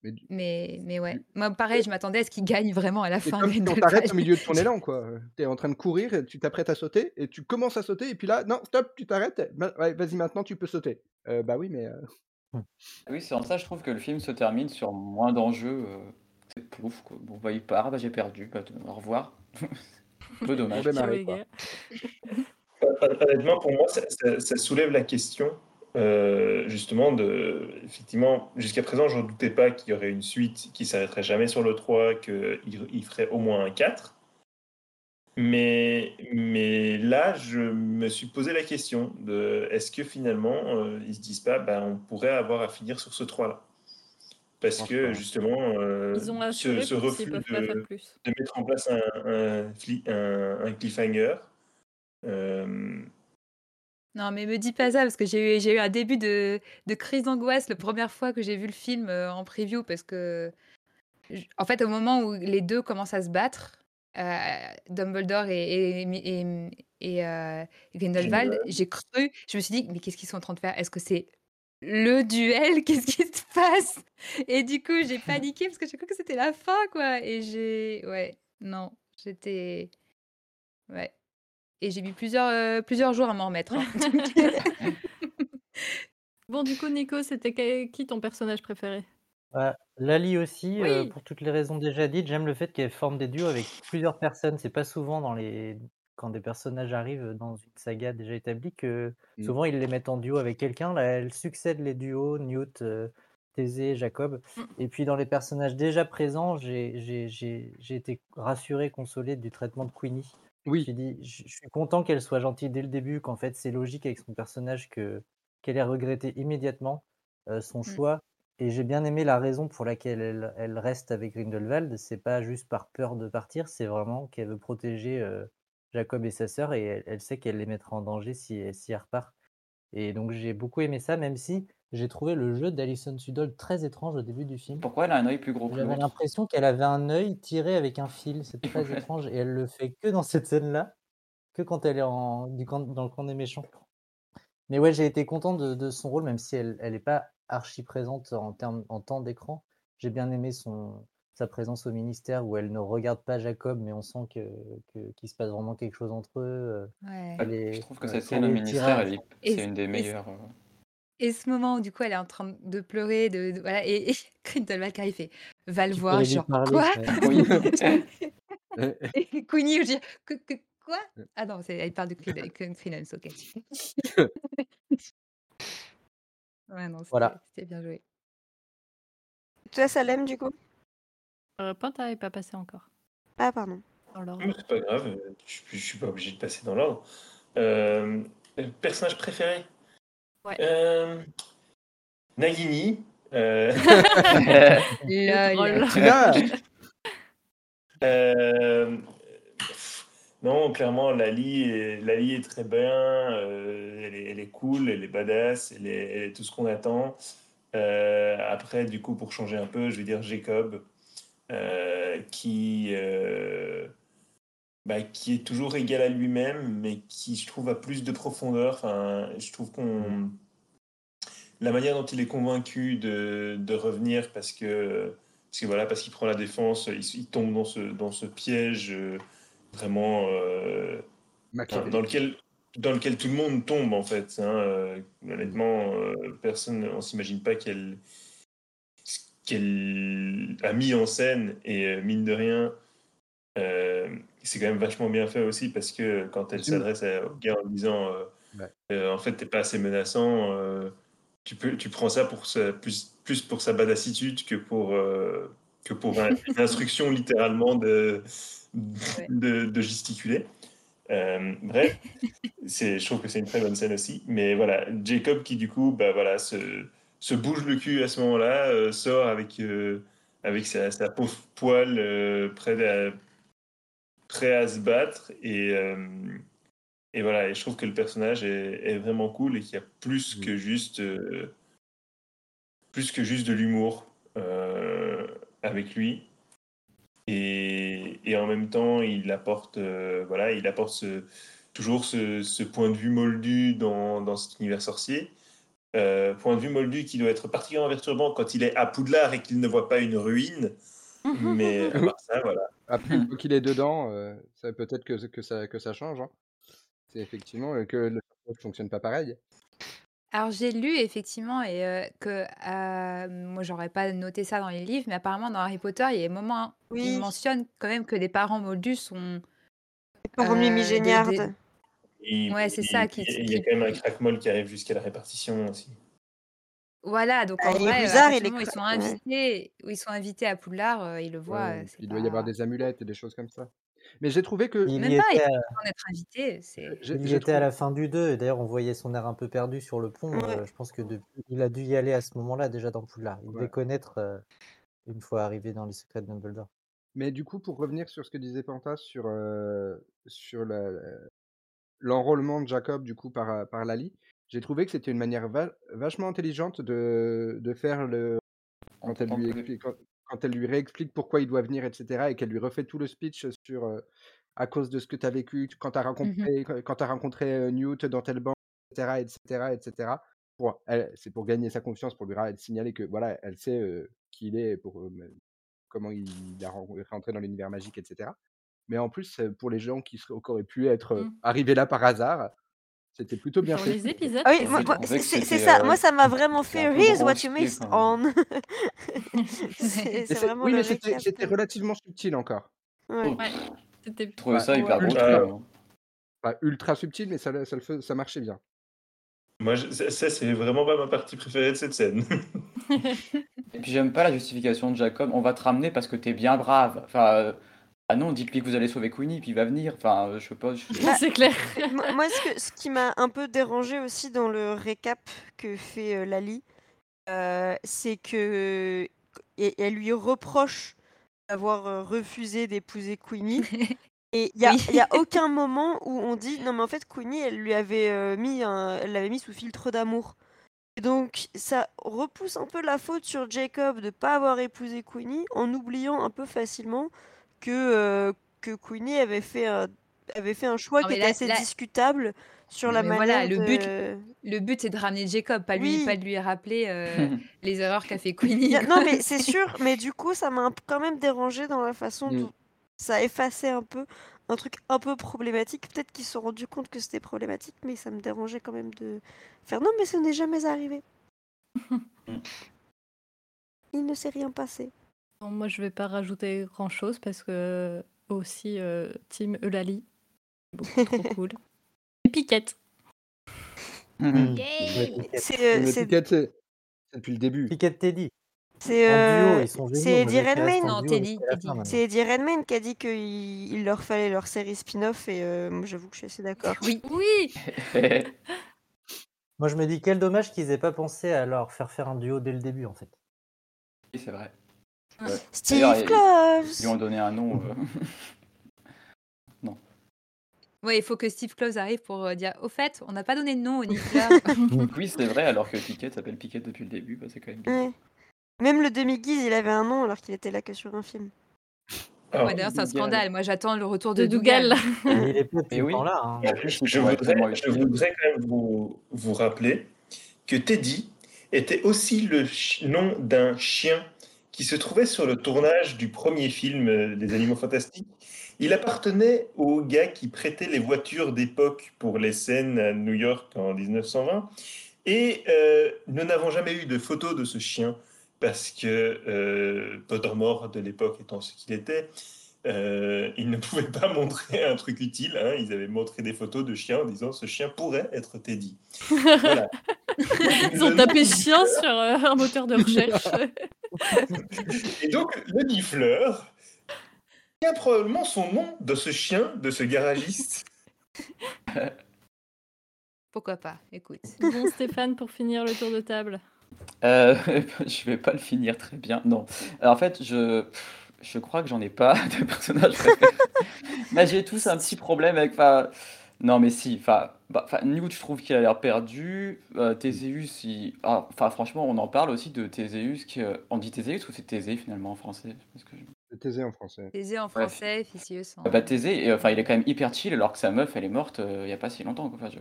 Mais, mais, mais ouais. Moi, pareil, je m'attendais à ce qu'ils gagnent vraiment à la fin. comme si on t'arrête au milieu de ton (laughs) élan, quoi. Tu es en train de courir, et tu t'apprêtes à sauter, et tu commences à sauter, et puis là, non, stop, tu t'arrêtes. bah, ouais, vas-y, maintenant, tu peux sauter. Euh, bah oui, mais... euh, Oui, c'est en ça, je trouve que le film se termine sur moins d'enjeux. euh, c'est pouf, quoi. Bon, bah, il part, bah, j'ai perdu, bah, au revoir. (laughs) Un peu dommage. démarrer, les quoi. (laughs) Honnêtement, pour moi, ça, ça- ça soulève la question, euh, justement, de. Effectivement, jusqu'à présent, je ne doutais pas qu'il y aurait une suite qui s'arrêterait jamais sur le 3, qu'il il ferait au moins un 4. Mais, mais là, je me suis posé la question de est-ce que finalement, euh, ils se disent pas, bah, on pourrait avoir à finir sur ce 3-là Parce que justement, euh, Ils ont ce, ce refus peuvent pas faire de, mettre en place un, un, fli- un- un cliffhanger, euh, Non, mais me dis pas ça, parce que j'ai eu, j'ai eu un début de, de crise d'angoisse la première fois que j'ai vu le film euh, en preview, parce que, en fait, au moment où les deux commencent à se battre, euh, Dumbledore et, et, et, et, euh, Grindelwald, j'ai cru, je me suis dit, mais qu'est-ce qu'ils sont en train de faire? Est-ce que c'est le duel? (laughs) Qu'est-ce qui se passe? Et du coup, j'ai paniqué, parce que j'ai cru que c'était la fin, quoi. Et j'ai... Ouais, non, j'étais... Ouais. Et j'ai mis plusieurs, euh, plusieurs jours à m'en remettre. hein. (laughs) Bon, du coup, Nico, c'était qui ton personnage préféré? Ouais, Lali aussi, euh, pour toutes les raisons déjà dites, j'aime le fait qu'elle forme des duos avec plusieurs personnes. C'est pas souvent dans les quand des personnages arrivent dans une saga déjà établie que Mm. souvent ils les mettent en duo avec quelqu'un. Là, elle succède les duos, Newt, euh, Thésée, Jacob. Mm. Et puis dans les personnages déjà présents, j'ai j'ai- j'ai- j'ai été rassuré, consolé du traitement de Queenie. Je Oui, je je suis content qu'elle soit gentille dès le début, qu'en fait c'est logique avec son personnage que qu'elle ait regretté immédiatement euh, son Mm. choix. Et j'ai bien aimé la raison pour laquelle elle, elle reste avec Grindelwald. C'est pas juste par peur de partir, c'est vraiment qu'elle veut protéger euh, Jacob et sa sœur et elle, elle sait qu'elle les mettra en danger si, si elle repart. Et donc j'ai beaucoup aimé ça, même si j'ai trouvé le jeu d'Alison Sudol très étrange au début du film. Pourquoi elle a un œil plus gros que J'avais l'impression qu'elle avait un œil tiré avec un fil. C'est (laughs) très Ouais. étrange et elle le fait que dans cette scène-là, que quand elle est en, du camp, dans le camp des méchants. Mais ouais, j'ai été content de, de son rôle, même si elle n'est pas archi présente en termes en temps d'écran. J'ai bien aimé son, sa présence au ministère où elle ne regarde pas Jacob, mais on sent que, que- qu'il se passe vraiment quelque chose entre eux. euh, Ouais. Est, Je trouve que cette scène au ministère, c'est une des et- meilleures. Et ce moment où du coup elle est en train de pleurer, de, de- voilà, et, et (laughs) Grindelwald qui arrive, il fait va le Tu voir, pourrais lui genre parler, quoi? ouais. (laughs) Et (laughs) Queenie, je dis que, que- quoi? Ah non, c'est- elle parle de Credence, ok. ouais, non, c'était Voilà. c'était bien joué. Toi, Salem, du coup? Euh, Panta n'est pas passé encore. Ah, pardon. Dans l'ordre. Mais c'est pas grave, euh, je, je suis pas obligé de passer dans l'ordre. Euh, personnage préféré? Ouais. Euh, Nagini. euh, Lol. Drôle. tu l'as (laughs) euh, pff, non, clairement, Lali est, Lali est très bien. euh, elle, est, elle est cool, elle est badass, elle est, elle est tout ce qu'on attend. Euh, après, du coup, pour changer un peu, je vais dire Jacob. euh, qui, euh, bah, qui est toujours égal à lui-même, mais qui, je trouve, a plus de profondeur. Enfin, je trouve qu'on. La manière dont il est convaincu de, de revenir parce que, parce que voilà, parce qu'il prend la défense, il, il tombe dans ce, dans ce piège euh, vraiment euh, dans lequel dans lequel tout le monde tombe en fait. hein, euh, honnêtement, euh, personne, on s'imagine pas qu'elle qu'elle a mis en scène et euh, mine de rien, c'est quand même vachement bien fait aussi parce que quand elle s'adresse à- au gars en disant euh, Ouais. euh, en fait t'es pas assez menaçant, euh, tu peux tu prends ça pour sa, plus plus pour sa badassitude que pour que pour un- une (laughs) instruction littéralement de de, de gesticuler. Bref, c'est, je trouve que c'est une très bonne scène aussi. Mais voilà, Jacob qui du coup, bah voilà, se, se bouge le cul à ce moment-là, sort avec, avec sa, sa pauvre poêle euh, prêt, à, prêt à se battre. Et, euh, et voilà, et je trouve que le personnage est, est vraiment cool et qu'il y a plus Mm. que juste, euh, plus que juste de l'humour euh, avec lui. Et, et en même temps, il apporte, voilà, il apporte ce, toujours ce, ce point de vue moldu dans, dans cet univers sorcier. Euh, point de vue moldu qui doit être particulièrement perturbant quand il est à Poudlard et qu'il ne voit pas une ruine. Mais (laughs) à part ça, voilà. Après, une fois qu'il est dedans, euh, ça peut-être que, que, ça, que ça change. hein. C'est effectivement euh, que le personnage fonctionne pas pareil. Alors j'ai lu effectivement et euh, que euh, moi j'aurais pas noté ça dans les livres, mais apparemment dans Harry Potter il y a des moments où Oui. il mentionne quand même que les parents moldus sont Parents Euh, Mimi des- Géniard. des- Il, Ouais, c'est il- ça qui- Il y a quand même un crack-molle qui arrive jusqu'à la répartition aussi. Voilà donc Ah, en vrai à Rusards partir et du les moment où ils cra- sont ouais. invités où ils sont invités à Poudlard euh, ils le voient Ouais, euh, c'est il doit y avoir pas- des amulettes et des choses comme ça. Mais j'ai trouvé que. Il même y pas était, ils à- peuvent en être invités c'est j'ai- il y j'ai était à trouvé- la fin du 2, et d'ailleurs on voyait son air un peu perdu sur le pont. Ouais. euh, je pense que depuis, il a dû y aller à ce moment-là déjà dans Poudlard. Il devait Ouais. connaître euh, une fois arrivé dans les secrets de Dumbledore. Mais du coup, pour revenir sur ce que disait Panta sur, euh, sur la- l'enrôlement de Jacob du coup par, euh, par Lali, j'ai trouvé que c'était une manière va- vachement intelligente de, de faire le quand elle, lui plus. explique, quand, quand elle lui réexplique pourquoi il doit venir, etc., et qu'elle lui refait tout le speech sur euh, à cause de ce que tu as vécu, quand tu as rencontré, quand, quand t'as rencontré euh, Newt dans telle banque, etc., etc., etc. Pour, c'est pour gagner sa confiance, pour lui signaler que voilà, elle sait euh, qui il est, pour, comment il a ren- rentré dans l'univers magique, etc. Mais en plus, pour les gens qui auraient pu être euh, Mm. arrivés là par hasard, c'était plutôt bien Pour fait. les épisodes Ah oui, moi, moi, c'est ça. euh, Moi, ça m'a vraiment fait un peu Here's what you grossier, missed quand même. on. c'est Mais (laughs) c'est c'est- vraiment oui, le mais c'était récap. c'était relativement subtil encore. Ouais. Ouais, c'était Je trouvais ça hyper ouais. grossier. ultra, hein. pas ultra subtil, mais ça, le- ça, le fais- ça marchait bien. Moi, je- ça, ça, c'est vraiment pas ma partie préférée de cette scène. (laughs) (laughs) Et puis j'aime pas la justification de Jacob. On va te ramener parce que t'es bien brave. Enfin, euh, ah non, dites-lui que vous allez sauver Queenie, puis il va venir. Enfin, euh, je sais pas. je- c'est clair. (laughs) Moi, moi, ce, que- ce qui m'a un peu dérangé aussi dans le récap que fait euh, Lali, euh, c'est que et- elle lui reproche d'avoir euh, refusé d'épouser Queenie. (laughs) Et il n'y a, Oui. y a aucun moment où on dit non mais en fait Queenie elle lui avait euh, mis un- elle l'avait mis sous filtre d'amour. Et donc ça repousse un peu la faute sur Jacob de pas avoir épousé Queenie en oubliant un peu facilement que euh, que Queenie avait fait un, avait fait un choix Non, qui était là- assez là- discutable sur la Mais manière voilà, le but- de... le but c'est de ramener Jacob pas lui Oui. pas de lui rappeler euh, (laughs) les erreurs qu'a fait Queenie. Non mais c'est sûr, (laughs) mais du coup ça m'a quand même dérangé dans la façon Mm. dont ça effacait un peu un truc un peu problématique. Peut-être qu'ils se sont rendus compte que c'était problématique, mais ça me dérangeait quand même de faire non mais ce n'est jamais arrivé. (laughs) Il ne s'est rien passé. Bon, moi, je vais pas rajouter grand-chose parce que aussi euh, Team Eulalie, beaucoup trop (laughs) cool. Et Piquette. Mm. Piquette. C'est depuis le début. Piquette Teddy. c'est euh, Eddie Redmayne. Non, Teddy, c'est Eddie Redmayne qui a dit qu'il il leur fallait leur série spin-off et euh, moi j'avoue que je suis assez d'accord. oui (laughs) Oui Moi, je me dis quel dommage qu'ils aient pas pensé à leur faire faire un duo dès le début, en fait. Oui, c'est vrai. Steve Kloves. Ils lui ont donné un nom. euh. (laughs) ouais il faut que Steve Claus arrive pour euh, dire au fait on n'a pas donné de nom au Nicolas (laughs) Oui, c'est vrai, alors que Piquette s'appelle Piquette depuis le début. bah, c'est quand même bien. Ouais. Même le demi-guise, il avait un nom alors qu'il était là que sur un film. Alors, Ouais, d'ailleurs, c'est un scandale. Moi, j'attends le retour de, De Dougal. (laughs) Il est pas oui. là. hein. En plus, je voudrais, je voudrais quand même vous, vous rappeler que Teddy était aussi le nom d'un chien qui se trouvait sur le tournage du premier film euh, des Animaux Fantastiques. Il appartenait au gars qui prêtait les voitures d'époque pour les scènes à New York en 1920. Et euh, nous n'avons jamais eu de photo de ce chien parce que euh, Pottermore, de l'époque étant ce qu'il était, euh, il ne (laughs) pouvait pas montrer un truc utile. hein. Ils avaient montré des photos de chiens en disant ce chien pourrait être Teddy. Voilà. (laughs) Ils ont tapé chien sur euh, un moteur de recherche. (laughs) Et donc, le nifleur a probablement son nom de ce chien, de ce garagiste. Pourquoi pas Écoute. bon, Stéphane, pour finir le tour de table. Euh, je vais pas le finir très bien. Non. Alors, en fait, je, je crois que j'en ai pas (laughs) de personnage préféré. (laughs) Mais j'ai tous un petit problème avec. Enfin, non, mais si. Enfin, bah, enfin, Newt, je trouve qu'il a l'air perdu. Euh, Théséus, il- ah, enfin, franchement, on en parle aussi de Théséus. Qui, euh, on dit Théséus ou c'est Thésée finalement en français? Parce que je- C'est Thésée en français. Thésée en français, Ficieus en... Bah, Thésée, et, enfin, il est quand même hyper chill alors que sa meuf, elle est morte euh, il y a pas si longtemps. quoi. Enfin, je-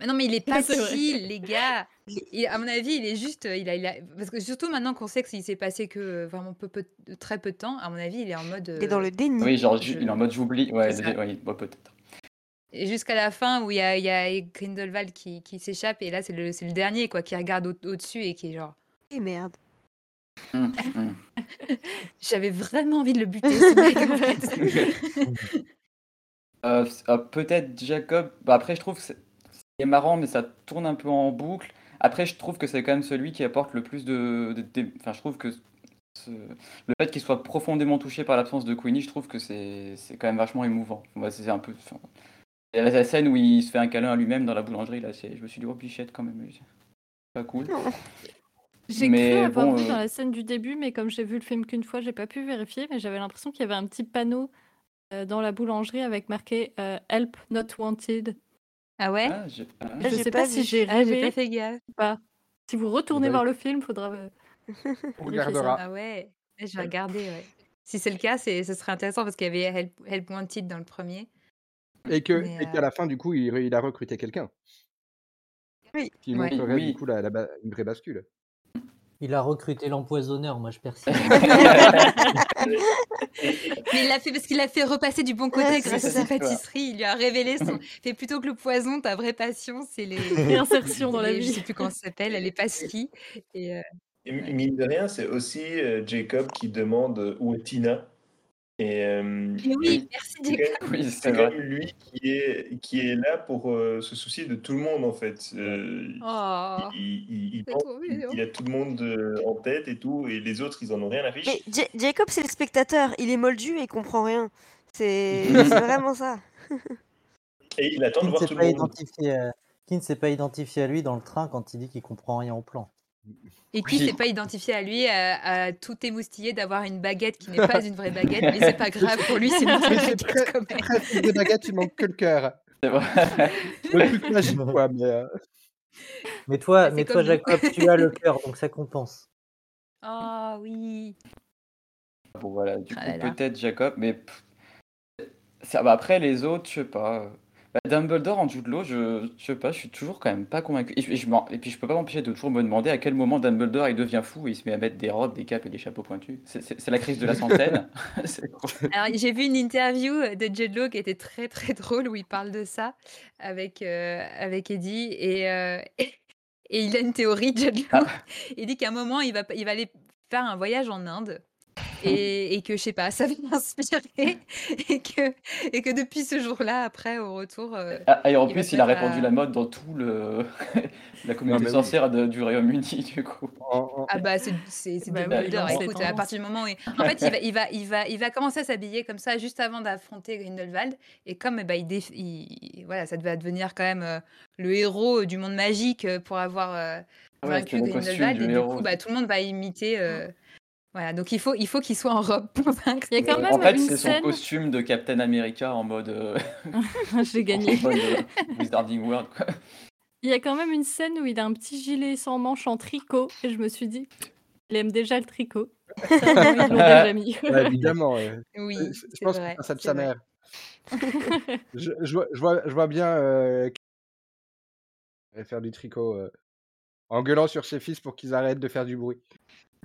Mais non, mais il est (laughs) pas vrai. chill, les gars. Il- à mon avis, il est juste, il a, il a- parce que surtout maintenant qu'on sait que s'il s'est passé que euh, vraiment peu, peu- très peu de temps, à mon avis, il est en mode. Il est dans euh, le déni. Oui, genre, Je- il est en mode j'oublie. Ouais, bon, peut-être. Et jusqu'à la fin où il y a, il y a Grindelwald qui, qui s'échappe et là c'est le, c'est le dernier quoi qui regarde au- au-dessus et qui est genre Et merde. Hum, hum. j'avais vraiment envie de le buter ce mec en fait. (laughs) Euh, euh, peut-être Jacob. Bah, après, je trouve que c'est c'est marrant, mais ça tourne un peu en boucle. Après, je trouve que c'est quand même celui qui apporte le plus de. de- de- Enfin, je trouve que ce- le fait qu'il soit profondément touché par l'absence de Queenie, je trouve que c'est c'est quand même vachement émouvant. Moi, c'est un peu. enfin, il y a la scène où il se fait un câlin à lui-même dans la boulangerie, là, c'est- je me suis dit, oh, bichette, quand même. c'est Pas cool. (laughs) J'ai Mais cru avoir bon, vu euh, dans la scène du début, mais comme j'ai vu le film qu'une fois, j'ai pas pu vérifier, mais j'avais l'impression qu'il y avait un petit panneau euh, dans la boulangerie avec marqué euh, Help Not Wanted. ah ouais? Ah, j'ai- ah. Ah, Je sais pas pas si ah j'ai rêvé pas fait gaffe pas. Si vous retournez voir le film, faudra. On regardera. ah ouais je vais regarder ouais si c'est le cas ce serait intéressant parce qu'il y avait Help, Help Wanted dans le premier Et qu'à euh, la fin, du coup, il, il a recruté quelqu'un. Oui. Qui montrerait Oui. du coup la, une vraie bascule. Il a recruté l'empoisonneur, moi je persiste. (laughs) mais il l'a fait parce qu'il l'a fait repasser du bon côté Ouais, grâce à sa pâtisserie il lui a révélé son fait plutôt que le poison ta vraie passion c'est les (laughs) Réinsertion dans la les- je vie. sais plus comment ça s'appelle les pastilles et euh, Et mine de rien, c'est aussi euh, Jacob qui demande euh, où est Tina. Et euh, mais oui merci c'est Jacob quand même- Oui, c'est c'est quand même lui qui est, qui est là pour euh, se soucier de tout le monde en fait. Euh, oh il, pense a tout le monde euh, en tête et tout, et les autres ils en ont rien à Mais fiche. Ja- Jacob, c'est le spectateur. Il est moldu et il comprend rien. C'est (laughs) c'est vraiment ça. Et il attend de voir tout le monde. qui ne s'est pas identifié à lui dans le train quand il dit qu'il comprend rien au plan. Et qui Oui. s'est pas identifié à lui, à, à tout émoustillé d'avoir une baguette qui n'est pas une vraie baguette, mais c'est pas grave pour lui, c'est une c'est baguette très, quand même. très fils de baguette, il manque que le cœur. C'est vrai. Le truc magique, quoi. Mais, euh, Mais toi, c'est mais toi. Jacob, tu as le cœur, donc ça compense. Oh oui. Bon, voilà, du Ah coup, peut-être Jacob, mais ça, bah, après les autres, je sais pas. Bah, Dumbledore en Jude Law, je, je sais pas, je suis toujours quand même pas convaincu. Et, je- et je m'en- et puis je peux pas m'empêcher de toujours me demander à quel moment Dumbledore il devient fou et il se met à mettre des robes, des capes et des chapeaux pointus. C'est- C'est c'est la crise de la centaine. (laughs) (laughs) C'est- Alors j'ai vu une interview de Jude Law qui était très très drôle où il parle de ça avec, euh, avec Eddie et, euh, et, (laughs) et il a une théorie, Jude Law. Ah. Il dit qu'à un moment il va, il va aller faire un voyage en Inde. Et, et que je sais pas, (laughs) ça va l'inspirer et que, et que depuis ce jour-là, après au retour, euh, Ah, et en plus, il a répandu à- la mode dans tout le (laughs) la communauté oui. sorcière de- du Royaume-Uni, (laughs) du coup. Ah bah c'est c'est c'est Bah oui, les Écoute, à partir du moment où il- en fait il va il va il va il va commencer à s'habiller comme ça juste avant d'affronter Grindelwald et comme ben, il, déf- il- voilà ça devait devenir quand même euh, le héros du monde magique euh, pour avoir euh, vaincu Grindelwald du et du héros. coup bah tout le monde va imiter euh, voilà donc il faut il faut qu'il soit en robe pour vaincre. Il y a quand Euh, même en fait, c'est son costume de Captain America en mode, euh, (laughs) J'ai gagné. en mode euh, Wizarding World. quoi. Il y a quand même une scène où il a un petit gilet sans manches en tricot et je me suis dit il aime déjà le tricot. (laughs) Ça, ils l'ont déjà mis. Ouais, évidemment, ouais. Oui, je pense vrai, que c'est ça de sa vrai. mère. (laughs) Je, je vois, je, vois, je vois bien euh, faire du tricot euh, en gueulant sur ses fils pour qu'ils arrêtent de faire du bruit.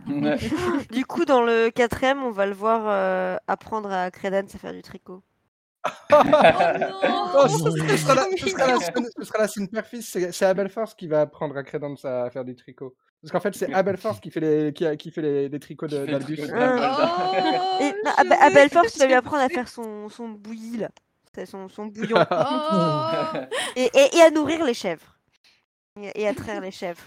Ouais. (laughs) Du coup, dans le quatrième, on va le voir euh, apprendre à Credence à faire du tricot. Oh ce, (laughs) non ce sera la, ce sera la (laughs) scène, ce sera la scène père-fils, c'est c'est Abel Force qui va apprendre à Credence à faire du tricot. Parce qu'en fait, c'est Abel Force qui fait les, qui, qui fait les, les tricots de- d'Albus. tricot de Oh, Belfort, tu vas lui apprendre à faire son, son bouilli, là. Son, son bouillon. Oh et, et, et à nourrir les chèvres. Et, et à traire les chèvres.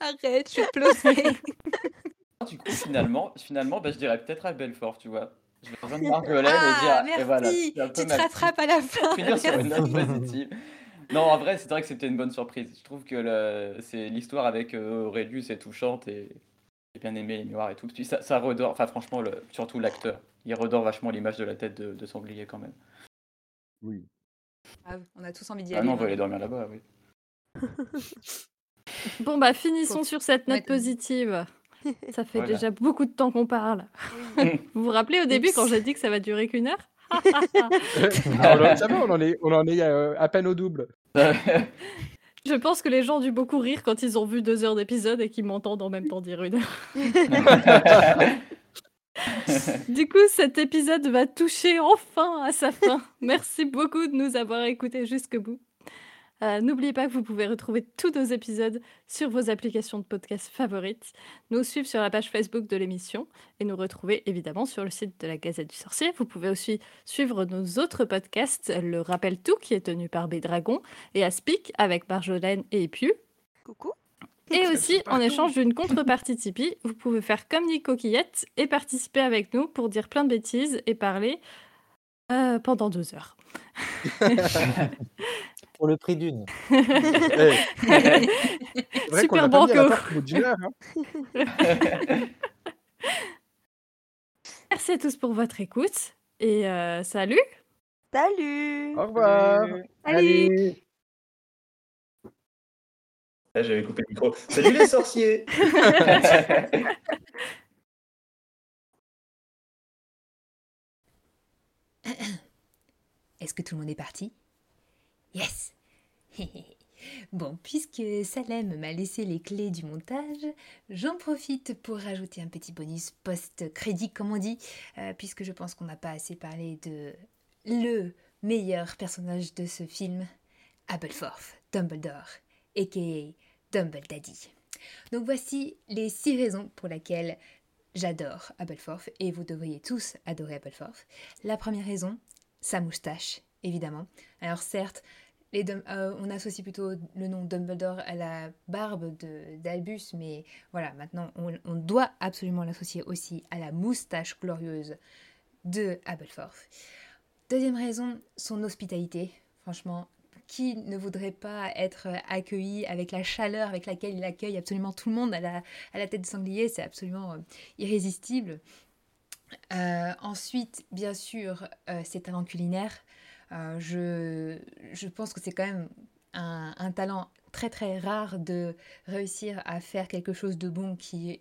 Arrête, je vais pleurer. (laughs) Du coup, finalement, finalement bah, je dirais peut-être à Belfort, tu vois. Je vais rejoindre Marjolaine et Ah, dire, merci. et voilà, c'est un peu tu te ma rattrapes à la fin. finir sur une note positive. Non, en vrai, c'est vrai que c'était une bonne surprise. Je trouve que le- c'est l'histoire avec euh, Aurelius est touchante et j'ai bien aimé les miroirs et tout. Puis ça, ça redore, enfin franchement, le- surtout l'acteur, il redore vachement l'image de la tête de, de sanglier quand même. Oui. Ah, on a tous envie d'y Ah aller. non, on va maintenant. aller dormir là-bas, oui. (laughs) Bon, bah, finissons Faut- sur cette note Ouais. positive. Ça fait Voilà. déjà beaucoup de temps qu'on parle. (laughs) Vous vous rappelez au début Oups. quand j'ai dit que ça va durer qu'une heure Alors, (laughs) on en- ça va, on en est, on en est euh, à peine au double. (laughs) Je pense que les gens ont dû beaucoup rire quand ils ont vu deux heures d'épisode et qu'ils m'entendent en même temps dire une heure. Du coup, cet épisode va toucher enfin à sa fin. Merci beaucoup de nous avoir écoutés jusqu'au bout. Euh, N'oubliez pas que vous pouvez retrouver tous nos épisodes sur vos applications de podcast favorites, nous suivre sur la page Facebook de l'émission et nous retrouver évidemment sur le site de la Gazette du Sorcier. Vous pouvez aussi suivre nos autres podcasts, le Rappel Tout qui est tenu par Bédragon et Aspic avec Marjolaine et Epiu. Coucou. Et aussi, en échange d'une contrepartie Tipeee, vous pouvez faire comme Nico Quillette et participer avec nous pour dire plein de bêtises et parler euh, pendant deux heures. (laughs) Pour le prix d'une. (laughs) C'est vrai qu'on Super banco. hein. (laughs) Merci à tous pour votre écoute et euh, salut Salut Au revoir. Salut Là, j'avais coupé le micro. Salut les sorciers (laughs) Est-ce que tout le monde est parti? Yes (laughs) Bon, puisque Salem m'a laissé les clés du montage, j'en profite pour rajouter un petit bonus post-crédit, comme on dit, euh, puisque je pense qu'on n'a pas assez parlé de le meilleur personnage de ce film, Aberforth, Dumbledore, a.k.a. Dumbledaddy. Donc voici les six raisons pour lesquelles j'adore Aberforth, et vous devriez tous adorer Aberforth. La première raison, sa moustache, évidemment. Alors certes, euh, on associe plutôt le nom Dumbledore à la barbe d'Albus, mais voilà, maintenant on, doit absolument l'associer aussi à la moustache glorieuse de Aberforth. Deuxième raison, son hospitalité. Franchement, qui ne voudrait pas être accueilli avec la chaleur avec laquelle il accueille absolument tout le monde à la, tête de sanglier? C'est absolument euh, irrésistible. Euh, ensuite, bien sûr, ses talents culinaires. Euh, je, pense que c'est quand même un, talent très très rare de réussir à faire quelque chose de bon qui,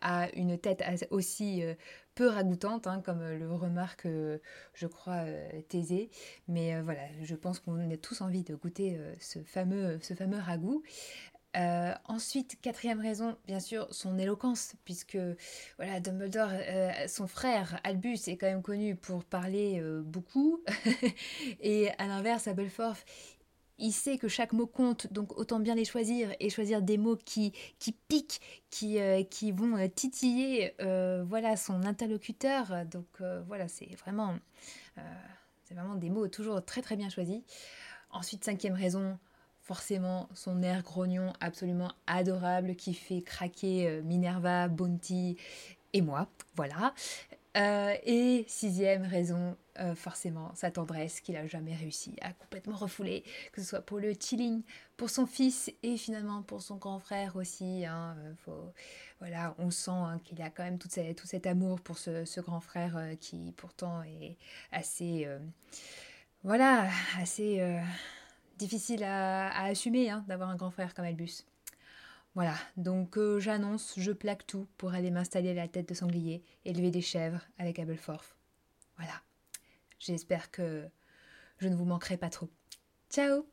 a une tête aussi euh, peu ragoûtante, hein, comme le remarque, euh, je crois, Thésée. Mais voilà, je pense qu'on a tous envie de goûter ce, fameux, ce fameux ragoût. Euh, ensuite, quatrième raison, bien sûr, son éloquence, puisque voilà, Dumbledore, euh, son frère Albus est quand même connu pour parler euh, beaucoup, (laughs) et à l'inverse, à Belforth, il sait que chaque mot compte, donc autant bien les choisir et choisir des mots qui, qui piquent, qui, qui vont titiller voilà, son interlocuteur. Donc voilà, c'est vraiment, c'est vraiment des mots toujours très très bien choisis. Ensuite, cinquième raison, forcément son air grognon absolument adorable qui fait craquer euh, Minerva, Bounty et moi. Voilà. Euh, et sixième raison, euh, forcément sa tendresse qu'il a jamais réussi à complètement refouler, que ce soit pour le chilling, pour son fils et finalement pour son grand frère aussi. hein, voilà, on sent hein, qu'il a quand même tout, ce- tout cet amour pour ce, grand frère qui pourtant est assez, voilà, assez difficile à, assumer hein, d'avoir un grand frère comme Albus. Voilà, donc euh, j'annonce, je plaque tout pour aller m'installer à la tête de sanglier, élever des chèvres avec Abelforth. Voilà. J'espère que je ne vous manquerai pas trop. Ciao